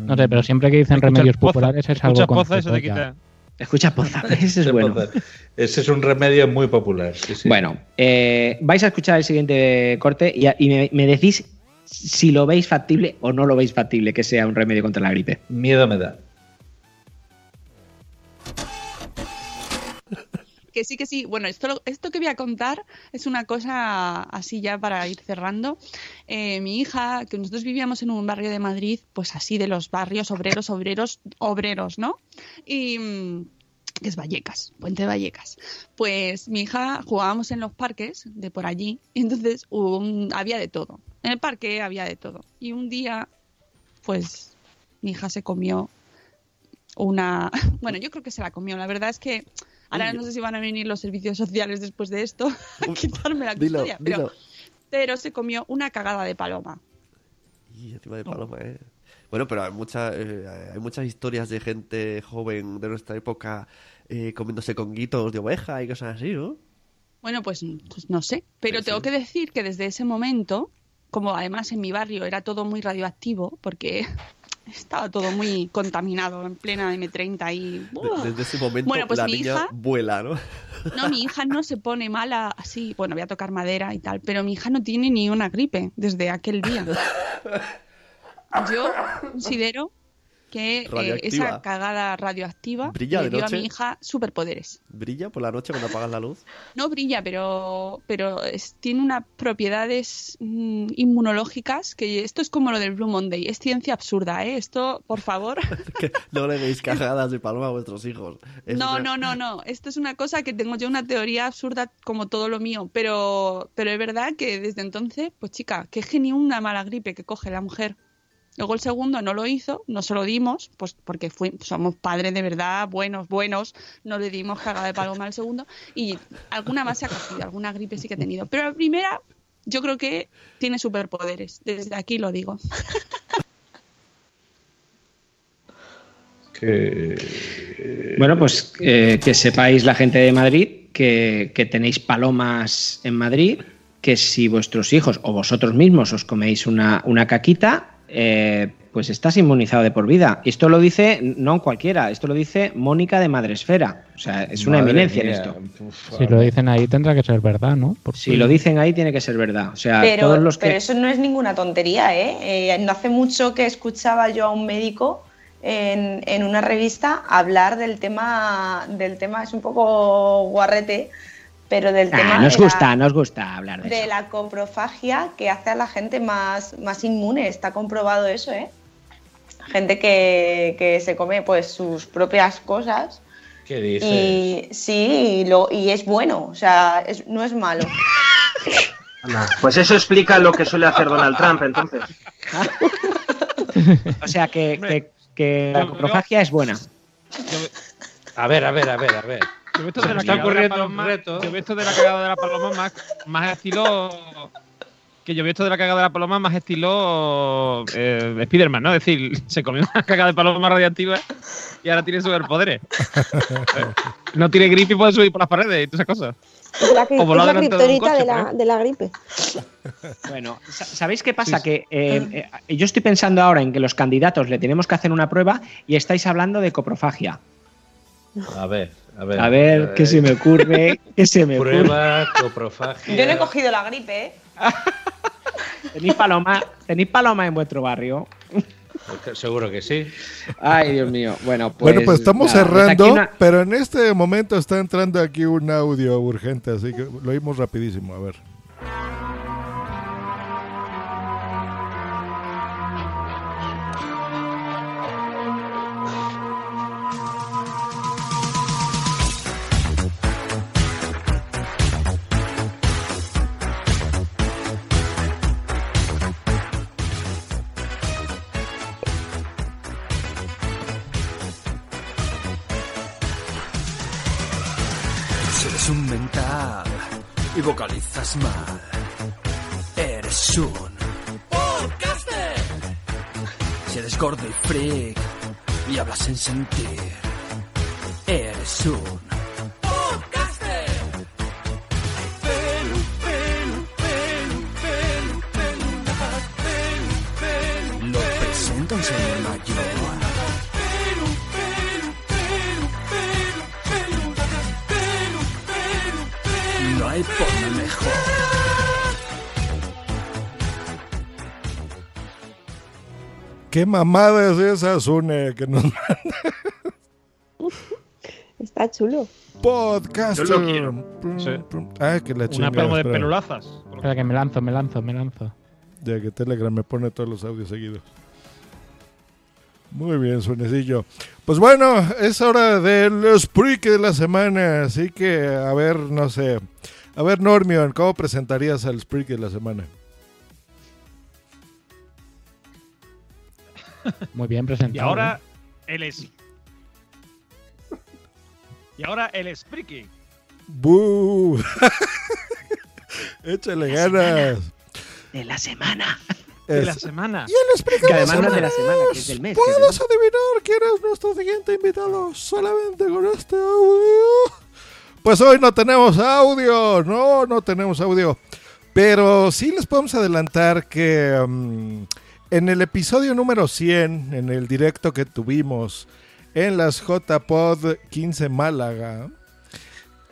No sé, pero siempre que dicen remedios poza, populares es algo poza, eso te quita. Escucha poza, [LAUGHS] ese es bueno. Ese es un remedio muy popular. sí, sí. Bueno, eh, vais a escuchar el siguiente corte y, y me, me decís si lo veis factible o no lo veis factible que sea un remedio contra la gripe. Miedo me da. Que sí, que sí. Bueno, esto, esto que voy a contar es una cosa así ya para ir cerrando. Eh, mi hija, que nosotros vivíamos en un barrio de Madrid, pues así de los barrios obreros, obreros, obreros, ¿no? Y mm, que es Vallecas, Puente Vallecas. Pues mi hija jugábamos en los parques de por allí, y entonces había de todo. En el parque había de todo. Y un día, pues mi hija se comió una. [LAUGHS] Bueno, yo creo que se la comió. La verdad es que ahora no sé si van a venir los servicios sociales después de esto [LAUGHS] a quitarme la Dilo, custodia, pero, dilo. pero se comió una cagada de paloma. Y encima de paloma, eh. Bueno, pero hay, mucha, eh, hay muchas historias de gente joven de nuestra época eh, comiéndose conguitos de oveja y cosas así, ¿no? Bueno, pues, pues no sé. Pero tengo que decir que desde ese momento, como además en mi barrio era todo muy radioactivo, porque estaba todo muy contaminado en plena M30 y... De- desde ese momento Bueno, pues la mi niña hija- vuela, ¿no? No, mi hija no se pone mala así, bueno, voy a tocar madera y tal, pero mi hija no tiene ni una gripe desde aquel día. [LAUGHS] Yo considero que eh, esa cagada radioactiva ¿Brilla le de dio a mi hija superpoderes. Brilla por la noche cuando apagas la luz. [LAUGHS] No brilla, pero, pero es- tiene unas propiedades mm, inmunológicas que esto es como lo del Blue Monday. Es ciencia absurda, ¿eh? Esto, por favor. [LAUGHS] Que no le deis cagadas de paloma a vuestros hijos. Es No, una- no, no, no. Esto es una cosa que tengo yo una teoría absurda como todo lo mío, pero, pero es verdad que desde entonces, pues chica, qué genio una mala gripe que coge la mujer. Luego el segundo no lo hizo, no se lo dimos, pues porque fui- somos padres de verdad, buenos, buenos, no le dimos cagada de paloma al segundo y alguna más se ha cogido, alguna gripe sí que he tenido. Pero la primera, yo creo que tiene superpoderes, desde aquí lo digo. Bueno, pues eh, que sepáis la gente de Madrid que, que tenéis palomas en Madrid, que si vuestros hijos o vosotros mismos os coméis una, una caquita, eh, pues estás inmunizado de por vida. Y esto lo dice no cualquiera, esto lo dice Mónica de Madresfera. O sea, es una Madre eminencia en esto. Si lo dicen ahí tendrá que ser verdad, ¿no? Porque- Si lo dicen ahí tiene que ser verdad. O sea, Pero, todos los que... pero eso no es ninguna tontería, ¿eh? Eh, No hace mucho que escuchaba yo a un médico en, en una revista hablar del tema, del tema, es un poco guarrete, pero del tema Ah, nos de la- gusta, nos gusta hablar de de eso. la coprofagia que hace a la gente más, más inmune. Está comprobado eso, ¿eh? Gente que, que se come pues sus propias cosas ¿Qué dices? y sí, y, lo, y es bueno, o sea, es- no es malo. Pues eso explica lo que suele hacer Donald Trump, entonces. [LAUGHS] O sea, que, que- que la coprofagia es buena. A ver, a ver, a ver, a ver. Yo he visto Se de la está de la ocurriendo paloma, un reto. yo he visto de la cagada de la paloma más, más estilo que yo he visto de la cagada de la paloma más estilo eh, Spiderman, ¿no? Es decir, se comió una cagada de paloma radiactiva y ahora tiene superpoderes. [LAUGHS] no tiene gripe y puede subir por las paredes y todas esas cosas. Es la, es la de coche, la, ejemplo. de la gripe. [LAUGHS] Bueno, sa- ¿sabéis qué pasa? Que eh, eh, yo estoy pensando ahora en que los candidatos le tenemos que hacer una prueba y estáis hablando de coprofagia. A ver, a ver. A ver, ¿qué se me ocurre? ¿Qué se me ocurre? Prueba, coprofagia. Yo no he cogido la gripe, ¿eh? [LAUGHS] ¿Tenéis paloma, ¿Tenéis paloma en vuestro barrio? Seguro que sí. Ay, Dios mío. Bueno, pues. bueno, pues estamos nada, desde aquí cerrando, una- pero en este momento está entrando aquí un audio urgente, así que lo oímos rapidísimo, a ver. Vocalizas mal, eres un podcaster. Si eres gordo y freak y hablas sin sentir, eres un podcaster. Pelu, pelu, pelu, pelu, pelu, pelu, Lo presenta un señor mayor. Pelu, pelu, pelu, ¿Qué mamada es esa, Sune, que nos Está chulo. Podcaster. Yo lo quiero. Sí. Ah, que la Una chingada. promo de espera. pelulazas. Espera que me lanzo, me lanzo, me lanzo. Ya que Telegram me pone todos los audios seguidos. Muy bien, suenecillo. Pues bueno, es hora del Spreak de la semana, así que a ver, no sé. A ver, Normion, ¿cómo presentarías al Spreak de la semana? Muy bien presentado. Y ahora el es. Y ahora el Spreaking. ¡Bú! [LAUGHS] Échale ganas. De la semana. De la Es- semana. Y de Que la además no es de la semana que es del mes. es ¿Puedes adivinar quién es nuestro siguiente invitado solamente con este audio? Pues hoy no tenemos audio, no, no tenemos audio. Pero sí les podemos adelantar que mm, en el episodio número 100, en el directo que tuvimos en las JPod 15 Málaga,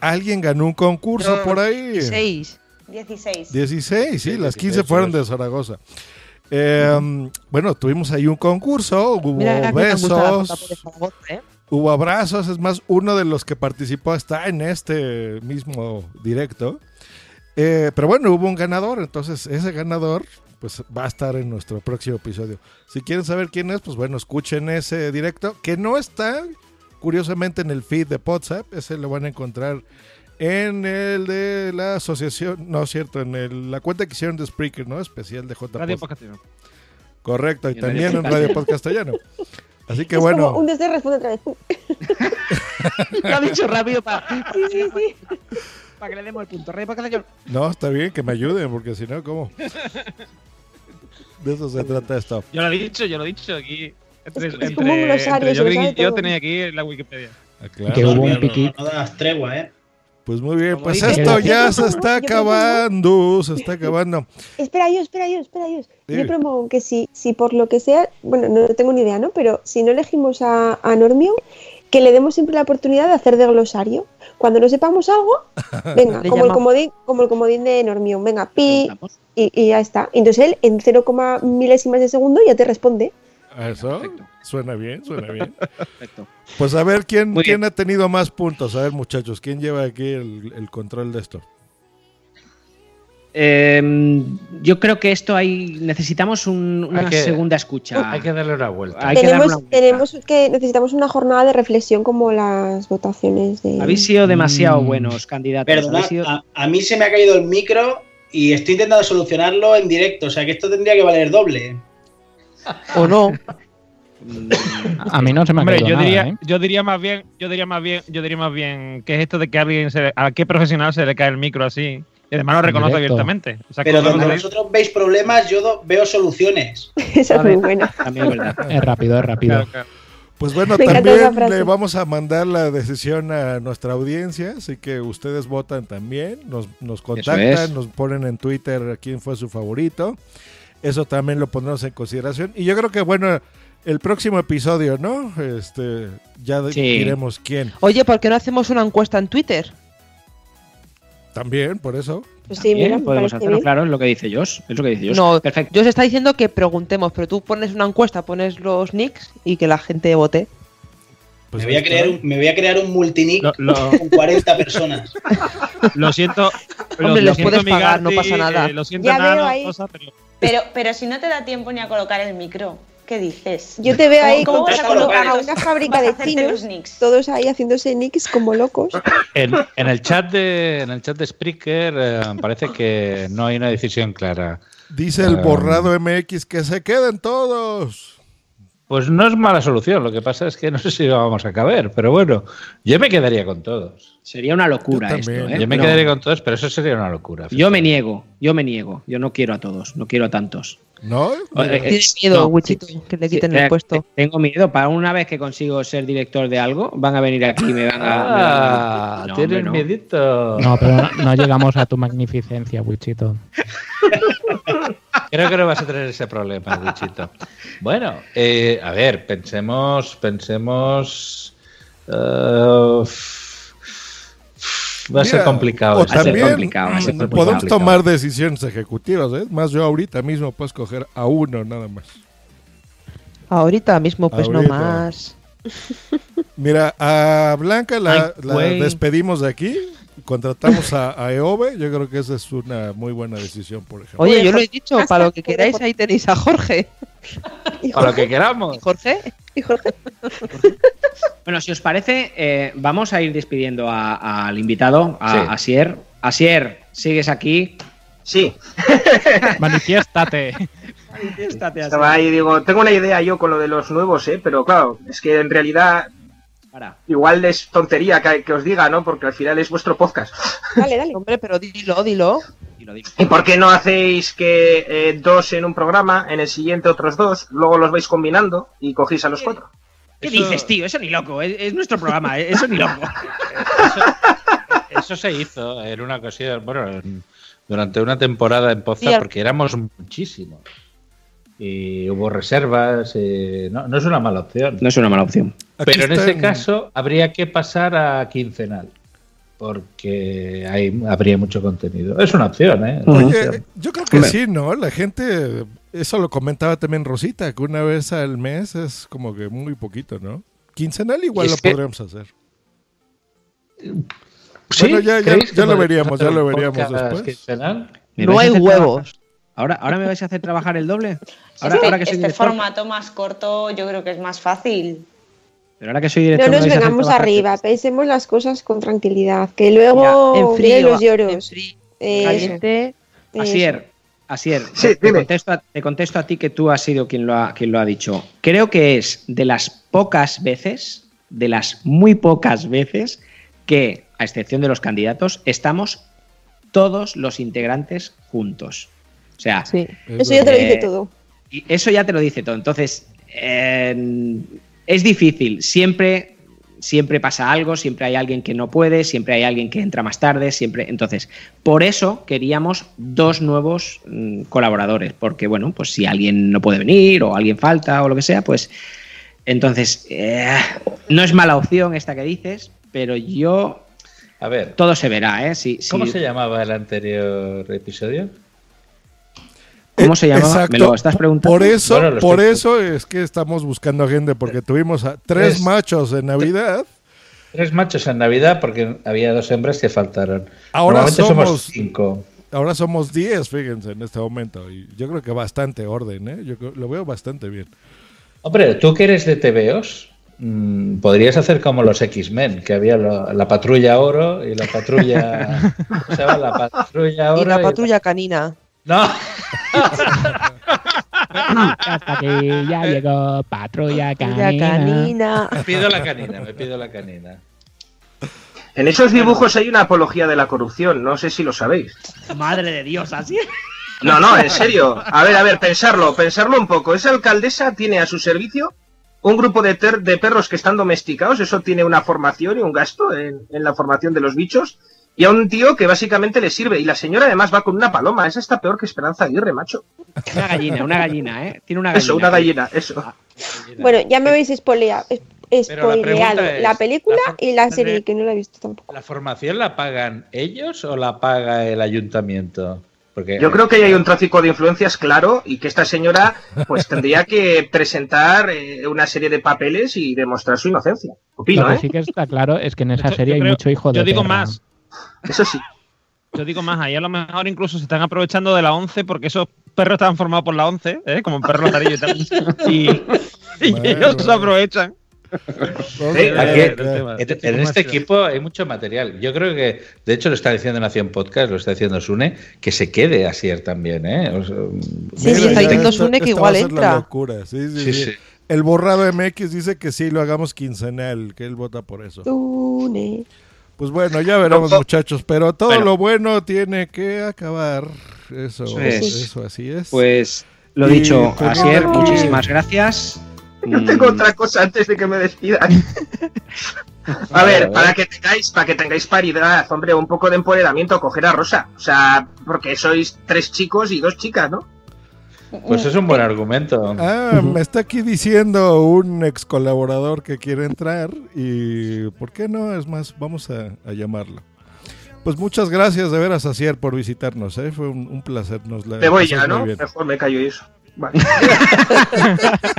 alguien ganó un concurso por ahí. 16. 16. 16, sí, las 15 16, fueron de Zaragoza. Eh, Bueno, tuvimos ahí un concurso, hubo Mira besos, Zaragoza, ¿eh? hubo abrazos, es más, uno de los que participó está en este mismo directo. Eh, pero bueno, hubo un ganador, entonces ese ganador pues va a estar en nuestro próximo episodio. Si quieren saber quién es, pues bueno, escuchen ese directo, que no está curiosamente en el feed de WhatsApp, ese lo van a encontrar en el de la asociación, no es cierto, en el- la cuenta que hicieron de Spreaker, ¿no? Especial de J Radio Pod. Podcast. Correcto, y también en. Radio Podcast Castellano. Así que es bueno. como un desde responde otra vez. [LAUGHS] Lo ha dicho rápido para Sí, sí, sí. Que le demos el punto. Rey, para que le- No, está bien que me ayuden, porque si no, ¿cómo? De eso se trata esto. Yo lo he dicho, yo lo he dicho aquí. Entre, Es- es como un glosario, entre yo, sabe yo todo. tenía aquí la Wikipedia. Ah, claro. Que hubo un No, piquito. no das tregua, ¿eh? Pues muy bien, Como pues dice- esto ya se está acabando, se está acabando. Espera yo, espera yo, espera yo. Yo propongo que si, si por lo que sea, bueno, no tengo ni idea, ¿no? Pero si no elegimos a, a Normio, que le demos siempre la oportunidad de hacer de glosario. Cuando no sepamos algo, [LAUGHS] venga, como el, comodín, como el comodín de Normio, venga, pi, y, y ya está. Entonces él en 0, milésimas de segundo ya te responde. Eso Perfecto. suena bien, suena bien. [LAUGHS] Perfecto. Pues a ver quién, quién ha tenido más puntos. A ver, muchachos, ¿quién lleva aquí el, el control de esto? Eh, yo creo que esto hay. Necesitamos un- una Hay que- segunda escucha. Hay que darle una vuelta. Hay que darle tenemos, una vuelta. tenemos que, necesitamos una jornada de reflexión como las votaciones de. Habéis sido demasiado Mm. buenos candidatos. Sido- a, a mí se me ha caído el micro y estoy intentando solucionarlo en directo. O sea que esto tendría que valer doble. [LAUGHS] O no. A mí no se me ha Hombre, caído yo nada, diría, ¿eh? yo diría más bien, yo diría más bien, yo diría más bien que es esto de que a alguien se a qué profesional se le cae el micro así y además lo reconoce directo. abiertamente. Pero donde vosotros veis problemas, yo veo soluciones. [LAUGHS] Esa es muy buena. [LAUGHS] Es rápido, es rápido. Claro, claro. Pues bueno, Me también le vamos a mandar la decisión a nuestra audiencia, así que ustedes votan también, nos, nos contactan, es. nos ponen en Twitter quién fue su favorito. Eso también lo pondremos en consideración. Y yo creo que, bueno, el próximo episodio, ¿no? Este, ya Sí. diremos quién. Oye, ¿por qué no hacemos una encuesta en Twitter? También, por eso. Pues sí, Bien, mira, podemos hacerlo, bien. claro, es lo que dice Josh. Es lo que dice Josh. No, Perfecto. Os está diciendo que preguntemos, pero tú pones una encuesta, pones los nicks y que la gente vote. Pues me, voy a crear un, me voy a crear un multinick Lo, lo- con 40 personas. [LAUGHS] lo siento. lo- Hombre, lo los siento, puedes pagar, no pasa nada. eh, lo siento, Ya veo Nano, ahí. cosa, pero- Pero, pero si no te da tiempo ni a colocar el micro, ¿qué dices? Yo te veo ahí ¿Cómo vas a una fábrica de chinos, todos ahí haciéndose nicks como locos. En, en el chat de en el chat de Spreaker eh, parece que no hay una decisión clara. Dice el Ah. borrado MX que se queden todos. Pues no es mala solución, lo que pasa es que no sé si vamos a caber, pero bueno, yo me quedaría con todos. Sería una locura Yo esto. ¿eh? Yo me No. quedaría con todos, pero eso sería una locura. Yo me niego, yo me niego. Yo no quiero a todos, no quiero a tantos. ¿No? Eh, eh, Tienes miedo, no, Wichito, sí, que le quiten eh, el puesto. Tengo miedo. Para una vez que consigo ser director de algo, van a venir aquí y me van a. Ah, No, tienes hombre, no. miedito. No, pero no, no llegamos a tu magnificencia, Wichito. Creo que no vas a tener ese problema, Wichito. Bueno, eh, a ver, pensemos, pensemos. eh, va a ser complicado. O esto. Va a ser también complicado, va a ser complicado. podemos tomar decisiones ejecutivas, ¿eh? Más yo ahorita mismo puedo escoger a uno nada más. Ahorita mismo, pues no Ahorita. más. [LAUGHS] Mira, a Blanca la, Ay, la despedimos de aquí. Contratamos a, a Eove. Yo creo que esa es una muy buena decisión, por ejemplo. Oye, yo lo he dicho, para lo que que queráis, ahí tenéis a Jorge. [LAUGHS] Para lo que queramos. Jorge? ¿Y Jorge? Bueno, si os parece, eh, vamos a ir despidiendo al invitado, a Sí. Asier. Asier, ¿sigues aquí? Sí. [LAUGHS] Manifiéstate. Manifiéstate, Asier. Estaba ahí, digo, tengo una idea yo con lo de los nuevos, ¿eh? Pero claro, es que en realidad Para. igual es tontería que, que os diga, ¿no? Porque al final es vuestro podcast. Dale, dale. Hombre, pero dilo, dilo. ¿Y por qué no hacéis que eh, dos en un programa, en el siguiente otros dos, luego los vais combinando y cogéis a los cuatro? ¿Qué dices, tío? Eso ni loco, es, es nuestro programa, eh, eso ni loco. Eso se hizo en una ocasión, bueno, en- durante una temporada en Poza, Sí, porque éramos muchísimos. Y hubo reservas, eh, no, no es una mala opción. No es una mala opción. Pero en ese en- caso habría que pasar a quincenal, porque hay, habría mucho contenido. Es una opción, ¿eh? Opción. Oye, yo creo que Hombre. sí, ¿no? La gente, eso lo comentaba también Rosita, que una vez al mes es como que muy poquito, ¿no? Quincenal igual lo que- podríamos hacer. ¿Sí? Bueno, ya, ya, ¿Creéis que ya lo veríamos, ya lo veríamos después. No hay huevos. ¿Ahora, ¿Ahora me vais a hacer trabajar el doble? [LAUGHS] Ahora, este ahora que soy este director, formato más corto yo creo que es más fácil. pero ahora que soy No director, me nos vengamos arriba, pensemos las cosas con tranquilidad, que luego En frío, los en lloros. caliente. eso. Asier, Asier, Sí, te, te dime. contesto a, te contesto a ti que tú has sido quien lo, ha, quien lo ha dicho. Creo que es de las pocas veces, de las muy pocas veces, que, a excepción de los candidatos, estamos todos los integrantes juntos. O sea, Sí. Eso ya te lo dice todo. y eso ya te lo dice todo. Entonces, eh, es difícil. Siempre, siempre pasa algo, siempre hay alguien que no puede, siempre hay alguien que entra más tarde, siempre. Entonces, por eso queríamos dos nuevos mm, colaboradores. Porque, bueno, pues si alguien no puede venir o alguien falta o lo que sea, pues. Entonces, eh, no es mala opción esta que dices, pero yo. A ver, Todo se verá, ¿eh? Si, ¿cómo se llamaba el anterior episodio? ¿Cómo se llamaba? Exacto. ¿Me lo estás preguntando? Por eso, Bueno, por eso es que estamos buscando gente, porque tuvimos a tres Tres. machos en Navidad. Tres machos en Navidad porque había dos hembras que faltaron. Ahora somos, somos- cinco. Ahora somos 10, fíjense, en este momento. Y yo creo que bastante orden, ¿eh? Yo creo- lo veo bastante bien. Hombre, tú que eres de TVOs, mm, podrías hacer como los X-Men, que había lo- la patrulla oro y la patrulla. [LAUGHS] ¿Cómo se llama? La patrulla oro. Y la patrulla canina. No, Hasta que ya llegó patrulla canina. canina. me pido la canina, me pido la canina. En esos dibujos hay una apología de la corrupción, no sé si lo sabéis. Madre de Dios, así. No, no, en serio. A ver, a ver, pensarlo, pensarlo un poco. Esa alcaldesa tiene a su servicio un grupo de, ter- de perros que están domesticados, eso tiene una formación y un gasto en, en la formación de los bichos, y a un tío que básicamente le sirve. Y la señora además va con una paloma, esa está peor que Esperanza Aguirre, macho. Una gallina, una gallina, ¿eh? Tiene una gallina. Eso, una gallina, eso. Bueno, ya me habéis la spoileado es, la película ¿la y la serie, de- que no la he visto tampoco. ¿La formación la pagan ellos o la paga el ayuntamiento? Porque Yo creo que ahí hay un tráfico de influencias claro y que esta señora pues tendría que presentar eh, una serie de papeles y demostrar su inocencia. Opino, Lo que ¿eh? sí que está claro es que en esa serie yo hay creo- mucho hijo de Yo digo perra. más. Eso sí. Yo digo más, ahí a lo mejor incluso se están aprovechando de la 11 porque esos perros estaban formados por la 11, ¿eh? como perros lazarillo y tal. Y, y Bueno, ellos se bueno. aprovechan. Sí, aquí- en, este equipo hay mucho material. Yo creo que, de hecho, lo está diciendo Nación Podcast, lo está diciendo Sune, que se quede Asier también, ¿eh? O sea, Sí, sí, está diciendo Sune que igual entra. locura, sí, sí, Sí, sí. sí. El borrado MX dice que sí, lo hagamos quincenal, que él vota por eso. Tune. Pues bueno, ya veremos, muchachos, pero todo Bueno. lo bueno tiene que acabar. Eso, Eso es. eso así es. Pues lo Y dicho, Asier, muchísimas gracias. Yo tengo Mm, otra cosa antes de que me despidan. [LAUGHS] A ver, para que tengáis, para que tengáis paridad, hombre, un poco de empoderamiento, coger a Rosa. O sea, porque sois tres chicos y dos chicas, ¿no? Pues es un buen argumento. Ah, me está aquí diciendo un ex colaborador que quiere entrar y ¿por qué no? Es más, vamos a, a llamarlo. Pues muchas gracias de veras, Asier, por visitarnos, ¿eh? Fue un, un placer. Nos la Me voy ya, ¿no? bien. Mejor me callo eso. Vale. [LAUGHS]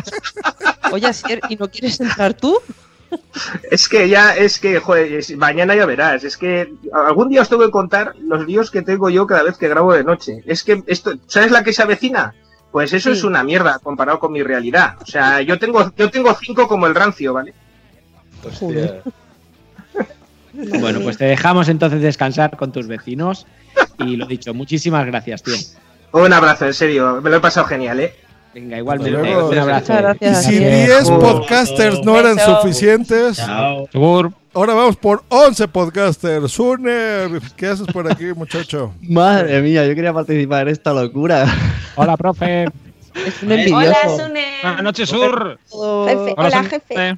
Oye, Asier, ¿y no quieres entrar tú? Es que ya, es que, joder, es- mañana ya verás. Es que algún día os tengo que contar los líos que tengo yo cada vez que grabo de noche. Es que esto, ¿sabes la que se avecina? Pues eso es una mierda comparado con mi realidad. O sea, yo tengo, yo tengo cinco como el rancio, ¿vale? Hostia. Bueno, pues te dejamos entonces descansar con tus vecinos. Y lo dicho, muchísimas gracias, tío. Un abrazo, en serio, me lo he pasado genial, ¿eh? Venga, igualmente. luego. Un abrazo. Si 10 podcasters no eran suficientes, ahora vamos por 11 podcasters. Sune, ¿qué haces por aquí, muchacho? [LAUGHS] Madre mía, yo quería participar en esta locura. Hola, profe. [LAUGHS] Es un Hola, Sune. Buenas noches, Sur. Jefe, hola, jefe.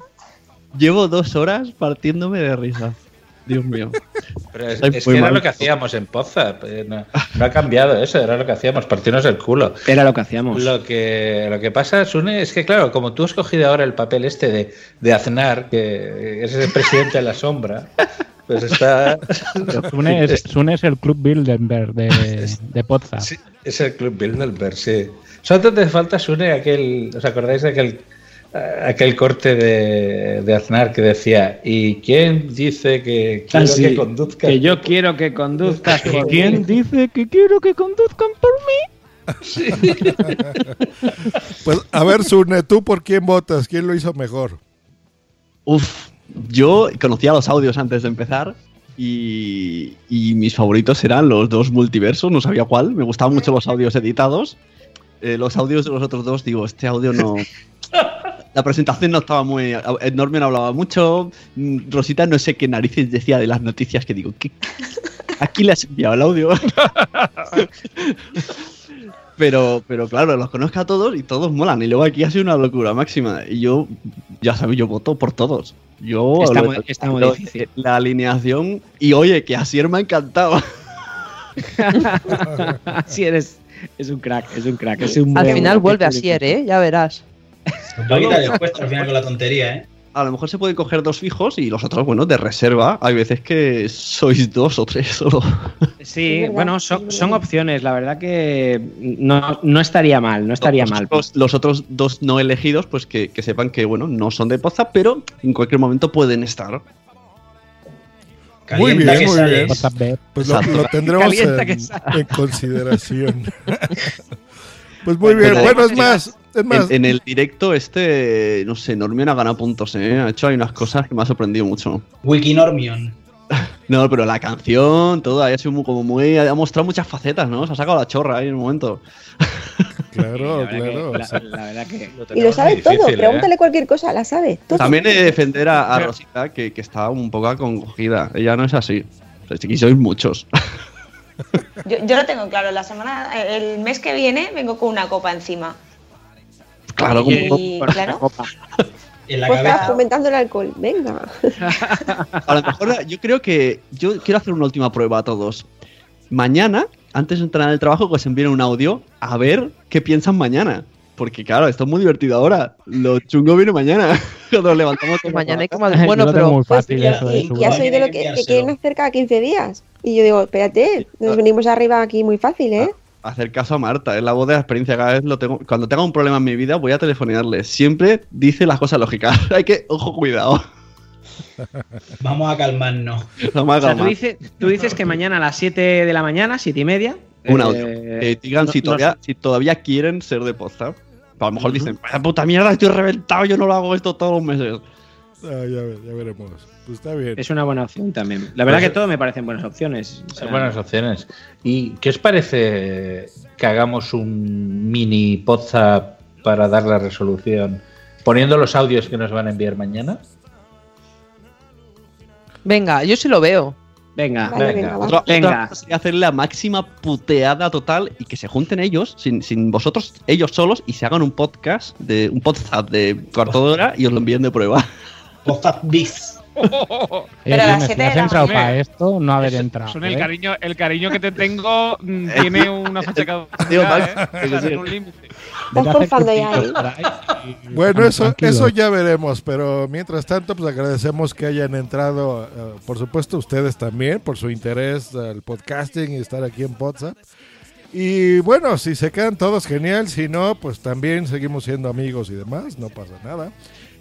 Llevo dos horas partiéndome de risa. Dios mío. Pero es, que era lo que hacíamos en Poza. eh, No, no ha cambiado eso, era lo que hacíamos, partirnos el culo. Era lo que hacíamos. Lo que, lo que pasa, Sune, es que claro, como tú has cogido ahora el papel este de, de Aznar, que es el presidente de la sombra, pues está... Sune es, Sune es el club Bilderberg de, de Poza. Sí, es el Club Bilderberg, sí. Solo te falta, Sune, aquel... ¿Os acordáis de aquel, aquel corte de, de Aznar que decía ¿Y quién dice que quiero Ah, sí, que conduzca? que yo quiero que conduzcas [LAUGHS] por ¿Quién mí. dice que quiero que conduzcan por mí? Pues a ver, Sune, ¿tú por quién votas? ¿Quién lo hizo mejor? Uf, yo conocía los audios antes de empezar y, y mis favoritos eran los dos multiversos, no sabía cuál, me gustaban mucho los audios editados. Eh, los audios de los otros dos, digo, este audio no... La presentación no estaba muy... Norman hablaba mucho, mm, Rosita no sé qué narices decía de las noticias que digo, ¿qué? Aquí le has enviado el audio. [LAUGHS] Pero, pero claro, los conozco a todos y todos molan. Y luego aquí ha sido una locura máxima. Y yo, ya sabéis, yo voto por todos. Yo Está lo- muy- está muy lo- difícil. La alineación. Y oye, que Asier me ha encantado. [LAUGHS] [LAUGHS] sí, eres. Es un crack, es un crack. Es un Al final vuelve a es un- Sier, ¿eh? Ya verás. Lo quita después al final con la tontería, ¿eh? A lo mejor se puede coger dos fijos y los otros, bueno, de reserva. Hay veces que sois dos o tres solo. Sí, bueno, son, son opciones. La verdad que no, no estaría mal, no estaría los, mal. Otros, los otros dos no elegidos, pues que, que sepan que, bueno, no son de Poza, pero en cualquier momento pueden estar. Muy bien, que muy bien. Ver. Pues lo, lo tendremos en, en consideración. [LAUGHS] pues muy bien, Pero- bueno, es más, es más, En, en el directo, este, no sé, Normion ha ganado puntos, ¿eh? Ha hecho ahí unas cosas que me ha sorprendido mucho. Wikinormion. [LAUGHS] No, pero la canción, todo, ha sido muy- como muy. Ha mostrado muchas facetas, ¿no? Se ha sacado la chorra ahí en un momento. [LAUGHS] claro, La verdad que- claro. la- o sea, la verdad que. Y lo sabe todo. difícil, ¿eh? Pregúntale cualquier cosa, la sabe. Todo. También he de defender a, a Rosita, que, que está un poco acongojida. Ella no es así. O sea, aquí sois muchos. Yo, yo lo tengo claro, la semana, el mes que viene vengo con una copa encima. Claro, como. Y claro, copa. [LAUGHS] En la Pues cabeza. fomentando el alcohol. Venga. A lo mejor yo creo que. Yo quiero hacer una última prueba a todos. Mañana, antes de entrar en el trabajo, que os envíen un audio a ver qué piensan mañana. Porque claro, esto es muy divertido ahora. Lo chungo viene mañana. [LAUGHS] Cuando nos levantamos mañana hay a como bueno, pero muy fácil Y, eso de y- su- y has oído lo que, quieren hacer cada 15 días. Y yo digo, espérate, nos venimos arriba aquí muy fácil, ¿eh? Hacer caso a Marta. Es la voz de la experiencia. Cada vez lo tengo. Cuando tenga un problema en mi vida, voy a telefonarle. Siempre dice las cosas lógicas. [LAUGHS] Hay que, ojo, cuidado. [LAUGHS] Vamos a calmarnos. No me O sea, tú dices, tú dices que mañana a las 7 de la mañana, 7 y media. Un eh, audio. Digan no- si, no- todavía, si todavía quieren ser de posta. A lo mejor dicen, "Vaya puta mierda, estoy reventado, yo no lo hago esto todos los meses. Ah, ya, ya veremos. Pues está bien. Es una buena opción también. La verdad Pues- que todo me parecen buenas opciones. O sea, Son buenas opciones. ¿Y qué os parece que hagamos un mini poza para dar la resolución? Poniendo los audios que nos van a enviar mañana. Venga, yo sí lo veo. Venga, Vale, venga. venga, hacer la máxima puteada total y que se junten ellos, sin, sin vosotros, ellos solos, y se hagan un podcast, de un podcast de cuarto de hora y os lo envíen de prueba. Podcast bis. Oh, Eh, Pero a las si has entrado para esto, no haber entrado. Son el ¿eh? cariño, el cariño que te tengo mm, [LAUGHS] tiene una fecha ¿eh? un límite. ¿eh? [LAUGHS] Bueno, eso, eso ya veremos, pero mientras tanto, pues agradecemos que hayan entrado, eh, por supuesto ustedes también, por su interés al podcasting y estar aquí en WhatsApp. Y bueno, si se quedan todos, genial, si no, pues también seguimos siendo amigos y demás, no pasa nada.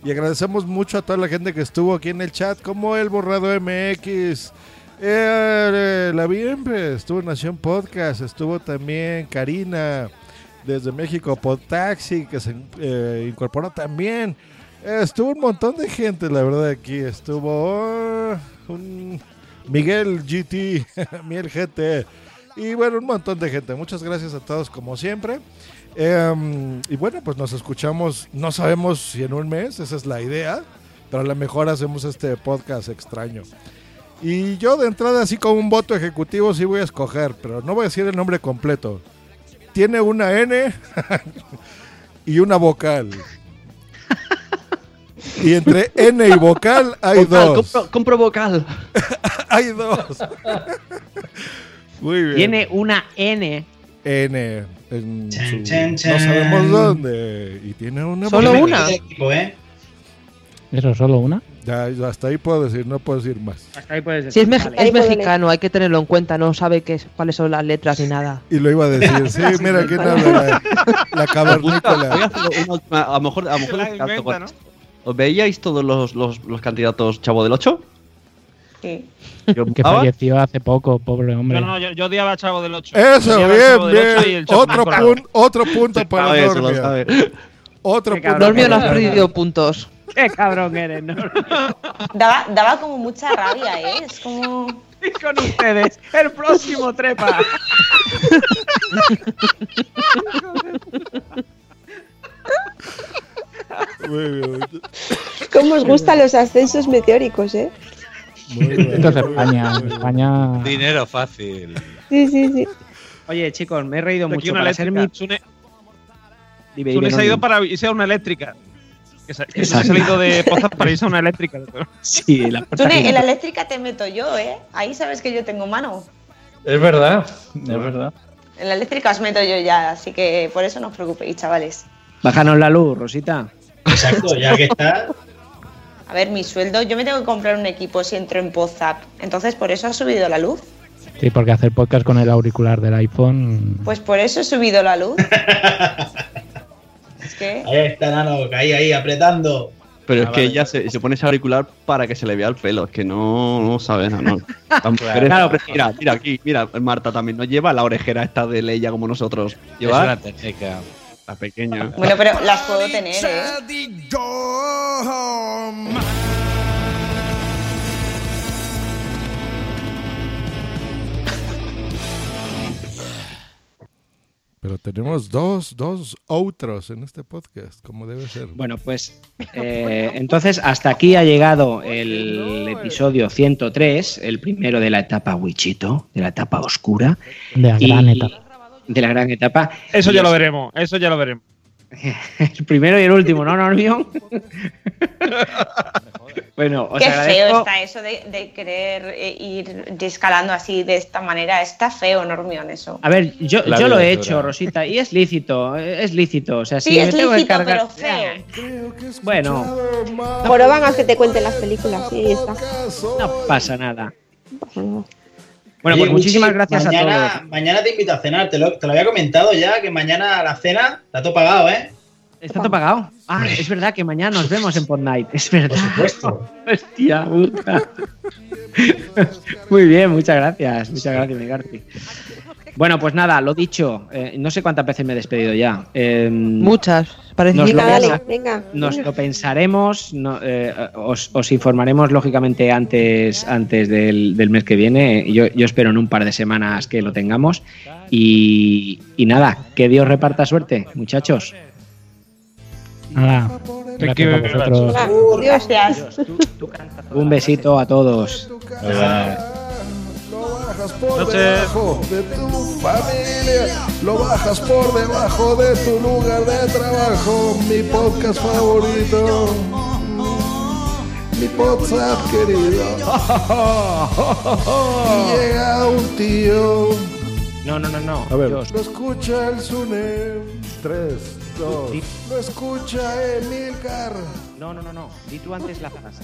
Y agradecemos mucho a toda la gente que estuvo aquí en el chat, como el Borrado MX, eh, la Bienve, estuvo Nación Podcast, estuvo también Karina, desde México Podtaxi, que se eh, incorporó también. Estuvo un montón de gente, la verdad, aquí. Estuvo oh, un Miguel GT, [LAUGHS] Miel GT. Y bueno, un montón de gente. Muchas gracias a todos, como siempre. Em, y bueno, pues nos escuchamos, no sabemos si en un mes, esa es la idea, pero a lo mejor hacemos este podcast extraño. Y yo de entrada, así como un voto ejecutivo, sí voy a escoger, pero no voy a decir el nombre completo. Tiene una N [LAUGHS] y una vocal. Y entre N y vocal hay Vocal, dos. compro, compro vocal. [LAUGHS] hay dos. Muy bien. Tiene una N. N en su- chan, no sabemos dónde. Y tiene una Solo una. ¿Eso solo una? Ya, hasta ahí puedo decir, no puedo decir más. Hasta ahí puedes Si es, vale. mexicano, hay que tenerlo en cuenta, no sabe qué es- cuáles son las letras ni nada. Y lo iba a decir, [LAUGHS] sí, mira quién habla, la, la cavernícola. a lo mejor, a lo [LAUGHS] mejor. ¿Os veíais todos los, los, los candidatos Chavo del 8? Que [LAUGHS] falleció hace poco, pobre hombre. Yo no, yo, yo odiaba a Chavo del 8. Eso, bien, del 8 y el bien. Otro, pun- otro punto para Normia. sabe. Otro punto. Normio no has perdido puntos. Qué cabrón eres, ¿no? Daba, daba como mucha rabia, ¿eh? Es como... Y con ustedes, el próximo trepa. Muy bien. ¿Cómo os gustan los ascensos meteóricos, eh? Muy [LAUGHS] bien. Esto es España. España. Dinero fácil. Sí, sí, sí. Oye, chicos, me he reído Aquí mucho una para ser eléctrica. mi... Sune, Dime, Sune se ha ido para irse a una eléctrica. Que se, que se ha salido de Pozas para irse a una eléctrica. Sí, la que- en la eléctrica te meto yo, ¿eh? Ahí sabes que yo tengo mano. Es verdad, es verdad. En la eléctrica os meto yo ya, así que por eso no os preocupéis, chavales. Bájanos la luz, Rosita. Exacto, ya que está. [LAUGHS] A ver, mi sueldo, yo me tengo que comprar un equipo si entro en Podzap. Entonces, ¿por eso ha subido la luz? Sí, porque hacer podcast con el auricular del iPhone. Pues por eso he subido la luz. [LAUGHS] es que... Ahí está, Nano, ahí, ahí, apretando. Pero es Ah, que vale. ella se, se pone ese auricular para que se le vea el pelo. Es que no, no sabe, no. [LAUGHS] Claro. mira, mira aquí, mira, Marta también no lleva la orejera esta de Leia como nosotros. Es una técnica. La pequeña. Bueno, pero las puedo tener, ¿eh? Pero tenemos dos, dos outros en este podcast, como debe ser. Bueno, pues eh, entonces hasta aquí ha llegado el episodio 103, el primero de la etapa Wichito, de la etapa oscura. De la Y- gran etapa. De la gran etapa. Eso Y ya lo veremos, eso ya lo veremos. [LAUGHS] El primero y el último, ¿no, Normión? [LAUGHS] bueno, os Qué agradezco. feo está eso de, de querer eh, ir escalando así de esta manera. Está feo, Normión, eso. A ver, yo, La yo lo he hecho. Rosita, y es lícito, es lícito. O sea, Sí, si es me tengo que lícito, cargar. pero feo. Bueno, Joroban a que te cuenten las películas está. no pasa nada. No pasa nada. Bueno, Oye, pues muchísimas gracias a mañana, todos. Mañana te invito a cenar, te lo, te lo había comentado ya, que mañana la cena la todo pagado, ¿eh? ¿Está todo pagado? Ah, es verdad que mañana nos [LAUGHS] vemos en Podnight. Es verdad. Por supuesto. [LAUGHS] Hostia puta. [LAUGHS] Muy bien, muchas gracias. Muchas gracias, Migarty. Bueno, pues nada, lo dicho. eh, no sé cuántas veces me he despedido ya. Eh, Muchas. Parece Nos que lo dale, venga. Nos venga. lo pensaremos, no, eh, os, os informaremos lógicamente antes, antes del, del mes que viene. Yo, yo espero en un par de semanas que lo tengamos. Y, y nada, que Dios reparta suerte, muchachos. Nada. Gracias a vosotros. Uh, gracias. Un besito a todos. Bajas por debajo de tu familia, lo bajas por debajo de tu lugar de trabajo, mi podcast favorito, mi WhatsApp querido. [LAUGHS] Y llega un tío. No, no, no, no. A ver, Dios. lo escucha el Sune. 3, 2. Lo escucha Emilcar. No, no, no, no. Di tú antes la frase.